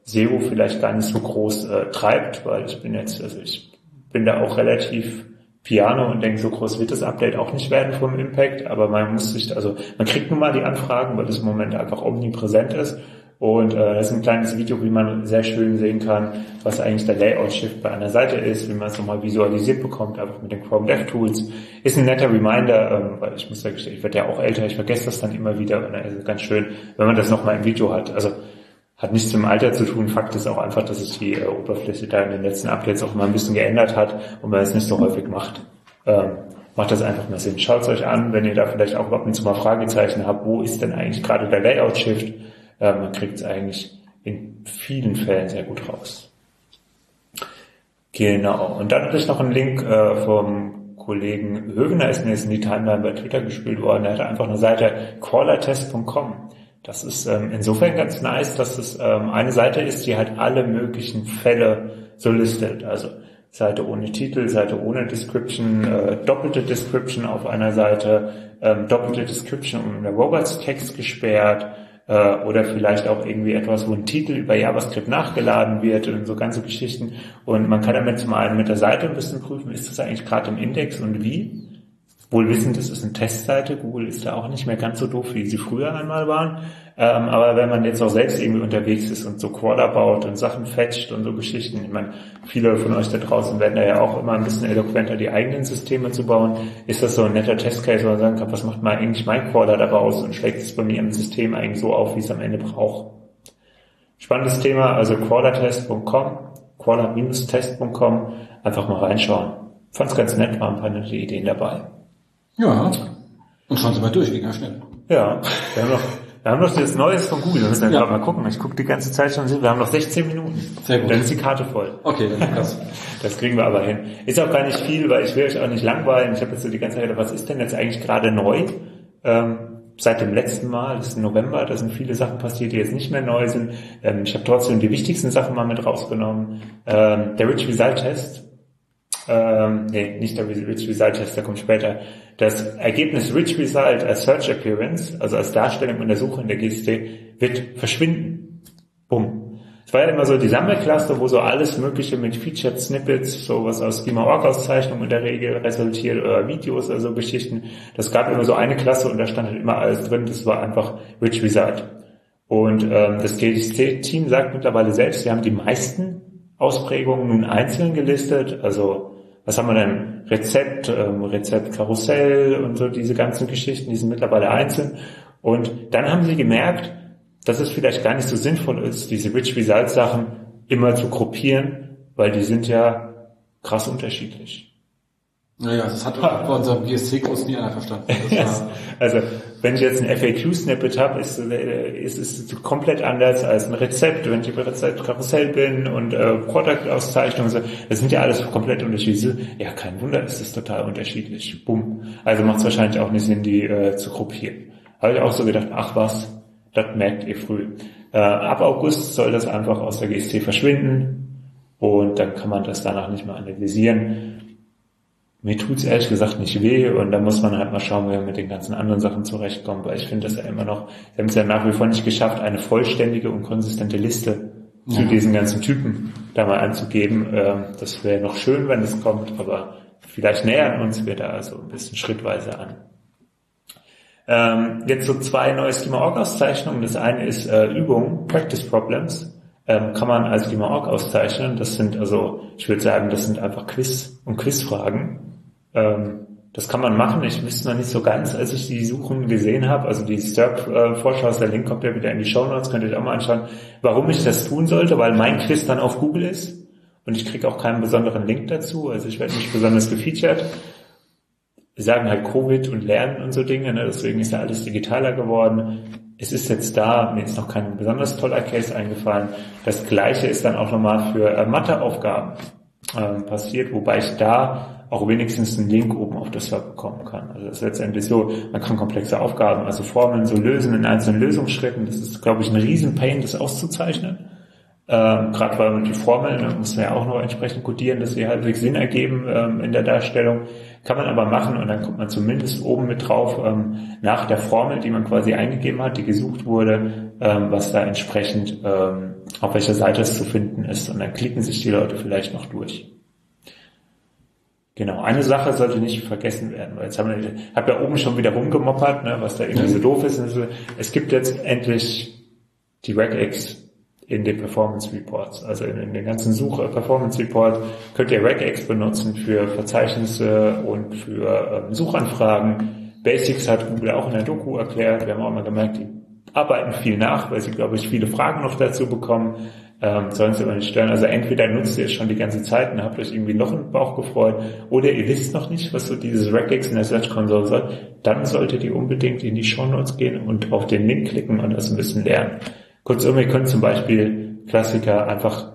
SEO vielleicht gar nicht so groß äh, treibt, weil ich bin jetzt, also ich bin da auch relativ piano und denke, so groß wird das Update auch nicht werden vom Impact, aber man muss sich, also man kriegt nun mal die Anfragen, weil das im Moment einfach omnipräsent ist und äh, das ist ein kleines Video, wie man sehr schön sehen kann, was eigentlich der Layout-Shift bei einer Seite ist, wie man es nochmal visualisiert bekommt, einfach mit den Chrome DevTools. Ist ein netter Reminder, ähm, weil ich muss gestehen, ich werde ja auch älter, ich vergesse das dann immer wieder und es ist ganz schön, wenn man das nochmal im Video hat. Also hat nichts mit dem Alter zu tun. Fakt ist auch einfach, dass sich die äh, Oberfläche da in den letzten Updates auch mal ein bisschen geändert hat und man es nicht so häufig macht. Ähm, macht das einfach mal Sinn. Schaut es euch an, wenn ihr da vielleicht auch ab und zu mal Fragezeichen habt, wo ist denn eigentlich gerade der Layout-Shift? Äh, man kriegt es eigentlich in vielen Fällen sehr gut raus. Genau. Und dann habe ich noch einen Link äh, vom Kollegen Hövener, ist mir jetzt in die Timeline bei Twitter gespielt worden. Er hatte einfach eine Seite crawlertest.com. Das ist ähm, insofern ganz nice, dass es ähm, eine Seite ist, die halt alle möglichen Fälle so listet. Also Seite ohne Titel, Seite ohne Description, äh, doppelte Description auf einer Seite, ähm, doppelte Description um der Robots-Text gesperrt, äh, oder vielleicht auch irgendwie etwas, wo ein Titel über JavaScript nachgeladen wird und so ganze Geschichten. Und man kann damit zum einen mit der Seite ein bisschen prüfen, ist das eigentlich gerade im Index und wie? Wohl wissend, das ist eine Testseite. Google ist da auch nicht mehr ganz so doof, wie sie früher einmal waren. Ähm, aber wenn man jetzt auch selbst irgendwie unterwegs ist und so Crawler baut und Sachen fetcht und so Geschichten, ich meine, viele von euch da draußen werden da ja auch immer ein bisschen eloquenter, die eigenen Systeme zu bauen, ist das so ein netter Testcase, wo man sagen kann, was macht mal eigentlich mein Crawler daraus und schlägt es bei mir im System eigentlich so auf, wie es am Ende braucht. Spannendes Thema, also crawlertest.com, crawler-test.com, einfach mal reinschauen. Fand's ganz nett, waren ein paar nette Ideen dabei. Ja. Und schauen Sie mal durch, ging ja schnell. Ja, wir haben noch, wir haben noch das Neues von Google. Wir müssen ja, ja. gerade mal gucken. Ich gucke die ganze Zeit schon. Wir haben noch 16 Minuten. Sehr gut. Dann ist die Karte voll. Okay, dann krass. Das kriegen wir aber hin. Ist auch gar nicht viel, weil ich will euch auch nicht langweilen. Ich habe jetzt so die ganze Zeit gedacht, was ist denn jetzt eigentlich gerade neu? Ähm, seit dem letzten Mal, das ist November, da sind viele Sachen passiert, die jetzt nicht mehr neu sind. Ähm, ich habe trotzdem die wichtigsten Sachen mal mit rausgenommen. Ähm, der Rich Result Test ähm, nee, nicht der Rich Result Test, der kommt später. Das Ergebnis Rich Result als Search Appearance, also als Darstellung in der Suche in der GST, wird verschwinden. Bumm. Es war ja immer so die Sammelklasse, wo so alles Mögliche mit Featured Snippets, sowas aus Schema-Org-Auszeichnungen in der Regel resultiert oder Videos, also Geschichten. Das gab immer so eine Klasse und da stand halt immer alles drin. Das war einfach Rich Result. Und ähm, das GST-Team sagt mittlerweile selbst, wir haben die meisten Ausprägungen nun einzeln gelistet, also was haben wir denn? Rezept, ähm, Rezept Karussell und so diese ganzen Geschichten, die sind mittlerweile einzeln. Und dann haben sie gemerkt, dass es vielleicht gar nicht so sinnvoll ist, diese Rich Result Sachen immer zu gruppieren, weil die sind ja krass unterschiedlich. Naja, das hat bei unserem GSC-Kurs nie einer verstanden. Yes. Also, wenn ich jetzt ein FAQ-Snippet habe, ist, äh, ist es komplett anders als ein Rezept. Wenn ich über Rezept Karussell bin und äh, Product-Auszeichnung, das sind ja alles komplett unterschiedliche. Ja, kein Wunder, ist es total unterschiedlich. Bumm. Also macht es wahrscheinlich auch nicht Sinn, die äh, zu gruppieren. Habe ich auch so gedacht, ach was, das merkt ihr früh. Äh, ab August soll das einfach aus der GST verschwinden und dann kann man das danach nicht mehr analysieren mir tut's ehrlich gesagt nicht weh und da muss man halt mal schauen, wie man mit den ganzen anderen Sachen zurechtkommt, weil ich finde das ja immer noch, wir haben es ja nach wie vor nicht geschafft, eine vollständige und konsistente Liste ja. zu diesen ganzen Typen da mal anzugeben. Ähm, das wäre noch schön, wenn es kommt, aber vielleicht nähern uns wir da also ein bisschen schrittweise an. Ähm, jetzt so zwei neue Schema-Org-Auszeichnungen. Das eine ist äh, Übung, Practice Problems. Ähm, kann man als Schema-Org auszeichnen. Das sind also, ich würde sagen, das sind einfach Quiz- und Quizfragen ähm, das kann man machen. Ich wüsste noch nicht so ganz, als ich die Suchen gesehen habe. Also die STERP-Vorschau, der Link kommt ja wieder in die Show Notes, könnt ihr euch auch mal anschauen, warum ich das tun sollte, weil mein Quiz dann auf Google ist und ich kriege auch keinen besonderen Link dazu. Also ich werde nicht besonders gefeatured. Wir sagen halt Covid und Lernen und so Dinge, ne? deswegen ist ja alles digitaler geworden. Es ist jetzt da, mir ist noch kein besonders toller Case eingefallen. Das gleiche ist dann auch nochmal für äh, Matheaufgaben äh, passiert, wobei ich da auch wenigstens einen Link oben auf das Server bekommen kann. Also das ist letztendlich so, man kann komplexe Aufgaben, also Formeln so lösen in einzelnen Lösungsschritten. Das ist, glaube ich, ein riesen Pain, das auszuzeichnen. Ähm, Gerade weil die Formeln da muss man ja auch noch entsprechend codieren, dass sie halbwegs Sinn ergeben ähm, in der Darstellung. Kann man aber machen und dann kommt man zumindest oben mit drauf ähm, nach der Formel, die man quasi eingegeben hat, die gesucht wurde, ähm, was da entsprechend ähm, auf welcher Seite es zu finden ist. Und dann klicken sich die Leute vielleicht noch durch. Genau, eine Sache sollte nicht vergessen werden, weil jetzt haben wir, hab ja oben schon wieder rumgemoppert, ne, was da irgendwie so doof ist. Es gibt jetzt endlich die Regex in den Performance Reports. Also in, in den ganzen Suche Performance Report könnt ihr Regex benutzen für Verzeichnisse und für ähm, Suchanfragen. Basics hat Google auch in der Doku erklärt. Wir haben auch mal gemerkt, die arbeiten viel nach, weil sie, glaube ich, viele Fragen noch dazu bekommen ähm, sollen sie aber nicht stören. Also entweder nutzt ihr es schon die ganze Zeit und habt euch irgendwie noch im Bauch gefreut, oder ihr wisst noch nicht, was so dieses Regex in der Search Console soll, dann solltet ihr unbedingt in die Show Notes gehen und auf den Link klicken und das ein bisschen lernen. Kurzum, ihr könnt zum Beispiel Klassiker einfach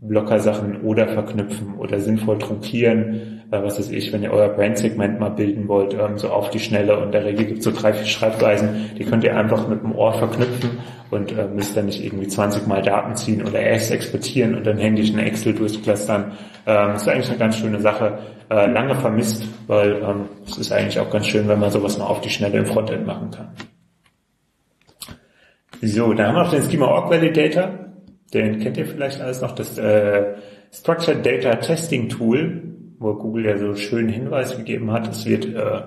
Blocker-Sachen oder verknüpfen oder sinnvoll trunkieren, äh, was ist ich, wenn ihr euer Brandsegment mal bilden wollt, ähm, so auf die Schnelle und in der Regel gibt es so drei, vier Schreibweisen, die könnt ihr einfach mit dem Ohr verknüpfen und äh, müsst dann nicht irgendwie 20 Mal Daten ziehen oder erst exportieren und dann händisch eine Excel durchklustern. Ähm, das ist eigentlich eine ganz schöne Sache, äh, lange vermisst, weil ähm, es ist eigentlich auch ganz schön, wenn man sowas mal auf die Schnelle im Frontend machen kann. So, dann haben wir noch den Schema Org Validator. Den kennt ihr vielleicht alles noch, das äh, Structured Data Testing Tool, wo Google ja so schönen Hinweis gegeben hat. Es wird äh,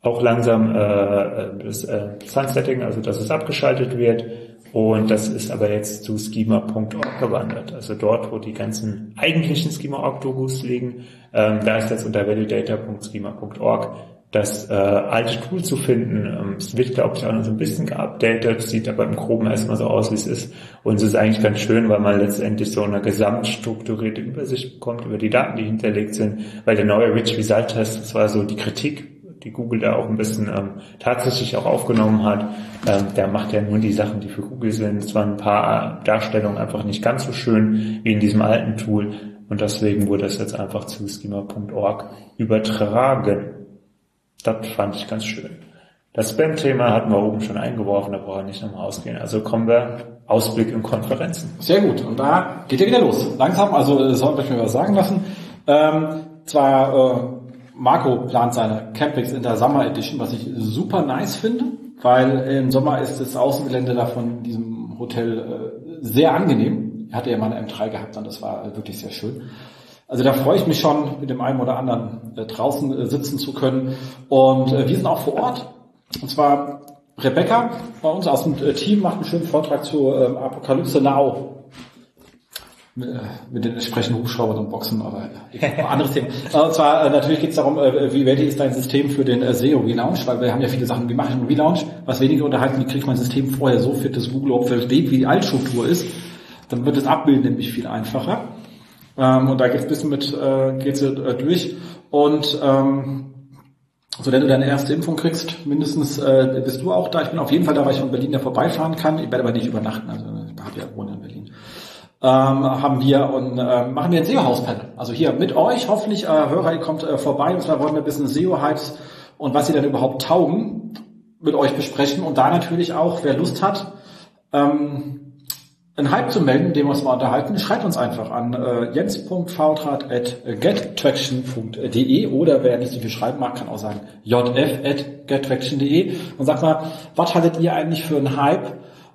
auch langsam äh, das äh, Sunsetting, also dass es abgeschaltet wird. Und das ist aber jetzt zu schema.org gewandert. Also dort, wo die ganzen eigentlichen Schema.org-Dokus liegen, ähm, da ist jetzt unter validator.schema.org das äh, alte Tool zu finden. Ähm, es wird, glaube ich, auch noch so ein bisschen geupdatet, sieht aber im Groben erstmal so aus, wie es ist. Und es ist eigentlich ganz schön, weil man letztendlich so eine gesamtstrukturierte Übersicht bekommt über die Daten, die hinterlegt sind. Weil der neue Rich Result Test, das war so die Kritik, die Google da auch ein bisschen ähm, tatsächlich auch aufgenommen hat. Ähm, der macht ja nur die Sachen, die für Google sind. Es waren ein paar Darstellungen einfach nicht ganz so schön wie in diesem alten Tool. Und deswegen wurde es jetzt einfach zu schema.org übertragen. Das fand ich ganz schön. Das Spam-Thema hatten wir oben schon eingeworfen, da brauchen wir nicht nochmal ausgehen. Also kommen wir Ausblick in Konferenzen. Sehr gut. Und da geht ja wieder los. Langsam, also sollte ich mir was sagen lassen. Ähm, zwar äh, Marco plant seine Campings in der Summer Edition, was ich super nice finde, weil im Sommer ist das Außengelände da von diesem Hotel äh, sehr angenehm. Ich hatte ja mal eine M3 gehabt und das war wirklich sehr schön. Also da freue ich mich schon, mit dem einen oder anderen äh, draußen äh, sitzen zu können. Und äh, wir sind auch vor Ort. Und zwar Rebecca bei uns aus dem äh, Team macht einen schönen Vortrag zu ähm, Apokalypse Now. Mit, äh, mit den entsprechenden Hubschraubern und Boxen, aber äh, anderes Thema. Und zwar natürlich geht es darum, wie ready ist dein System für den SEO Relaunch, weil wir haben ja viele Sachen, wie mache ich einen Relaunch, was weniger unterhalten, wie kriege ich mein System vorher so fit, dass Google auch versteht, wie die Altstruktur ist, dann wird das Abbilden nämlich viel einfacher. Ähm, und da geht's ein bisschen mit, äh, geht's äh, durch. Und ähm, so, wenn du deine erste Impfung kriegst, mindestens äh, bist du auch da. Ich bin auf jeden Fall da, weil ich von Berlin ja vorbeifahren kann. Ich werde aber nicht übernachten, also ich habe ja wohne in Berlin. Ähm, haben wir und äh, machen wir ein SEO-Hauspanel. Also hier mit euch, hoffentlich äh, Hörer, ihr kommt äh, vorbei und zwar wollen wir ein bisschen SEO-Hypes und was sie denn überhaupt taugen, mit euch besprechen und da natürlich auch, wer Lust hat, ähm, einen Hype zu melden, dem wir uns mal unterhalten, schreibt uns einfach an äh, jens.faultrat.gettraction.de oder wer nicht so viel schreiben mag, kann auch sagen jf.gettraction.de und sagt mal, was haltet ihr eigentlich für einen Hype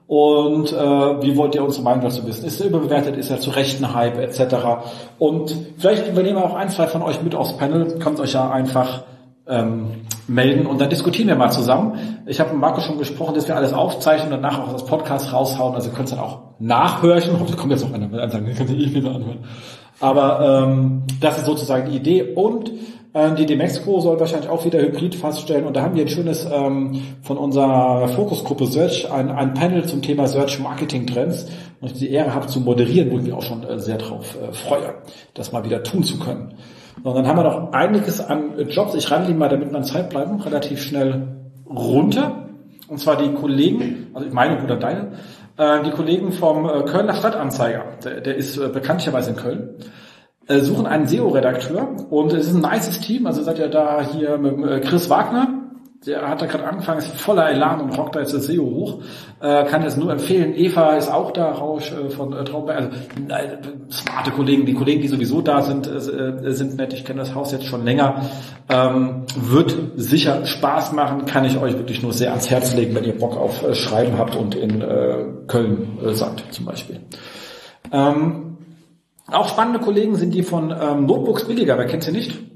und äh, wie wollt ihr unsere Meinung dazu wissen? Ist er überbewertet, ist er zu Recht ein Hype etc. Und vielleicht übernehmen wir auch ein, zwei von euch mit aufs Panel, kommt euch ja einfach ähm, melden und dann diskutieren wir mal zusammen. Ich habe mit Marco schon gesprochen, dass wir alles aufzeichnen und danach auch das Podcast raushauen. Also ihr könnt es dann auch nachhören. Oh, da kommt jetzt noch einer mit sagen, könnt ihr eh wieder anhören. Aber ähm, das ist sozusagen die Idee. Und ähm, die Demexco soll wahrscheinlich auch wieder Hybrid feststellen. Und da haben wir ein schönes ähm, von unserer Fokusgruppe Search, ein, ein Panel zum Thema Search Marketing Trends. Und ich die Ehre habe zu moderieren, wo ich mich auch schon äh, sehr drauf äh, freue, das mal wieder tun zu können. Und dann haben wir noch einiges an Jobs. Ich reite die mal, damit wir an Zeit bleiben, relativ schnell runter. Und zwar die Kollegen, also meine Bruder deine, äh, die Kollegen vom äh, Kölner Stadtanzeiger, der, der ist äh, bekanntlicherweise in Köln, suchen einen SEO-Redakteur und es ist ein nices Team. Also seid ihr da hier mit Chris Wagner, der hat da gerade angefangen, ist voller Elan und rockt da jetzt das SEO hoch. Äh, kann es nur empfehlen. Eva ist auch da, Rausch äh, von äh, Traumberg. Also äh, smarte Kollegen, die Kollegen, die sowieso da sind, äh, sind nett. Ich kenne das Haus jetzt schon länger. Ähm, wird sicher Spaß machen, kann ich euch wirklich nur sehr ans Herz legen, wenn ihr Bock auf äh, Schreiben habt und in äh, Köln äh, seid zum Beispiel. Ähm, auch spannende Kollegen sind die von ähm, Notebooks billiger, wer kennt sie nicht?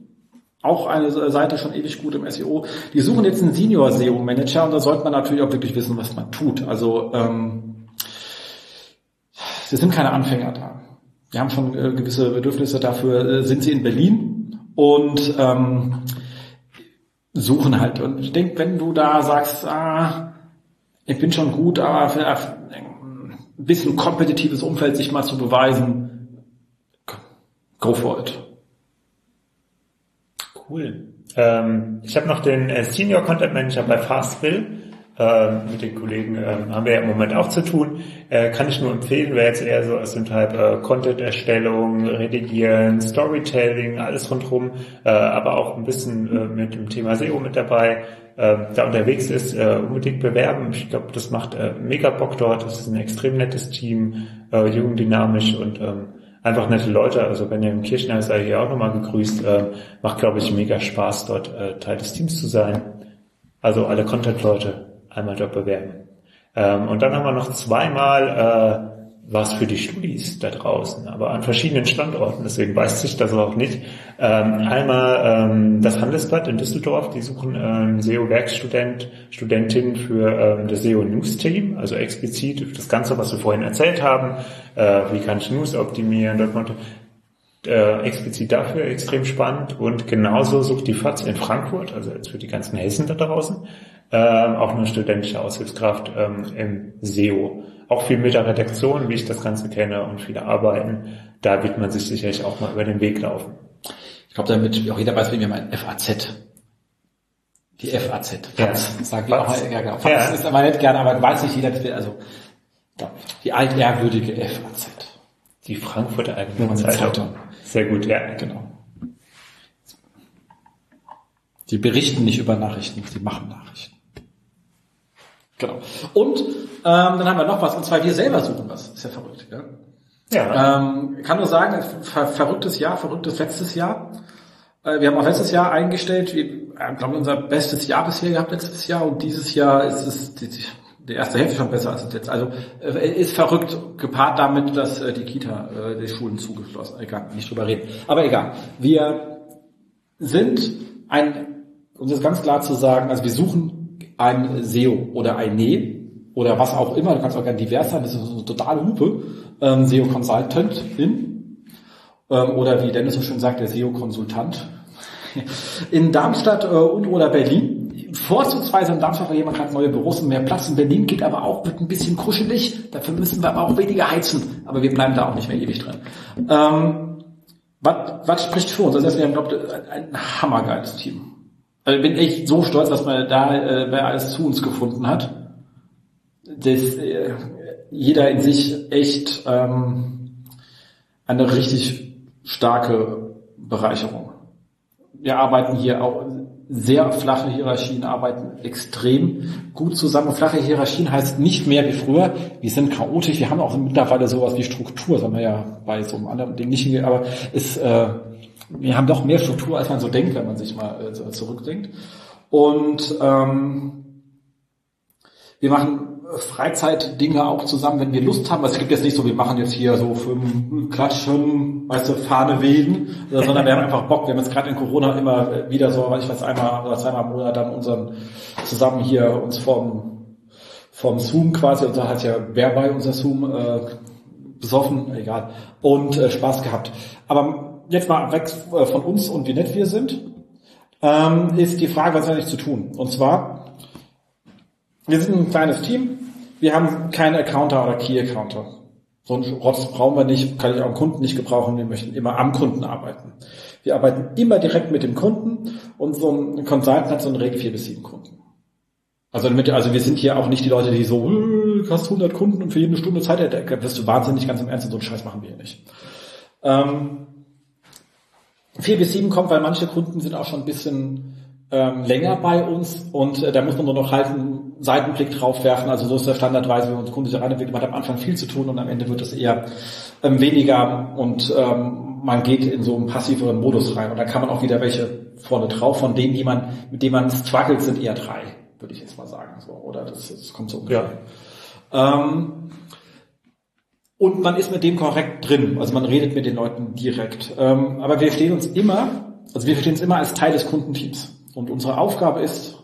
Auch eine Seite schon ewig gut im SEO. Die suchen jetzt einen Senior SEO Manager und da sollte man natürlich auch wirklich wissen, was man tut. Also ähm, sie sind keine Anfänger da. Wir haben schon äh, gewisse Bedürfnisse dafür. Äh, sind sie in Berlin und ähm, suchen halt. Und ich denke, wenn du da sagst, ah, ich bin schon gut, aber für ein bisschen kompetitives Umfeld sich mal zu beweisen, go for it. Cool. Ähm, ich habe noch den äh, Senior Content Manager bei Fastbill. Ähm, mit den Kollegen ähm, haben wir ja im Moment auch zu tun. Äh, kann ich nur empfehlen, wer jetzt eher so aus dem Type äh, Content-Erstellung, Redigieren, Storytelling, alles rundherum, äh, aber auch ein bisschen äh, mit dem Thema SEO mit dabei, äh, da unterwegs ist, äh, unbedingt bewerben. Ich glaube, das macht äh, mega Bock dort. Das ist ein extrem nettes Team, äh, jung, dynamisch und ähm, einfach nette Leute. Also Benjamin Kirchner ja hier auch nochmal gegrüßt. Äh, macht, glaube ich, mega Spaß, dort äh, Teil des Teams zu sein. Also alle Content-Leute einmal dort bewerben. Ähm, und dann haben wir noch zweimal äh, was für die Studis da draußen, aber an verschiedenen Standorten, deswegen weiß sich das auch nicht. Ähm, einmal ähm, das Handelsblatt in Düsseldorf, die suchen ähm, SEO-Werkstudent, Studentin für ähm, das SEO-News-Team, also explizit das Ganze, was wir vorhin erzählt haben, äh, wie kann ich News optimieren, dort konnte äh, explizit dafür extrem spannend. Und genauso sucht die FAZ in Frankfurt, also jetzt für die ganzen Hessen da draußen, äh, auch eine studentische Aushilfskraft ähm, im SEO auch viel mit der Redaktion, wie ich das Ganze kenne und viele Arbeiten, da wird man sich sicherlich auch mal über den Weg laufen. Ich glaube, damit auch jeder weiß, wie wir meinen, FAZ. Die FAZ. Ja. Sagen wir auch, ja, genau. Ja. ist aber nicht gerne, aber weiß nicht jeder, also, die altehrwürdige FAZ. Die Frankfurter Allgemeine Zeitung. Sehr gut, ja. Genau. Die berichten nicht über Nachrichten, sie machen Nachrichten. Genau. Und ähm, dann haben wir noch was, und zwar wir selber suchen was. Ist ja verrückt, gell? Ja. Ähm, kann nur sagen, ver verrücktes Jahr, verrücktes letztes Jahr. Äh, wir haben auch letztes Jahr eingestellt, wir äh, glaube unser bestes Jahr bisher gehabt letztes Jahr und dieses Jahr ist es die, die erste Hälfte schon besser als jetzt. Also äh, ist verrückt, gepaart damit, dass äh, die Kita, äh, die Schulen zugeschlossen. Egal, nicht drüber reden. Aber egal. Wir sind ein, um das ganz klar zu sagen, also wir suchen ein SEO oder ein NE oder was auch immer, du kannst auch gerne divers sein, das ist eine totale Hupe, ähm, SEO Consultant in ähm, oder wie Dennis so schön sagt, der SEO Konsultant in Darmstadt äh, und oder Berlin. Vorzugsweise in Darmstadt, weil jemand hat neue Büros und mehr Platz. In Berlin geht aber auch, wird ein bisschen kuschelig. Dafür müssen wir aber auch weniger heizen. Aber wir bleiben da auch nicht mehr ewig drin. Ähm, was, was spricht für uns? Also wir haben, glaube ich, ein hammergeiles Team. Also bin echt so stolz, dass man da äh, wer alles zu uns gefunden hat. Dass äh, jeder in sich echt ähm, eine richtig starke Bereicherung. Wir arbeiten hier auch sehr flache Hierarchien, arbeiten extrem gut zusammen. Flache Hierarchien heißt nicht mehr wie früher. Wir sind chaotisch. Wir haben auch mittlerweile sowas wie Struktur. Das haben wir ja bei so einem anderen Ding nicht hingehen. Aber es äh, wir haben doch mehr Struktur, als man so denkt, wenn man sich mal äh, zurückdenkt. Und ähm, wir machen Freizeitdinge auch zusammen, wenn wir Lust haben. Also es gibt jetzt nicht so, wir machen jetzt hier so fünf Klatschen, weißt du, Fahne wehen, äh, sondern wir haben einfach Bock. Wir haben jetzt gerade in Corona immer wieder so, ich weiß, einmal oder zweimal im Monat dann unseren zusammen hier uns vom, vom Zoom quasi, und da hat ja wer bei unser Zoom äh, besoffen, egal, und äh, Spaß gehabt. Aber jetzt mal weg äh, von uns und wie nett wir sind, ähm, ist die Frage, was ist eigentlich zu tun? Und zwar, wir sind ein kleines Team, wir haben keinen Accounter oder Key-Accounter. So einen Rotz brauchen wir nicht, kann ich auch am Kunden nicht gebrauchen, wir möchten immer am Kunden arbeiten. Wir arbeiten immer direkt mit dem Kunden und so ein Consultant hat so einen Regel vier bis sieben Kunden. Also, damit, also wir sind hier auch nicht die Leute, die so, du hast 100 Kunden und für jede Stunde Zeit, wirst du wahnsinnig ganz im Ernst, so einen Scheiß machen wir hier nicht. Ähm, vier bis sieben kommt, weil manche Kunden sind auch schon ein bisschen ähm, länger bei uns und äh, da muss man nur noch halt einen Seitenblick drauf werfen. Also so ist der Standardweise, wenn man Kunde sich reinentwickelt, man hat am Anfang viel zu tun und am Ende wird es eher ähm, weniger und ähm, man geht in so einen passiveren Modus rein und dann kann man auch wieder welche vorne drauf, von denen, die man, mit denen man struggelt, sind eher drei, würde ich jetzt mal sagen. So, oder das, das kommt so ungefähr. Ja. Ähm, und man ist mit dem korrekt drin, also man redet mit den Leuten direkt. Ähm, aber wir stehen uns immer, also wir verstehen uns immer als Teil des Kundenteams. Und unsere Aufgabe ist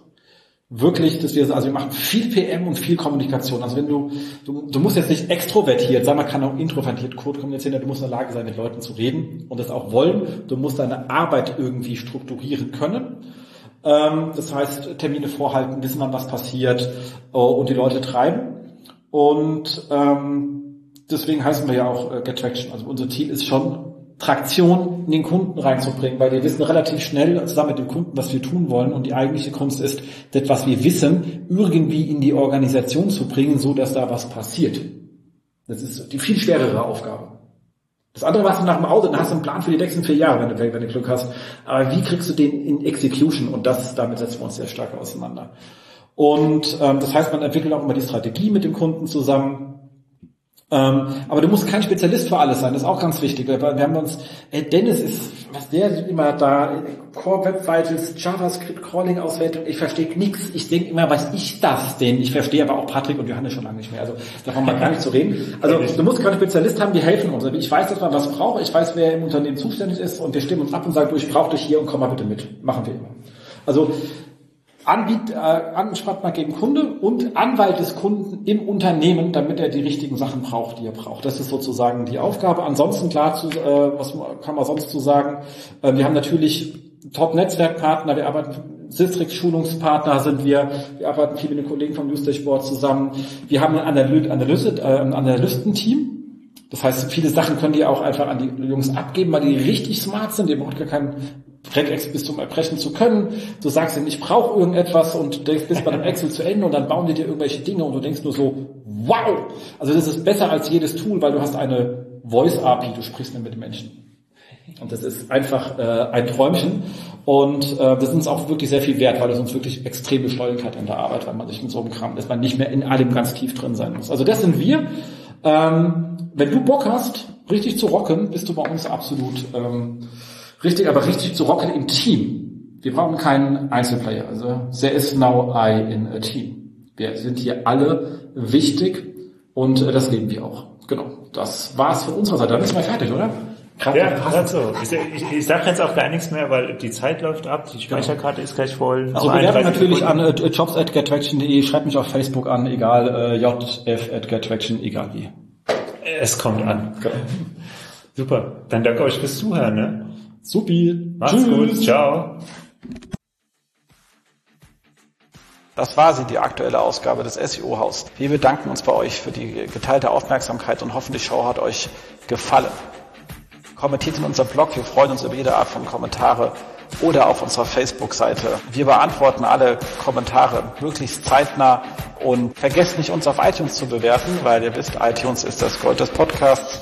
wirklich, dass wir, also wir machen viel PM und viel Kommunikation. Also wenn du, du, du musst jetzt nicht extrovertiert sein, man kann auch introvertiert Code kommunizieren, du musst in der Lage sein, mit Leuten zu reden und das auch wollen. Du musst deine Arbeit irgendwie strukturieren können. Ähm, das heißt, Termine vorhalten, wissen wann was passiert äh, und die Leute treiben. Und ähm, deswegen heißen wir ja auch äh, Get Traction. Also unser Ziel ist schon, Traktion in den Kunden reinzubringen, weil wir wissen relativ schnell zusammen mit dem Kunden, was wir tun wollen und die eigentliche Kunst ist, das, was wir wissen, irgendwie in die Organisation zu bringen, so dass da was passiert. Das ist die viel schwerere Aufgabe. Das andere machst du nach dem Auto, dann hast du einen Plan für die nächsten vier Jahre, wenn du, wenn du Glück hast. Aber wie kriegst du den in Execution? Und das, damit setzen wir uns sehr stark auseinander. Und ähm, das heißt, man entwickelt auch immer die Strategie mit dem Kunden zusammen ähm, aber du musst kein Spezialist für alles sein, das ist auch ganz wichtig. Wir haben uns, äh, Dennis ist, was der immer da, Core Web Vitals, JavaScript, Crawling-Auswertung, ich verstehe nichts. Ich denke immer, was ich das denn? Ich verstehe aber auch Patrick und Johannes schon lange nicht mehr. Also davon mal gar nicht zu reden. Also du musst keinen Spezialist haben, die helfen uns. Ich weiß etwa, was brauche, ich weiß, wer im Unternehmen zuständig ist und wir stimmen uns ab und sagen, du, ich brauche dich hier und komm mal bitte mit. Machen wir immer. Also Anbiet, äh, Ansprechpartner gegen Kunde und Anwalt des Kunden im Unternehmen, damit er die richtigen Sachen braucht, die er braucht. Das ist sozusagen die Aufgabe. Ansonsten klar, zu, äh, was kann man sonst zu sagen? Äh, wir haben natürlich Top-Netzwerkpartner, wir arbeiten Sistrix Schulungspartner sind wir, wir arbeiten viel mit den Kollegen vom Newsday Board zusammen. Wir haben ein Analyse, äh, Analystenteam. Das heißt, viele Sachen können die auch einfach an die Jungs abgeben, weil die richtig smart sind. Ihr braucht gar keinen Regex bis zum Erbrechen zu können. Du sagst ihnen, ich brauche irgendetwas und du bist bei dem Excel zu Ende und dann bauen die dir irgendwelche Dinge und du denkst nur so, wow! Also das ist besser als jedes Tool, weil du hast eine Voice-API, du sprichst mit den Menschen. Und das ist einfach äh, ein Träumchen. Und äh, das ist uns auch wirklich sehr viel wert, weil es uns wirklich extrem beschleunigt hat in der Arbeit, weil man sich mit so einem Kram, dass man nicht mehr in allem ganz tief drin sein muss. Also das sind wir. Ähm, wenn du Bock hast, richtig zu rocken, bist du bei uns absolut ähm, richtig, aber richtig zu rocken im Team. Wir brauchen keinen Einzelplayer. Also there is now I in a team. Wir sind hier alle wichtig und äh, das leben wir auch. Genau. Das war's von unserer Seite. Dann sind wir fertig, oder? Grad ja, gerade so. Ich, ich, ich sage jetzt auch gar nichts mehr, weil die Zeit läuft ab, die Speicherkarte ist gleich voll. Also bewerben natürlich an äh, jobs at gettraction.de, schreibt mich auf Facebook an, egal, äh, jf at gettraction, egal wie. Es kommt an. Super. Dann danke euch fürs Zuhören. Ne? Supi. Macht's Tschüss. gut. Ciao. Das war sie, die aktuelle Ausgabe des SEO-Haus. Wir bedanken uns bei euch für die geteilte Aufmerksamkeit und hoffen, die Show hat euch gefallen. Kommentiert in unserem Blog, wir freuen uns über jede Art von Kommentare oder auf unserer Facebook-Seite. Wir beantworten alle Kommentare möglichst zeitnah und vergesst nicht, uns auf iTunes zu bewerten, weil ihr wisst, iTunes ist das Gold des Podcasts.